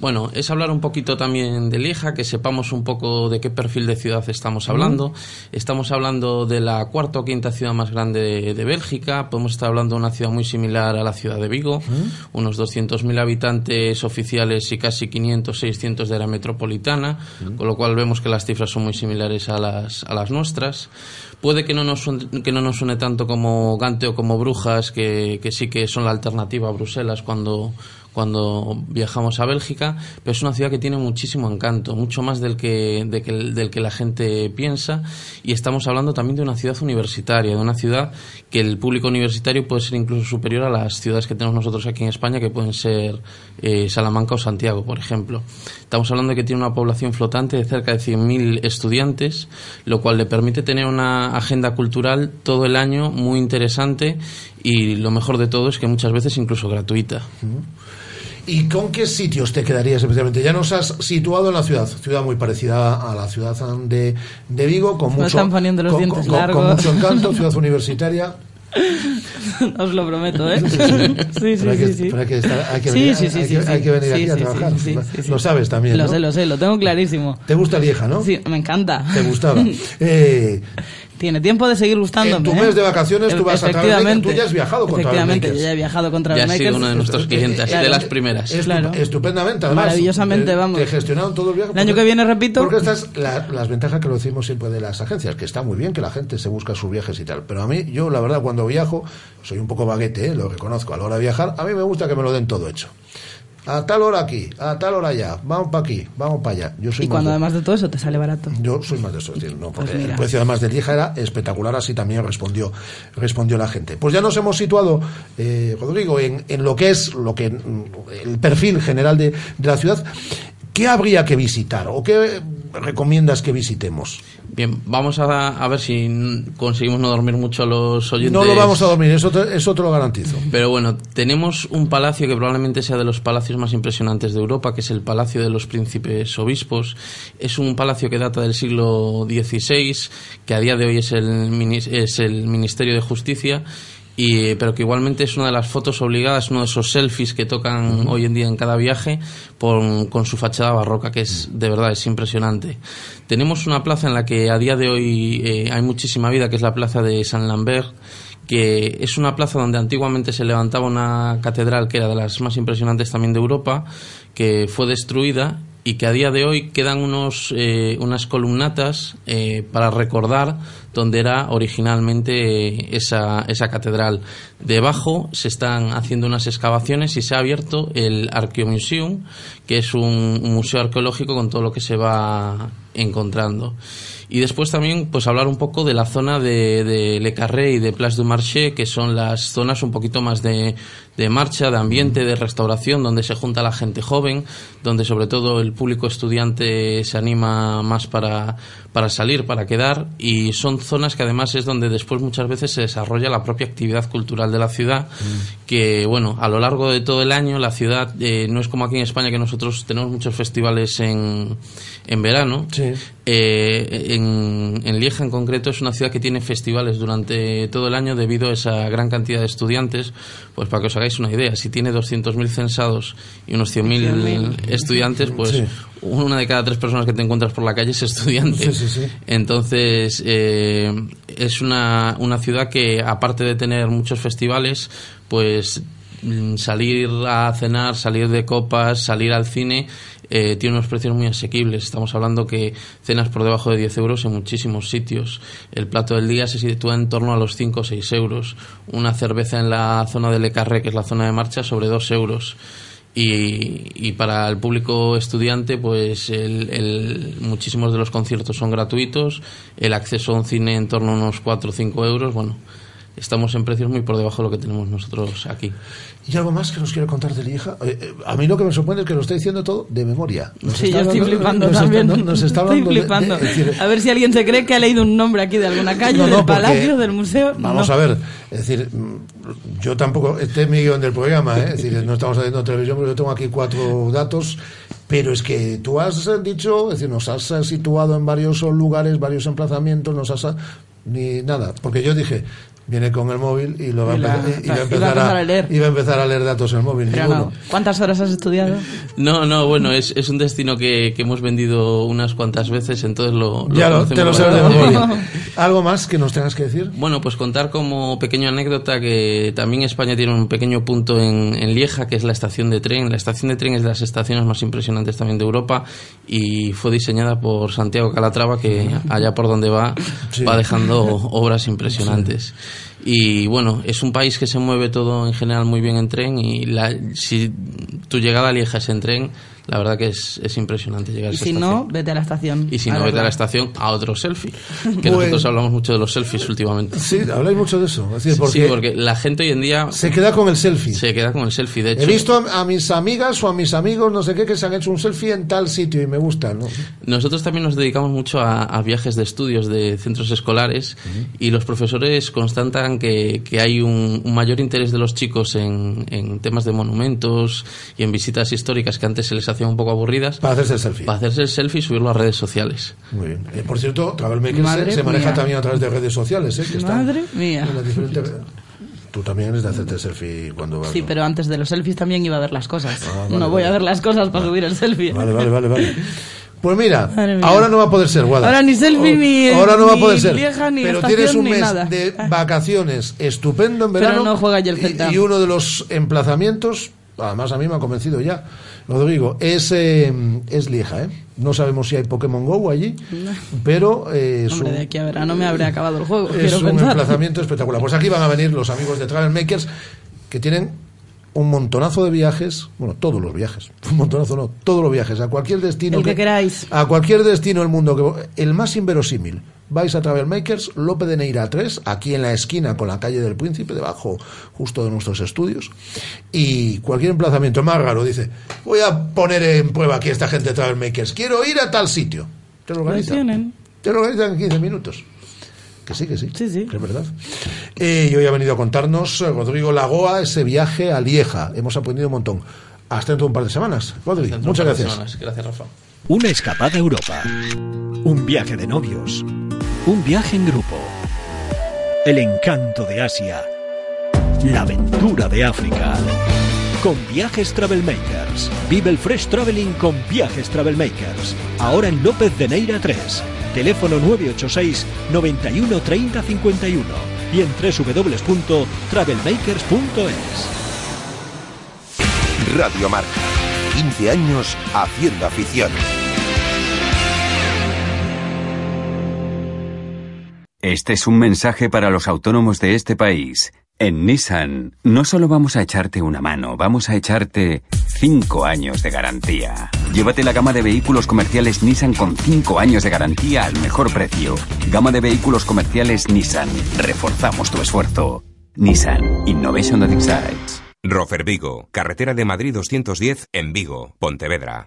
Bueno, es hablar un poquito también de Lieja, que sepamos un poco de qué perfil de ciudad estamos hablando. Estamos hablando de la cuarta o quinta ciudad más grande de, de Bélgica. Podemos estar hablando de una ciudad muy similar a la ciudad de Vigo, unos 200.000 habitantes oficiales y casi 500, 600 de la metropolitana, con lo cual vemos que las cifras son muy similares a las, a las nuestras. Puede que no nos suene, que no nos suene tanto como Gante o como Brujas, que, que sí que son la alternativa a Bruselas cuando, cuando viajamos a Bélgica, pero es una ciudad que tiene muchísimo encanto, mucho más del que, de que- del que la gente piensa, y estamos hablando también de una ciudad universitaria, de una ciudad que el público universitario puede ser incluso superior a las ciudades que tenemos nosotros aquí en España, que pueden ser eh, Salamanca o Santiago, por ejemplo. Estamos hablando de que tiene una población flotante de cerca de 100.000 estudiantes, lo cual le permite tener una agenda cultural todo el año muy interesante y lo mejor de todo es que muchas veces incluso gratuita. ¿Y con qué sitios te quedarías especialmente? Ya nos has situado en la ciudad, ciudad muy parecida a la ciudad de, de Vigo, con mucho, están poniendo los con, dientes con- con mucho encanto, <laughs> ciudad universitaria. Os lo prometo, ¿eh? Sí, sí, sí, sí. hay que venir- sí, aquí a trabajar. sí, sí, sí, Lo sabes también, Lo ¿no? sé, lo sé, lo tengo clarísimo. ¿Te gusta Lieja, no? Sí, me encanta. ¿Te gustaba? <laughs> Eh, Tiene tiempo de seguir gustándome. En tu ¿eh? mes de vacaciones tú vas a Travel Makers. Efectivamente. Tú ya has viajado con Efectivamente, ya he viajado con Travel Ya has sido uno de nuestros clientes, Claro. de las primeras. Estu- Claro. Estupendamente, además. Maravillosamente, vamos. Te gestionaron todo el viaje. El año que viene repito. Porque estas la- las ventajas que lo decimos siempre de las agencias, que está muy bien que la gente se busca sus viajes y tal. Pero a mí, yo la verdad, cuando viajo, soy un poco baguete, ¿eh? lo reconozco. A la hora de viajar, a mí me gusta que me lo den todo hecho. A tal hora aquí, a tal hora allá, vamos para aquí, vamos para allá. Yo soy Y cuando de- además de todo eso te sale barato. yo soy más de eso, es decir, no, porque Pues mira. el precio además de Lieja era espectacular, así también respondió, respondió la gente. Pues ya nos hemos situado, eh, Rodrigo, en, en lo que es lo que mm, el perfil general de, de la ciudad. ¿Qué habría que visitar o qué recomiendas que visitemos? Bien, vamos a, a ver si conseguimos no dormir mucho los oyentes. No lo vamos a dormir, eso te, eso te lo garantizo. Pero bueno, tenemos un palacio que probablemente sea de los palacios más impresionantes de Europa, que es el Palacio de los Príncipes Obispos. Es un palacio que data del siglo XVI, que a día de hoy es el, es el Ministerio de Justicia. Y, pero que igualmente es una de las fotos obligadas, uno de esos selfies que tocan hoy en día en cada viaje por- con su fachada barroca, que es de verdad es impresionante. Tenemos una plaza en la que a día de hoy eh, hay muchísima vida, que es la plaza de San Lambert, que es una plaza donde antiguamente se levantaba una catedral que era de las más impresionantes también de Europa, que fue destruida y que a día de hoy quedan unos, eh, unas columnatas eh, para recordar donde era originalmente eh, esa, esa catedral. Debajo se están haciendo unas excavaciones y se ha abierto el Archaeomuseum, que es un museo arqueológico con todo lo que se va encontrando. Y después también, pues hablar un poco de la zona de, de Le Carré y de Place du Marché, que son las zonas un poquito más de, de marcha, de ambiente, de restauración, donde se junta la gente joven, donde sobre todo el público estudiante se anima más para, para salir, para quedar, y son zonas que además es donde después muchas veces se desarrolla la propia actividad cultural de la ciudad, que bueno, a lo largo de todo el año la ciudad eh, no es como aquí en España que nosotros tenemos muchos festivales en, en verano. Eh, en, en Lieja en concreto es una ciudad que tiene festivales durante todo el año debido a esa gran cantidad de estudiantes. Pues para que os hagáis una idea, si tiene 200.000 censados y unos 100.000 100.000. estudiantes, pues Sí. una de cada tres personas que te encuentras por la calle es estudiante. Sí, Entonces, eh, es una, una ciudad que, aparte de tener muchos festivales, pues mm, salir a cenar, salir de copas, salir al cine, eh, tiene unos precios muy asequibles. Estamos hablando que cenas por debajo de 10 euros en muchísimos sitios. El plato del día se sitúa en torno a los 5 o 6 euros. Una cerveza en la zona de Le Carré, que es la zona de marcha, sobre 2 euros. Y, y para el público estudiante, pues el, el- muchísimos de los conciertos son gratuitos, el acceso a un cine en torno a unos 4 o 5 euros, bueno, estamos en precios muy por debajo de lo que tenemos nosotros aquí. ¿Y algo más que nos quiere contar de Lieja? Eh, eh, a mí lo que me sorprende es que lo está diciendo todo de memoria. Nos Sí, está yo estoy hablando- flipando nos está- también. no- nos está estoy hablando de- de- flipando. decir, a ver si alguien se cree que ha leído un nombre aquí de alguna calle, No, no, del porque- palacio, del museo. Vamos No. a ver, es decir, mm, yo tampoco, este es mi guion del programa, ¿eh? es decir, no estamos haciendo televisión, pero yo tengo aquí cuatro datos, pero es que tú has dicho, es decir, nos has situado en varios lugares, varios emplazamientos, nos has... ni nada, porque yo dije, viene con el móvil y lo va a Y la- empezar, y- y va a iba a empezar a, a leer. iba a empezar a leer datos en el móvil. Pero ninguno. no. ¿Cuántas horas has estudiado? No, no, bueno, es, es un destino que, que hemos vendido unas cuantas veces, entonces lo, Ya lo, te lo sabes de memoria. ¿Algo más que nos tengas que decir? Bueno, pues contar como pequeña anécdota que también España tiene un pequeño punto en, en Lieja, que es la estación de tren. La estación de tren es de las estaciones más impresionantes también de Europa y fue diseñada por Santiago Calatrava, que allá por donde va Sí. va dejando <laughs> obras impresionantes. Y bueno, es un país que se mueve todo en general muy bien en tren y la, si tu llegada a Lieja es en tren, la verdad que es, es impresionante llegar a Y esa si estación. no, vete a la estación. Y si no, vete a la estación a otro selfie. <laughs> Que Pues- nosotros hablamos mucho de los selfies últimamente. Sí, habláis mucho de eso. Es decir, Sí, porque porque la gente hoy en día se queda con el selfie. se queda con el selfie. De hecho, He visto a, a mis amigas o a mis amigos, no sé qué, que se han hecho un selfie en tal sitio y me gusta, ¿no? nosotros también nos dedicamos mucho a, a viajes de estudios de centros escolares y los profesores constatan que, que hay un, un mayor interés de los chicos en, en temas de monumentos y en visitas históricas que antes se les un poco aburridas. Para hacerse el selfie. Para hacerse el selfie y subirlo a redes sociales. Muy bien. Eh, por cierto, Travel Maker Madre se, se maneja mía. también a través de redes sociales, ¿eh? Que están Madre mía. en las diferentes- Tú también eres de hacerte selfie cuando vas. Sí, ¿no? pero antes de los selfies también iba a ver las cosas. Ah, vale, no voy a ver las cosas para subir el selfie. Vale, vale, vale, vale. Pues mira, <laughs> ahora no va a poder ser, Guada. Ahora ni selfie, O- ni- Ahora no va a ni poder ser. Lieja, ni pero tienes un mes nada. de vacaciones estupendo en Pero verano. no juega ya el y, y uno de los emplazamientos, además a mí me ha convencido ya, Rodrigo, es, eh, es Lieja, ¿eh? No sabemos si hay Pokémon Go allí, pero eh, es Hombre, un- de aquí a verano me habré acabado el juego. es un pensar. emplazamiento espectacular. Pues aquí van a venir los amigos de Travel Makers que tienen un montonazo de viajes, bueno, todos los viajes, <laughs> un montonazo no, todos los viajes, a cualquier destino El que queráis. a cualquier destino del mundo, que, el más inverosímil. Vais a Travel Makers, Lope de Neira 3, aquí en la esquina con la calle del Príncipe, debajo justo de nuestros estudios. Y cualquier emplazamiento más raro, dice, voy a poner en prueba aquí a esta gente de Travel Makers, quiero ir a tal sitio. Te lo organizan. tienen. Te lo organizan en 15 minutos. Que sí, que sí. Que es verdad. Eh, y hoy ha venido a contarnos eh, Rodrigo Lagoa ese viaje a Lieja. Hemos aprendido un montón. Hasta dentro de un par de semanas. Rodrigo, muchas gracias. semanas. Gracias, Rafa. Una escapada a Europa. Un viaje de novios. Un viaje en grupo. El encanto de Asia. La aventura de África. Con Viajes Travel Makers. Vive el Fresh Traveling con Viajes Travel Makers. Ahora en López de Neira 3. Teléfono 986 91 30 51 y en www.travelmakers.es. Radio Marca. 15 años haciendo afición. Este es un mensaje para los autónomos de este país. En Nissan, no solo vamos a echarte una mano, vamos a echarte 5 años de garantía. Llévate la gama de vehículos comerciales Nissan con 5 años de garantía al mejor precio. Gama de vehículos comerciales Nissan. Reforzamos tu esfuerzo. Nissan Innovation that excites. Rofer Vigo, carretera de Madrid 210 en Vigo, Pontevedra.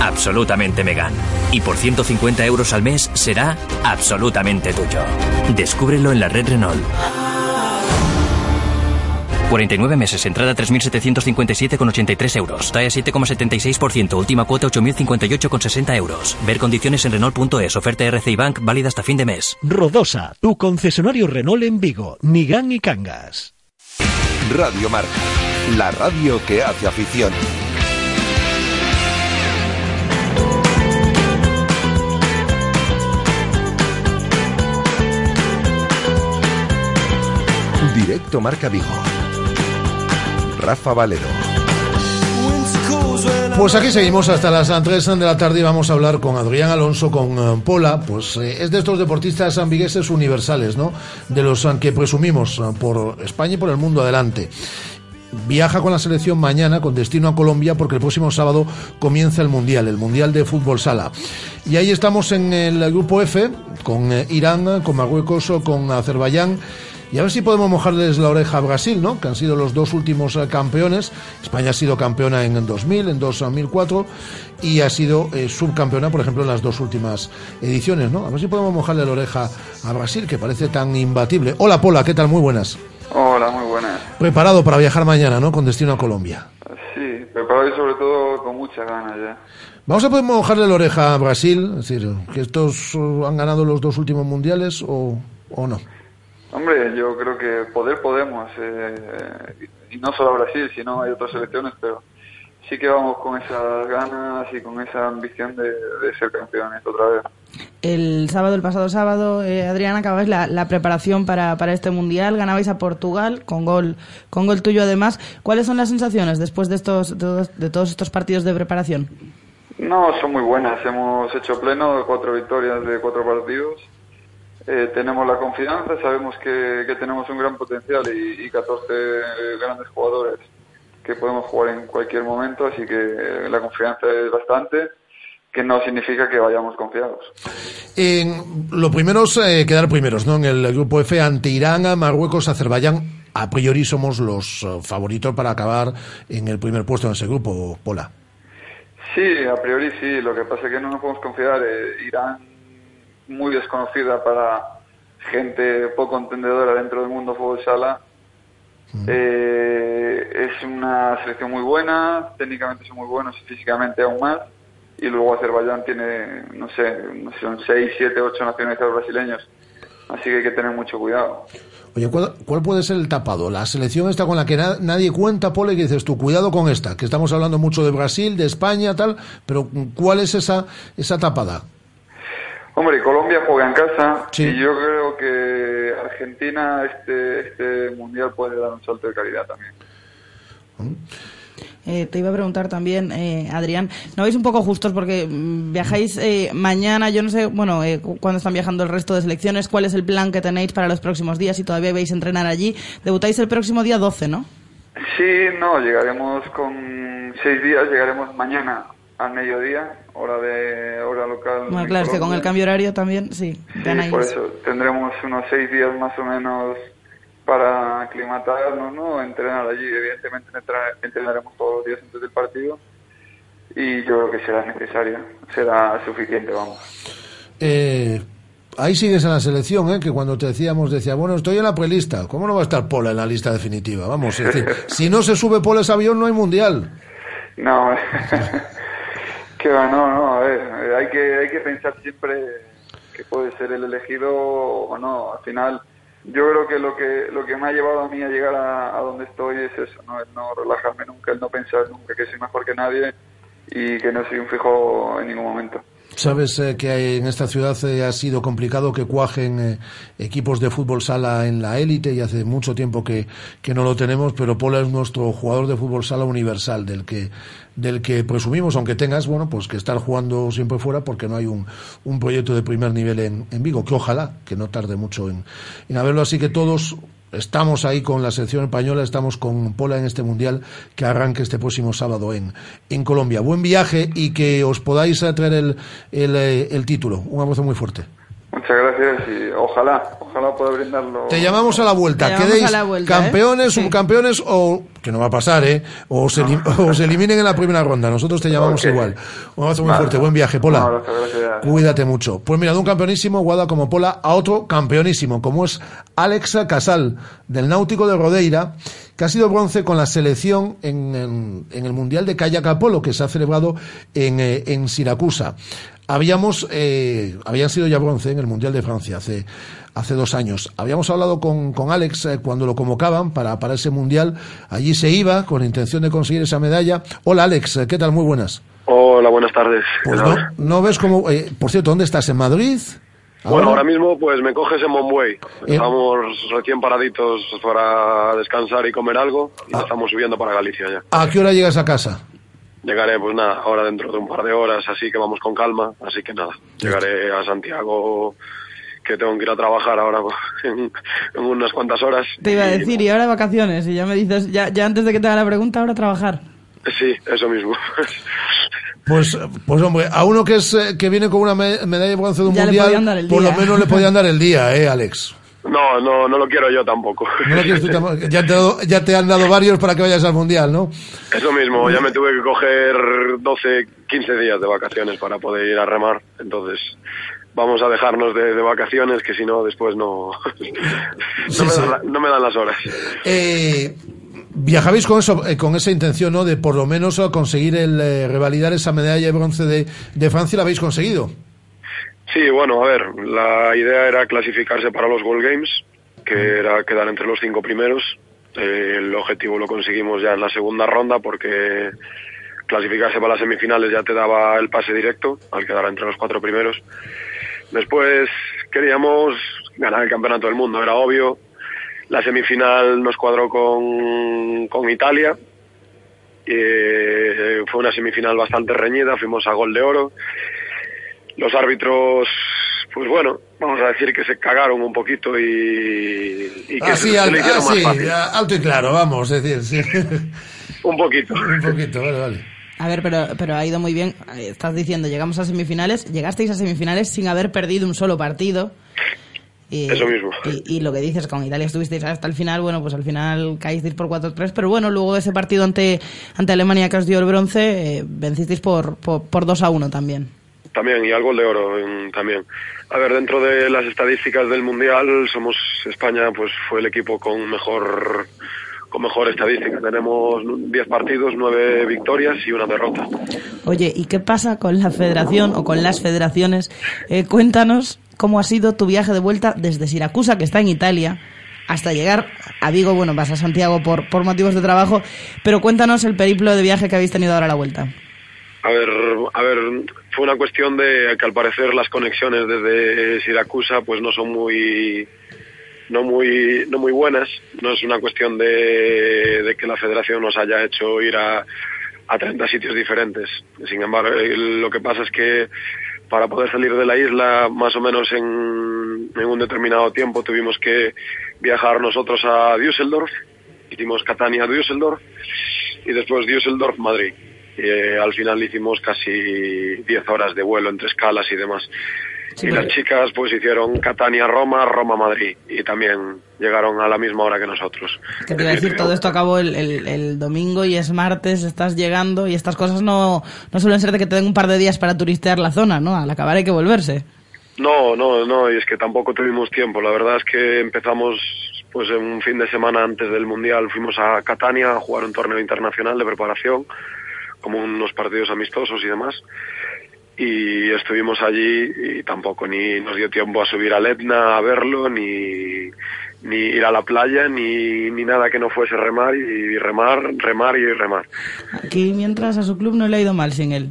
Absolutamente Megane. Y por 150 euros al mes será absolutamente tuyo. Descúbrelo en la red Renault. 49 meses, entrada 3.757,83 euros. TAE 7,76%, última cuota 8.058,60 euros. Ver condiciones en Renault.es, oferta RCI Bank válida hasta fin de mes. Rodosa, tu concesionario Renault en Vigo, Nigán y Cangas. Radio Marca. La radio que hace afición. Directo Marca Vigo. Rafa Valero. Pues aquí seguimos hasta las 3 de la tarde y vamos a hablar con Adrián Alonso, con eh, Pola, pues eh, es de estos deportistas ambigueses universales, ¿no? De los eh, que presumimos por España y por el mundo adelante. Viaja con la selección mañana con destino a Colombia porque el próximo sábado comienza el Mundial, el Mundial de Fútbol Sala. Y ahí estamos en el grupo F, con Irán, con Marruecos, con Azerbaiyán. Y a ver si podemos mojarles la oreja a Brasil, ¿no? Que han sido los dos últimos eh, campeones. España ha sido campeona en 2000, en 2004 y ha sido eh, subcampeona, por ejemplo, en las dos últimas ediciones, ¿no? A ver si podemos mojarle la oreja a Brasil, que parece tan imbatible. Hola, Pola, ¿qué tal? Muy buenas. Hola, muy buenas. Preparado para viajar mañana, ¿no? Con destino a Colombia. Sí, preparado y sobre todo con muchas ganas ya. Vamos a poder mojarle la oreja a Brasil, es decir, que estos uh, han ganado los dos últimos mundiales o, o no. Hombre, yo creo que poder podemos, eh, y no solo a Brasil, sino hay otras selecciones, pero sí que vamos con esas ganas y con esa ambición de, de ser campeones otra vez. El sábado, el pasado sábado, eh, Adrián, acabáis la, la preparación para, para este mundial, ganabais a Portugal con gol, con gol tuyo además. ¿Cuáles son las sensaciones después de estos, de todos estos partidos de preparación? No, son muy buenas. Hemos hecho pleno, cuatro victorias de cuatro partidos. Eh, tenemos la confianza, sabemos que, que tenemos un gran potencial y, y 14 grandes jugadores que podemos jugar en cualquier momento, así que la confianza es bastante, que no significa que vayamos confiados. En, lo primero es eh, quedar primeros, ¿no? En el grupo F ante Irán, Marruecos, Azerbaiyán. A priori somos los eh, favoritos para acabar en el primer puesto en ese grupo, Pola. Sí, a priori sí, lo que pasa es que no nos podemos confiar. eh, Irán, muy desconocida para gente poco entendedora dentro del mundo fútbol sala, eh, es una selección muy buena, técnicamente son muy buenos y físicamente aún más. Y luego Azerbaiyán tiene, no sé, son 6, 7, 8 nacionalizados brasileños Así que hay que tener mucho cuidado. Oye, ¿cuál, cuál puede ser el tapado? La selección esta con la que na- nadie cuenta, Pole, que dices tú, cuidado con esta, que estamos hablando mucho de Brasil, de España, tal, pero ¿cuál es esa, esa tapada? Hombre, Colombia juega en casa Sí. y yo creo que Argentina este, este mundial puede dar un salto de calidad también. Eh, te iba a preguntar también, eh, Adrián, ¿no vais un poco justos porque mm, viajáis eh, mañana? Yo no sé, bueno, eh, cu- cuándo están viajando el resto de selecciones, cuál es el plan que tenéis para los próximos días, si todavía vais a entrenar allí. Debutáis el próximo día 12, ¿no? Sí, no, llegaremos con seis días, llegaremos mañana al mediodía, hora de hora local. Bueno, en claro, es que con el cambio horario también, sí, por eso tendremos unos seis días más o menos para aclimatarnos, ¿no? Entrenar allí, evidentemente entrenaremos todos los días antes del partido y yo creo que será necesario, será suficiente, vamos. Eh, ahí sigues en la selección, ¿eh? que cuando te decíamos, decía, bueno, estoy en la prelista, ¿cómo no va a estar Pola en la lista definitiva? Vamos, es decir, <laughs> si no se sube Pola ese avión, no hay mundial. No, <laughs> que va, no, no, a ver, eh, hay que, hay que pensar siempre que puede ser el elegido o no, al final yo creo que lo que lo que me ha llevado a mí a llegar a, donde estoy es eso, ¿no? el no relajarme nunca, el no pensar nunca que soy mejor que nadie y que no soy un fijo en ningún momento. Sabes eh, que en esta ciudad eh, ha sido complicado que cuajen eh, equipos de fútbol sala en la élite y hace mucho tiempo que, que no lo tenemos, pero Pola es nuestro jugador de fútbol sala universal, del que, del que presumimos, aunque tengas, bueno, pues que estar jugando siempre fuera porque no hay un, un proyecto de primer nivel en, en Vigo, que ojalá, que no tarde mucho en, en haberlo. Así que todos estamos ahí con la selección española, estamos con Pola en este mundial que arranque este próximo sábado en, en Colombia. Buen viaje y que os podáis traer el, el, eh, el título. Un abrazo muy fuerte. Muchas gracias y ojalá, ojalá pueda brindarlo. Te llamamos a la vuelta. Quedéis a la vuelta, ¿eh? campeones, subcampeones o, que no va a pasar, ¿eh? O se, elim- o se eliminen en la primera ronda. Nosotros te llamamos Ok. igual. Un abrazo muy Vale. fuerte. Buen viaje, Pola. Abrazo, gracias. Cuídate mucho. Pues mira, de un campeonísimo, Guada como Pola, a otro campeonísimo, como es Alexa Casal, del Náutico de Rodeira, que ha sido bronce con la selección en, en- en el Mundial de Kayak Polo, que se ha celebrado en, eh, en Siracusa. Habíamos, eh, habían sido ya bronce en el Mundial de Francia hace, hace dos años. Habíamos hablado con, con Alex eh, cuando lo convocaban para, para ese Mundial. Allí se iba con la intención de conseguir esa medalla. Hola Alex, eh, ¿qué tal? Muy buenas. Hola, buenas tardes. ¿Qué Pues no, no ves cómo... eh, por cierto, ¿dónde estás? ¿En Madrid? Bueno, ahora mismo pues me coges en Monbuey. Eh. Estamos recién paraditos para descansar y comer algo y Ah. estamos subiendo para Galicia ya. ¿A qué hora llegas a casa? Llegaré pues nada, ahora dentro de un par de horas, así que vamos con calma, así que nada, llegaré a Santiago que tengo que ir a trabajar ahora <laughs> en, en unas cuantas horas. Te iba a decir, y ahora vacaciones, y ya me dices, ya, ya antes de que te haga la pregunta, ahora a trabajar. Sí, eso mismo. Pues, pues hombre, a uno que es eh, que viene con una me- medalla de bronce de un Ya le mundial, podían dar el por lo menos le podían <laughs> dar el día, ¿eh, Alex? No, no, no lo quiero yo tampoco. No lo quieres tú tampoco. <laughs> ya, te, ya te han dado varios para que vayas al mundial, ¿no? Eso mismo, ya me tuve que coger 12, 15 días de vacaciones para poder ir a remar, entonces vamos a dejarnos de, de vacaciones que si no después no, <laughs> no, me dan la- no me dan las horas. Eh, viajabais con eso, eh, con esa intención, ¿no? De por lo menos conseguir el eh, revalidar esa medalla de bronce de, de Francia, ¿la habéis conseguido? Sí, bueno, a ver, la idea era clasificarse para los World Games, que era quedar entre los cinco primeros. Eh, el objetivo lo conseguimos ya en la segunda ronda porque clasificarse para las semifinales ya te daba el pase directo al quedar entre los cuatro primeros. Después queríamos ganar el campeonato del mundo, era obvio. La semifinal nos cuadró con, con Italia. Eh, fue una semifinal bastante reñida, fuimos a gol de oro. Los árbitros, pues bueno, vamos a decir que se cagaron un poquito y, y que Así, se, se al- le hicieron así, más fácil. alto y claro, vamos, es decir, sí. Un poquito. Un poquito, vale, vale. A ver, pero, pero ha ido muy bien. Estás diciendo, llegamos a semifinales, llegasteis a semifinales sin haber perdido un solo partido. Y, Eso mismo. Y, y lo que dices, con Italia estuvisteis hasta el final, bueno, pues al final caísteis por 4-3, pero bueno, luego ese partido ante, ante Alemania que os dio el bronce, eh, vencisteis por, por, por 2-1 también. También, y al gol de oro en- también. A ver, dentro de las estadísticas del Mundial, somos España, pues fue el equipo con mejor con mejor estadística. Tenemos 10 partidos, 9 victorias y una derrota. Oye, ¿y qué pasa con la federación o con las federaciones? Eh, cuéntanos cómo ha sido tu viaje de vuelta desde Siracusa, que está en Italia, hasta llegar a Vigo. Bueno, vas a Santiago por, por motivos de trabajo, pero cuéntanos el periplo de viaje que habéis tenido ahora a la vuelta. A ver, a ver, fue una cuestión de que al parecer las conexiones desde Siracusa pues no son muy no muy no muy buenas. No es una cuestión de, de que la Federación nos haya hecho ir a, a 30 sitios diferentes. Sin embargo, eh, lo que pasa es que para poder salir de la isla más o menos en, un determinado tiempo tuvimos que viajar nosotros a Düsseldorf. Hicimos Catania a Düsseldorf y después Düsseldorf Madrid. Y, eh, al final hicimos casi 10 horas de vuelo entre escalas y demás. Sí, y las chicas pues hicieron Catania Roma, Roma Madrid y también llegaron a la misma hora que nosotros. Que te iba a decir, todo esto acabó el, el- el domingo y es martes, estás llegando y estas cosas no, no suelen ser de que te den un par de días para turistear la zona, ¿no? Al acabar hay que volverse. No, no, no, y es que tampoco tuvimos tiempo. La verdad es que empezamos pues en un fin de semana antes del Mundial. Fuimos a Catania a jugar un torneo internacional de preparación, como unos partidos amistosos y demás. Y estuvimos allí y tampoco ni nos dio tiempo a subir al Etna a verlo, ni, ni ir a la playa, ni, ni nada que no fuese remar y remar, remar y remar. Aquí mientras a su club no le ha ido mal sin él.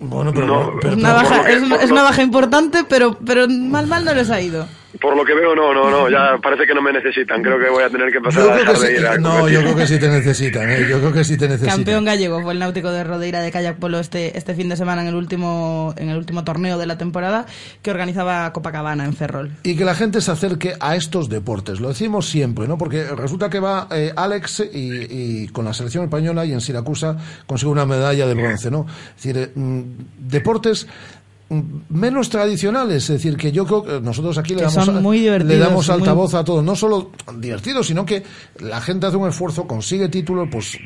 Bueno, pero, No, pero- Es una baja, es, es una baja importante, pero, pero mal mal no les ha ido. Por lo que veo, no, no, no, ya <laughs> parece que no me necesitan. Creo que voy a tener que empezar yo a dejar de sí, ir a no, competir. yo creo que sí te necesitan, ¿eh? yo creo que sí te necesitan. Campeón gallego fue el náutico de Rodeira de kayak polo este, este fin de semana en el último en el último torneo de la temporada que organizaba Copacabana en Ferrol. y que la gente se acerque a estos deportes. Lo decimos siempre, ¿no? Porque resulta que va eh, Alex y, y con la selección española y en Siracusa consigue una medalla de bronce, ¿no? Es decir, eh, mm, deportes menos tradicionales, es decir, que yo creo que nosotros aquí le damos, son muy divertidos, le damos muy- altavoz a todo, no solo divertido, sino que la gente hace un esfuerzo, consigue títulos, pues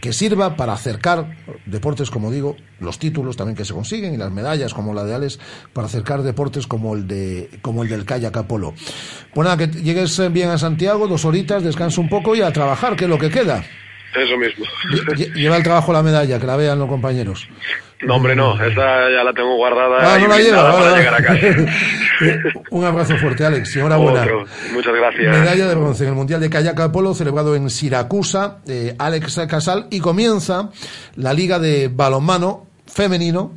que sirva para acercar deportes, como digo, los títulos también que se consiguen y las medallas como la de Alex para acercar deportes como el de como el del kayak a polo. Bueno, que llegues bien a Santiago, dos horitas, descansa un poco y a trabajar, que es lo que queda. Eso mismo. Lle- lle- Lleva el trabajo la medalla, que la vean los compañeros. No, hombre, no. Esa ya la tengo guardada Ah, no la lleva, para llegar a vale. casa. <laughs> Un abrazo fuerte, Alex. y Enhorabuena. Otro. Muchas gracias. Medalla de bronce en el Mundial de Kayak Polo celebrado en Siracusa, eh, Alex Casal, y comienza la Liga de Balonmano femenino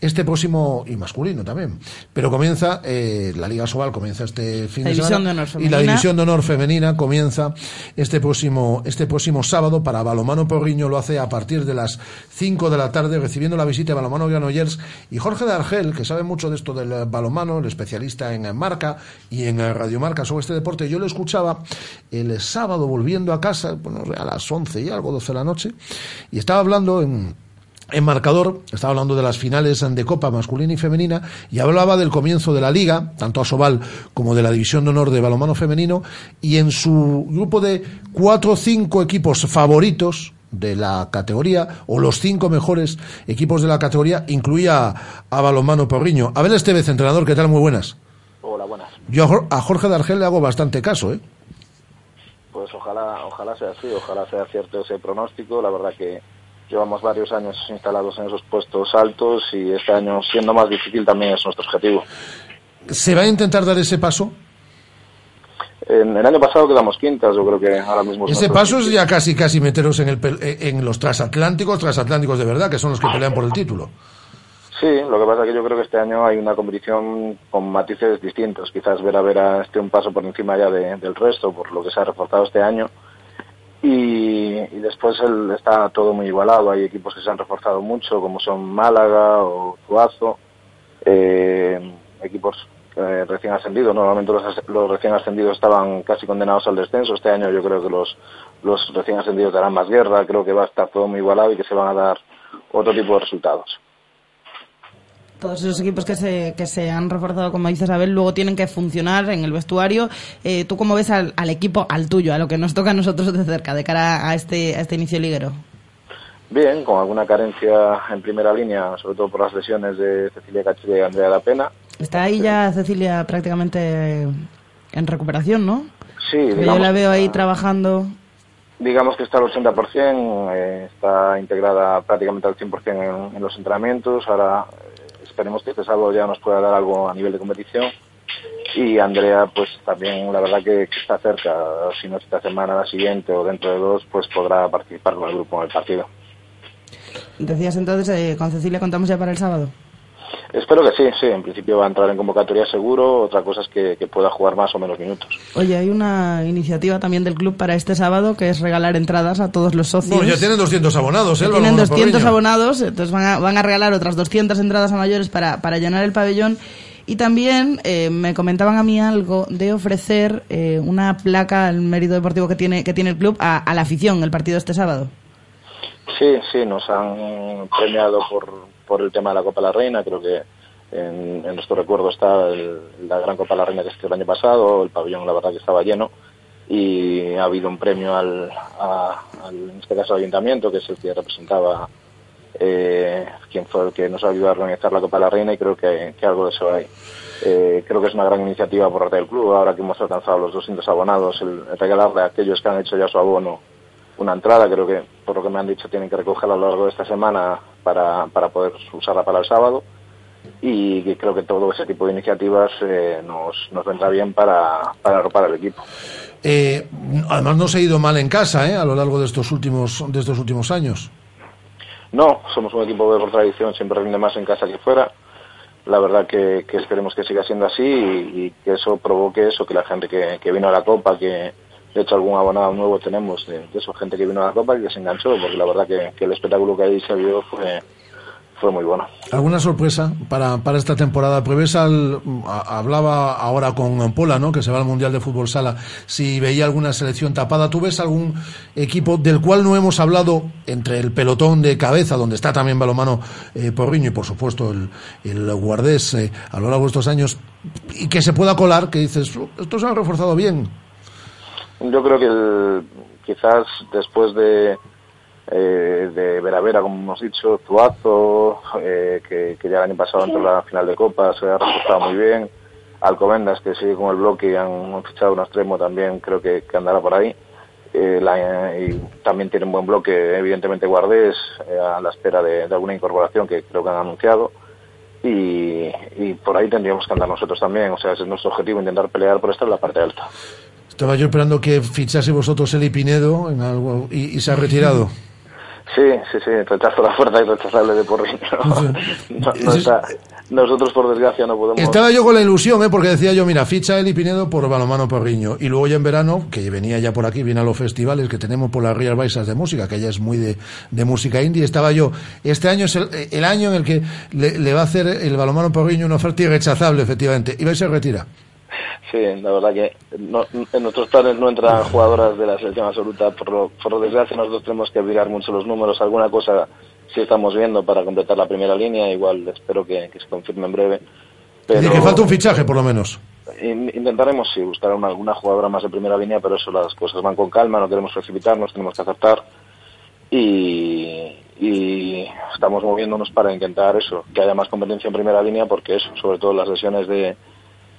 este próximo y masculino también pero comienza eh, la Liga Sobal comienza este fin La de semana de y la división de honor femenina comienza este próximo este próximo sábado para Balomano Porriño. Lo hace a partir de las 5 de la tarde recibiendo la visita de Balomano Granollers y Jorge de Argel que sabe mucho de esto del balomano el especialista en marca y en radiomarca sobre este deporte. Yo lo escuchaba el sábado volviendo a casa bueno, a las 11 y algo 12 de la noche y estaba hablando en en marcador, estaba hablando de las finales de Copa masculina y femenina y hablaba del comienzo de la liga, tanto a Sobal como de la división de honor de balonmano femenino y en su grupo de cuatro o cinco equipos favoritos de la categoría o los cinco mejores equipos de la categoría incluía a, balonmano Porriño. Abel Estevez, entrenador, ¿qué tal? Muy buenas. Hola, buenas. Yo a Jor- a Jorge de Argel le hago bastante caso, ¿eh? Pues ojalá, ojalá sea así, ojalá sea cierto ese pronóstico. La verdad que llevamos varios años instalados en esos puestos altos y este año siendo más difícil también es nuestro objetivo. ¿Se va a intentar dar ese paso? En el año pasado quedamos quintas, yo creo que ahora mismo es Ese paso es ya casi casi meteros en, el, eh, en los transatlánticos, transatlánticos de verdad, que son los que pelean por el título. Sí, lo que pasa es que yo creo que este año hay una competición con matices distintos. Quizás Vera Vera esté un paso por encima ya de- del resto, por lo que se ha reforzado este año. Y, y después el- está todo muy igualado. Hay equipos que se han reforzado mucho, como son Málaga o Tuazo. eh, equipos recién ascendidos. Normalmente los, los recién ascendidos estaban casi condenados al descenso. Este año yo creo que los, los recién ascendidos darán más guerra. Creo que va a estar todo muy igualado y que se van a dar otro tipo de resultados. Todos esos equipos que se, que se han reforzado, como dices Abel, luego tienen que funcionar en el vestuario. Eh, ¿Tú cómo ves al, al equipo, al tuyo, a lo que nos toca a nosotros de cerca, de cara a este, a este inicio liguero? Bien, con alguna carencia en primera línea, sobre todo por las lesiones de Cecilia Cachilla y Andrea La Pena. Está ahí ya Cecilia prácticamente en recuperación, ¿no? Sí, yo la veo ahí trabajando. digamos que está al 80%, eh, está integrada prácticamente al 100% en, en los entrenamientos. Ahora esperemos que este sábado ya nos pueda dar algo a nivel de competición. Y Andrea, pues también la verdad que, está cerca. Si no esta semana, la siguiente o dentro de dos, pues podrá participar con el grupo en el partido. Decías entonces, eh, con Cecilia contamos ya para el sábado. Espero que sí, sí. En principio va a entrar en convocatoria seguro. Otra cosa es que, que pueda jugar más o menos minutos. Oye, hay una iniciativa también del club para este sábado que es regalar entradas a todos los socios. No, ya tienen 200 abonados, ¿eh? Tienen Balonmano 200 Porriño. abonados, entonces van a, van a regalar otras 200 entradas a mayores para, para llenar el pabellón. Y también eh, me comentaban a mí algo de ofrecer eh, una placa al mérito deportivo que tiene, que tiene el club a, a la afición el partido este sábado. Sí, sí, nos han premiado por, por el tema de la Copa de la Reina. Creo que en, en nuestro recuerdo está el- la Gran Copa de la Reina que es el año pasado. El pabellón, la verdad, que estaba lleno. Y ha habido un premio al, en este caso, al ayuntamiento, que es el que representaba eh, quien fue el que nos ayudó a organizar la Copa de la Reina. Y creo que, algo de eso hay. Eh, creo que es una gran iniciativa por parte del club. Ahora que hemos alcanzado los 200 abonados, el, el regalarle a aquellos que han hecho ya su abono una entrada, creo que por lo que me han dicho tienen que recogerla a lo largo de esta semana para, para poder usarla para el sábado y creo que todo ese tipo de iniciativas eh, nos, nos vendrá bien para, para arropar al equipo. Eh, además no se ha ido mal en casa, ¿eh? A lo largo de estos últimos, de estos últimos años. No, somos un equipo que por tradición siempre rinde más en casa que fuera. La verdad que, que esperemos que siga siendo así y, y que eso provoque eso, que la gente que, que vino a la Copa, que de hecho algún abonado nuevo tenemos de, de eso, gente que vino a la Copa y que se enganchó, porque la verdad que, el espectáculo que ahí se vio fue, fue muy bueno. ¿Alguna sorpresa para, para esta temporada? Prevés hablaba ahora con Pola, ¿no? que se va al Mundial de Fútbol Sala, si veía alguna selección tapada. ¿Tú ves algún equipo del cual no hemos hablado entre el pelotón de cabeza, donde está también Balomano eh, Porriño y por supuesto el, el Guardés eh, a lo largo de estos años, y que se pueda colar, que dices, "Uh, estos han reforzado bien? Yo creo que quizás después de, eh, de Vera Vera, como hemos dicho, Tuazo, eh, que, que ya el año pasado entró en la final de Copa, se ha resultado muy bien. Alcobendas, que sigue con el bloque y han fichado un extremo también, creo que, que andará por ahí. Eh, la- y también tiene un buen bloque, evidentemente Guardés, eh, a la espera de, alguna incorporación que creo que han anunciado. Y, y por ahí tendríamos que andar nosotros también, o sea, ese es nuestro objetivo, intentar pelear por estar en la parte alta. Estaba yo esperando que fichase vosotros Eli Pinedo en algo, y, y se ha retirado. <laughs> Sí, sí, sí, rechazo la fuerza irrechazable de Porriño. <laughs> No, no está- nosotros, por desgracia, no podemos... Estaba yo con la ilusión, ¿eh? porque decía yo, mira, ficha Eli Pinedo por Balomano Porriño. Y luego ya en verano, que venía ya por aquí, viene a los festivales que tenemos por las Rías Baixas de música, que ella es muy de, de música indie. Estaba yo, este año es el, el año en el que le, le va a hacer el Balomano Porriño una oferta irrechazable, efectivamente. Y va y se retira. Sí, la verdad que no- en nuestros planes no entran jugadoras de la selección absoluta. Por, lo- por desgracia, nosotros tenemos que mirar mucho los números. Alguna cosa sí estamos viendo para completar la primera línea. Igual espero que, que se confirme en breve. Pero que falta un fichaje, por lo menos. in- intentaremos sí, buscar una, alguna jugadora más de primera línea, pero eso las cosas van con calma. No queremos precipitarnos, tenemos que aceptar. Y, y estamos moviéndonos para intentar eso, que haya más competencia en primera línea, porque eso, sobre todo las lesiones de,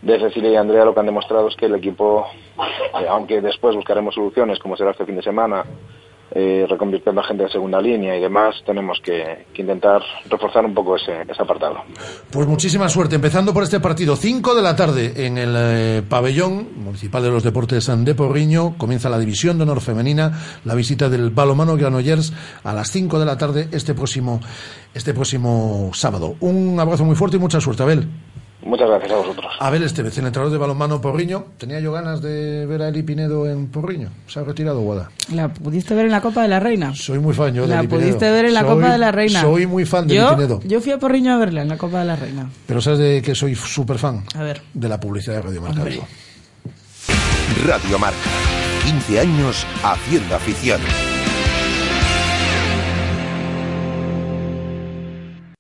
de Cecilia y Andrea, lo que han demostrado es que el equipo, eh, aunque después buscaremos soluciones, como será este fin de semana, eh, reconvirtiendo a gente de segunda línea y demás, tenemos que, que intentar reforzar un poco ese, ese apartado. Pues muchísima suerte. Empezando por este partido, 5 de la tarde en el eh, pabellón municipal de los deportes de Porriño. Comienza la división de honor femenina, la visita del balomano Granollers a las 5 de la tarde este próximo, este próximo sábado. Un abrazo muy fuerte y mucha suerte, Abel. Muchas gracias a vosotros. Abel Estevez, el entrenador de balonmano Porriño. Tenía yo ganas de ver a Eli Pinedo en Porriño. Se ha retirado Guada. ¿La pudiste ver en la Copa de la Reina? Soy muy fan yo de La Eli Pinedo. pudiste ver en la Soy- Copa de la Reina. Soy muy fan de yo, Eli Pinedo. Yo fui a Porriño a verla en la Copa de la Reina. Pero sabes de que soy súper fan A ver. de la publicidad de Radio Marca. Radio Marca. 15 años haciendo afición.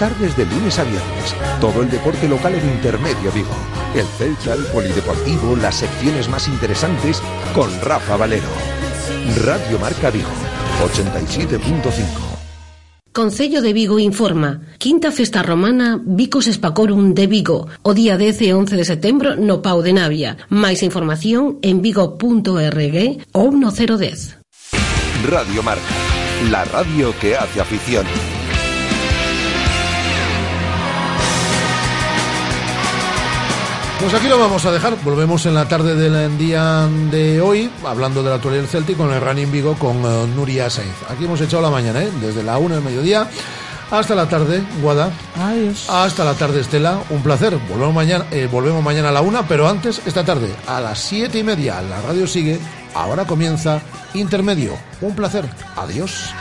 Tardes de lunes a viernes, todo el deporte local en Intermedio Vigo. El Celta, el Polideportivo, las secciones más interesantes con Rafa Valero. Radio Marca Vigo, 87.5. Concello de Vigo informa Quinta Festa Romana Vicos Espacorum de Vigo O día 10 e 11 de setembro no Pau de Navia Mais información en vigo.org ou no 010 Radio Marca, la radio que hace afición. Pues aquí lo vamos a dejar. Volvemos en la tarde del día de hoy, hablando de la actualidad del Celtic, con el Running Vigo, con eh, Nuria Saiz. Aquí hemos echado la mañana, ¿eh? desde la 1 del mediodía hasta la tarde, Guada. Adiós. Hasta la tarde, Estela. Un placer. Volvemos mañana, eh, volvemos mañana a la 1, pero antes, esta tarde, a las 7 y media, la radio sigue. Ahora comienza Intermedio. Un placer. Adiós.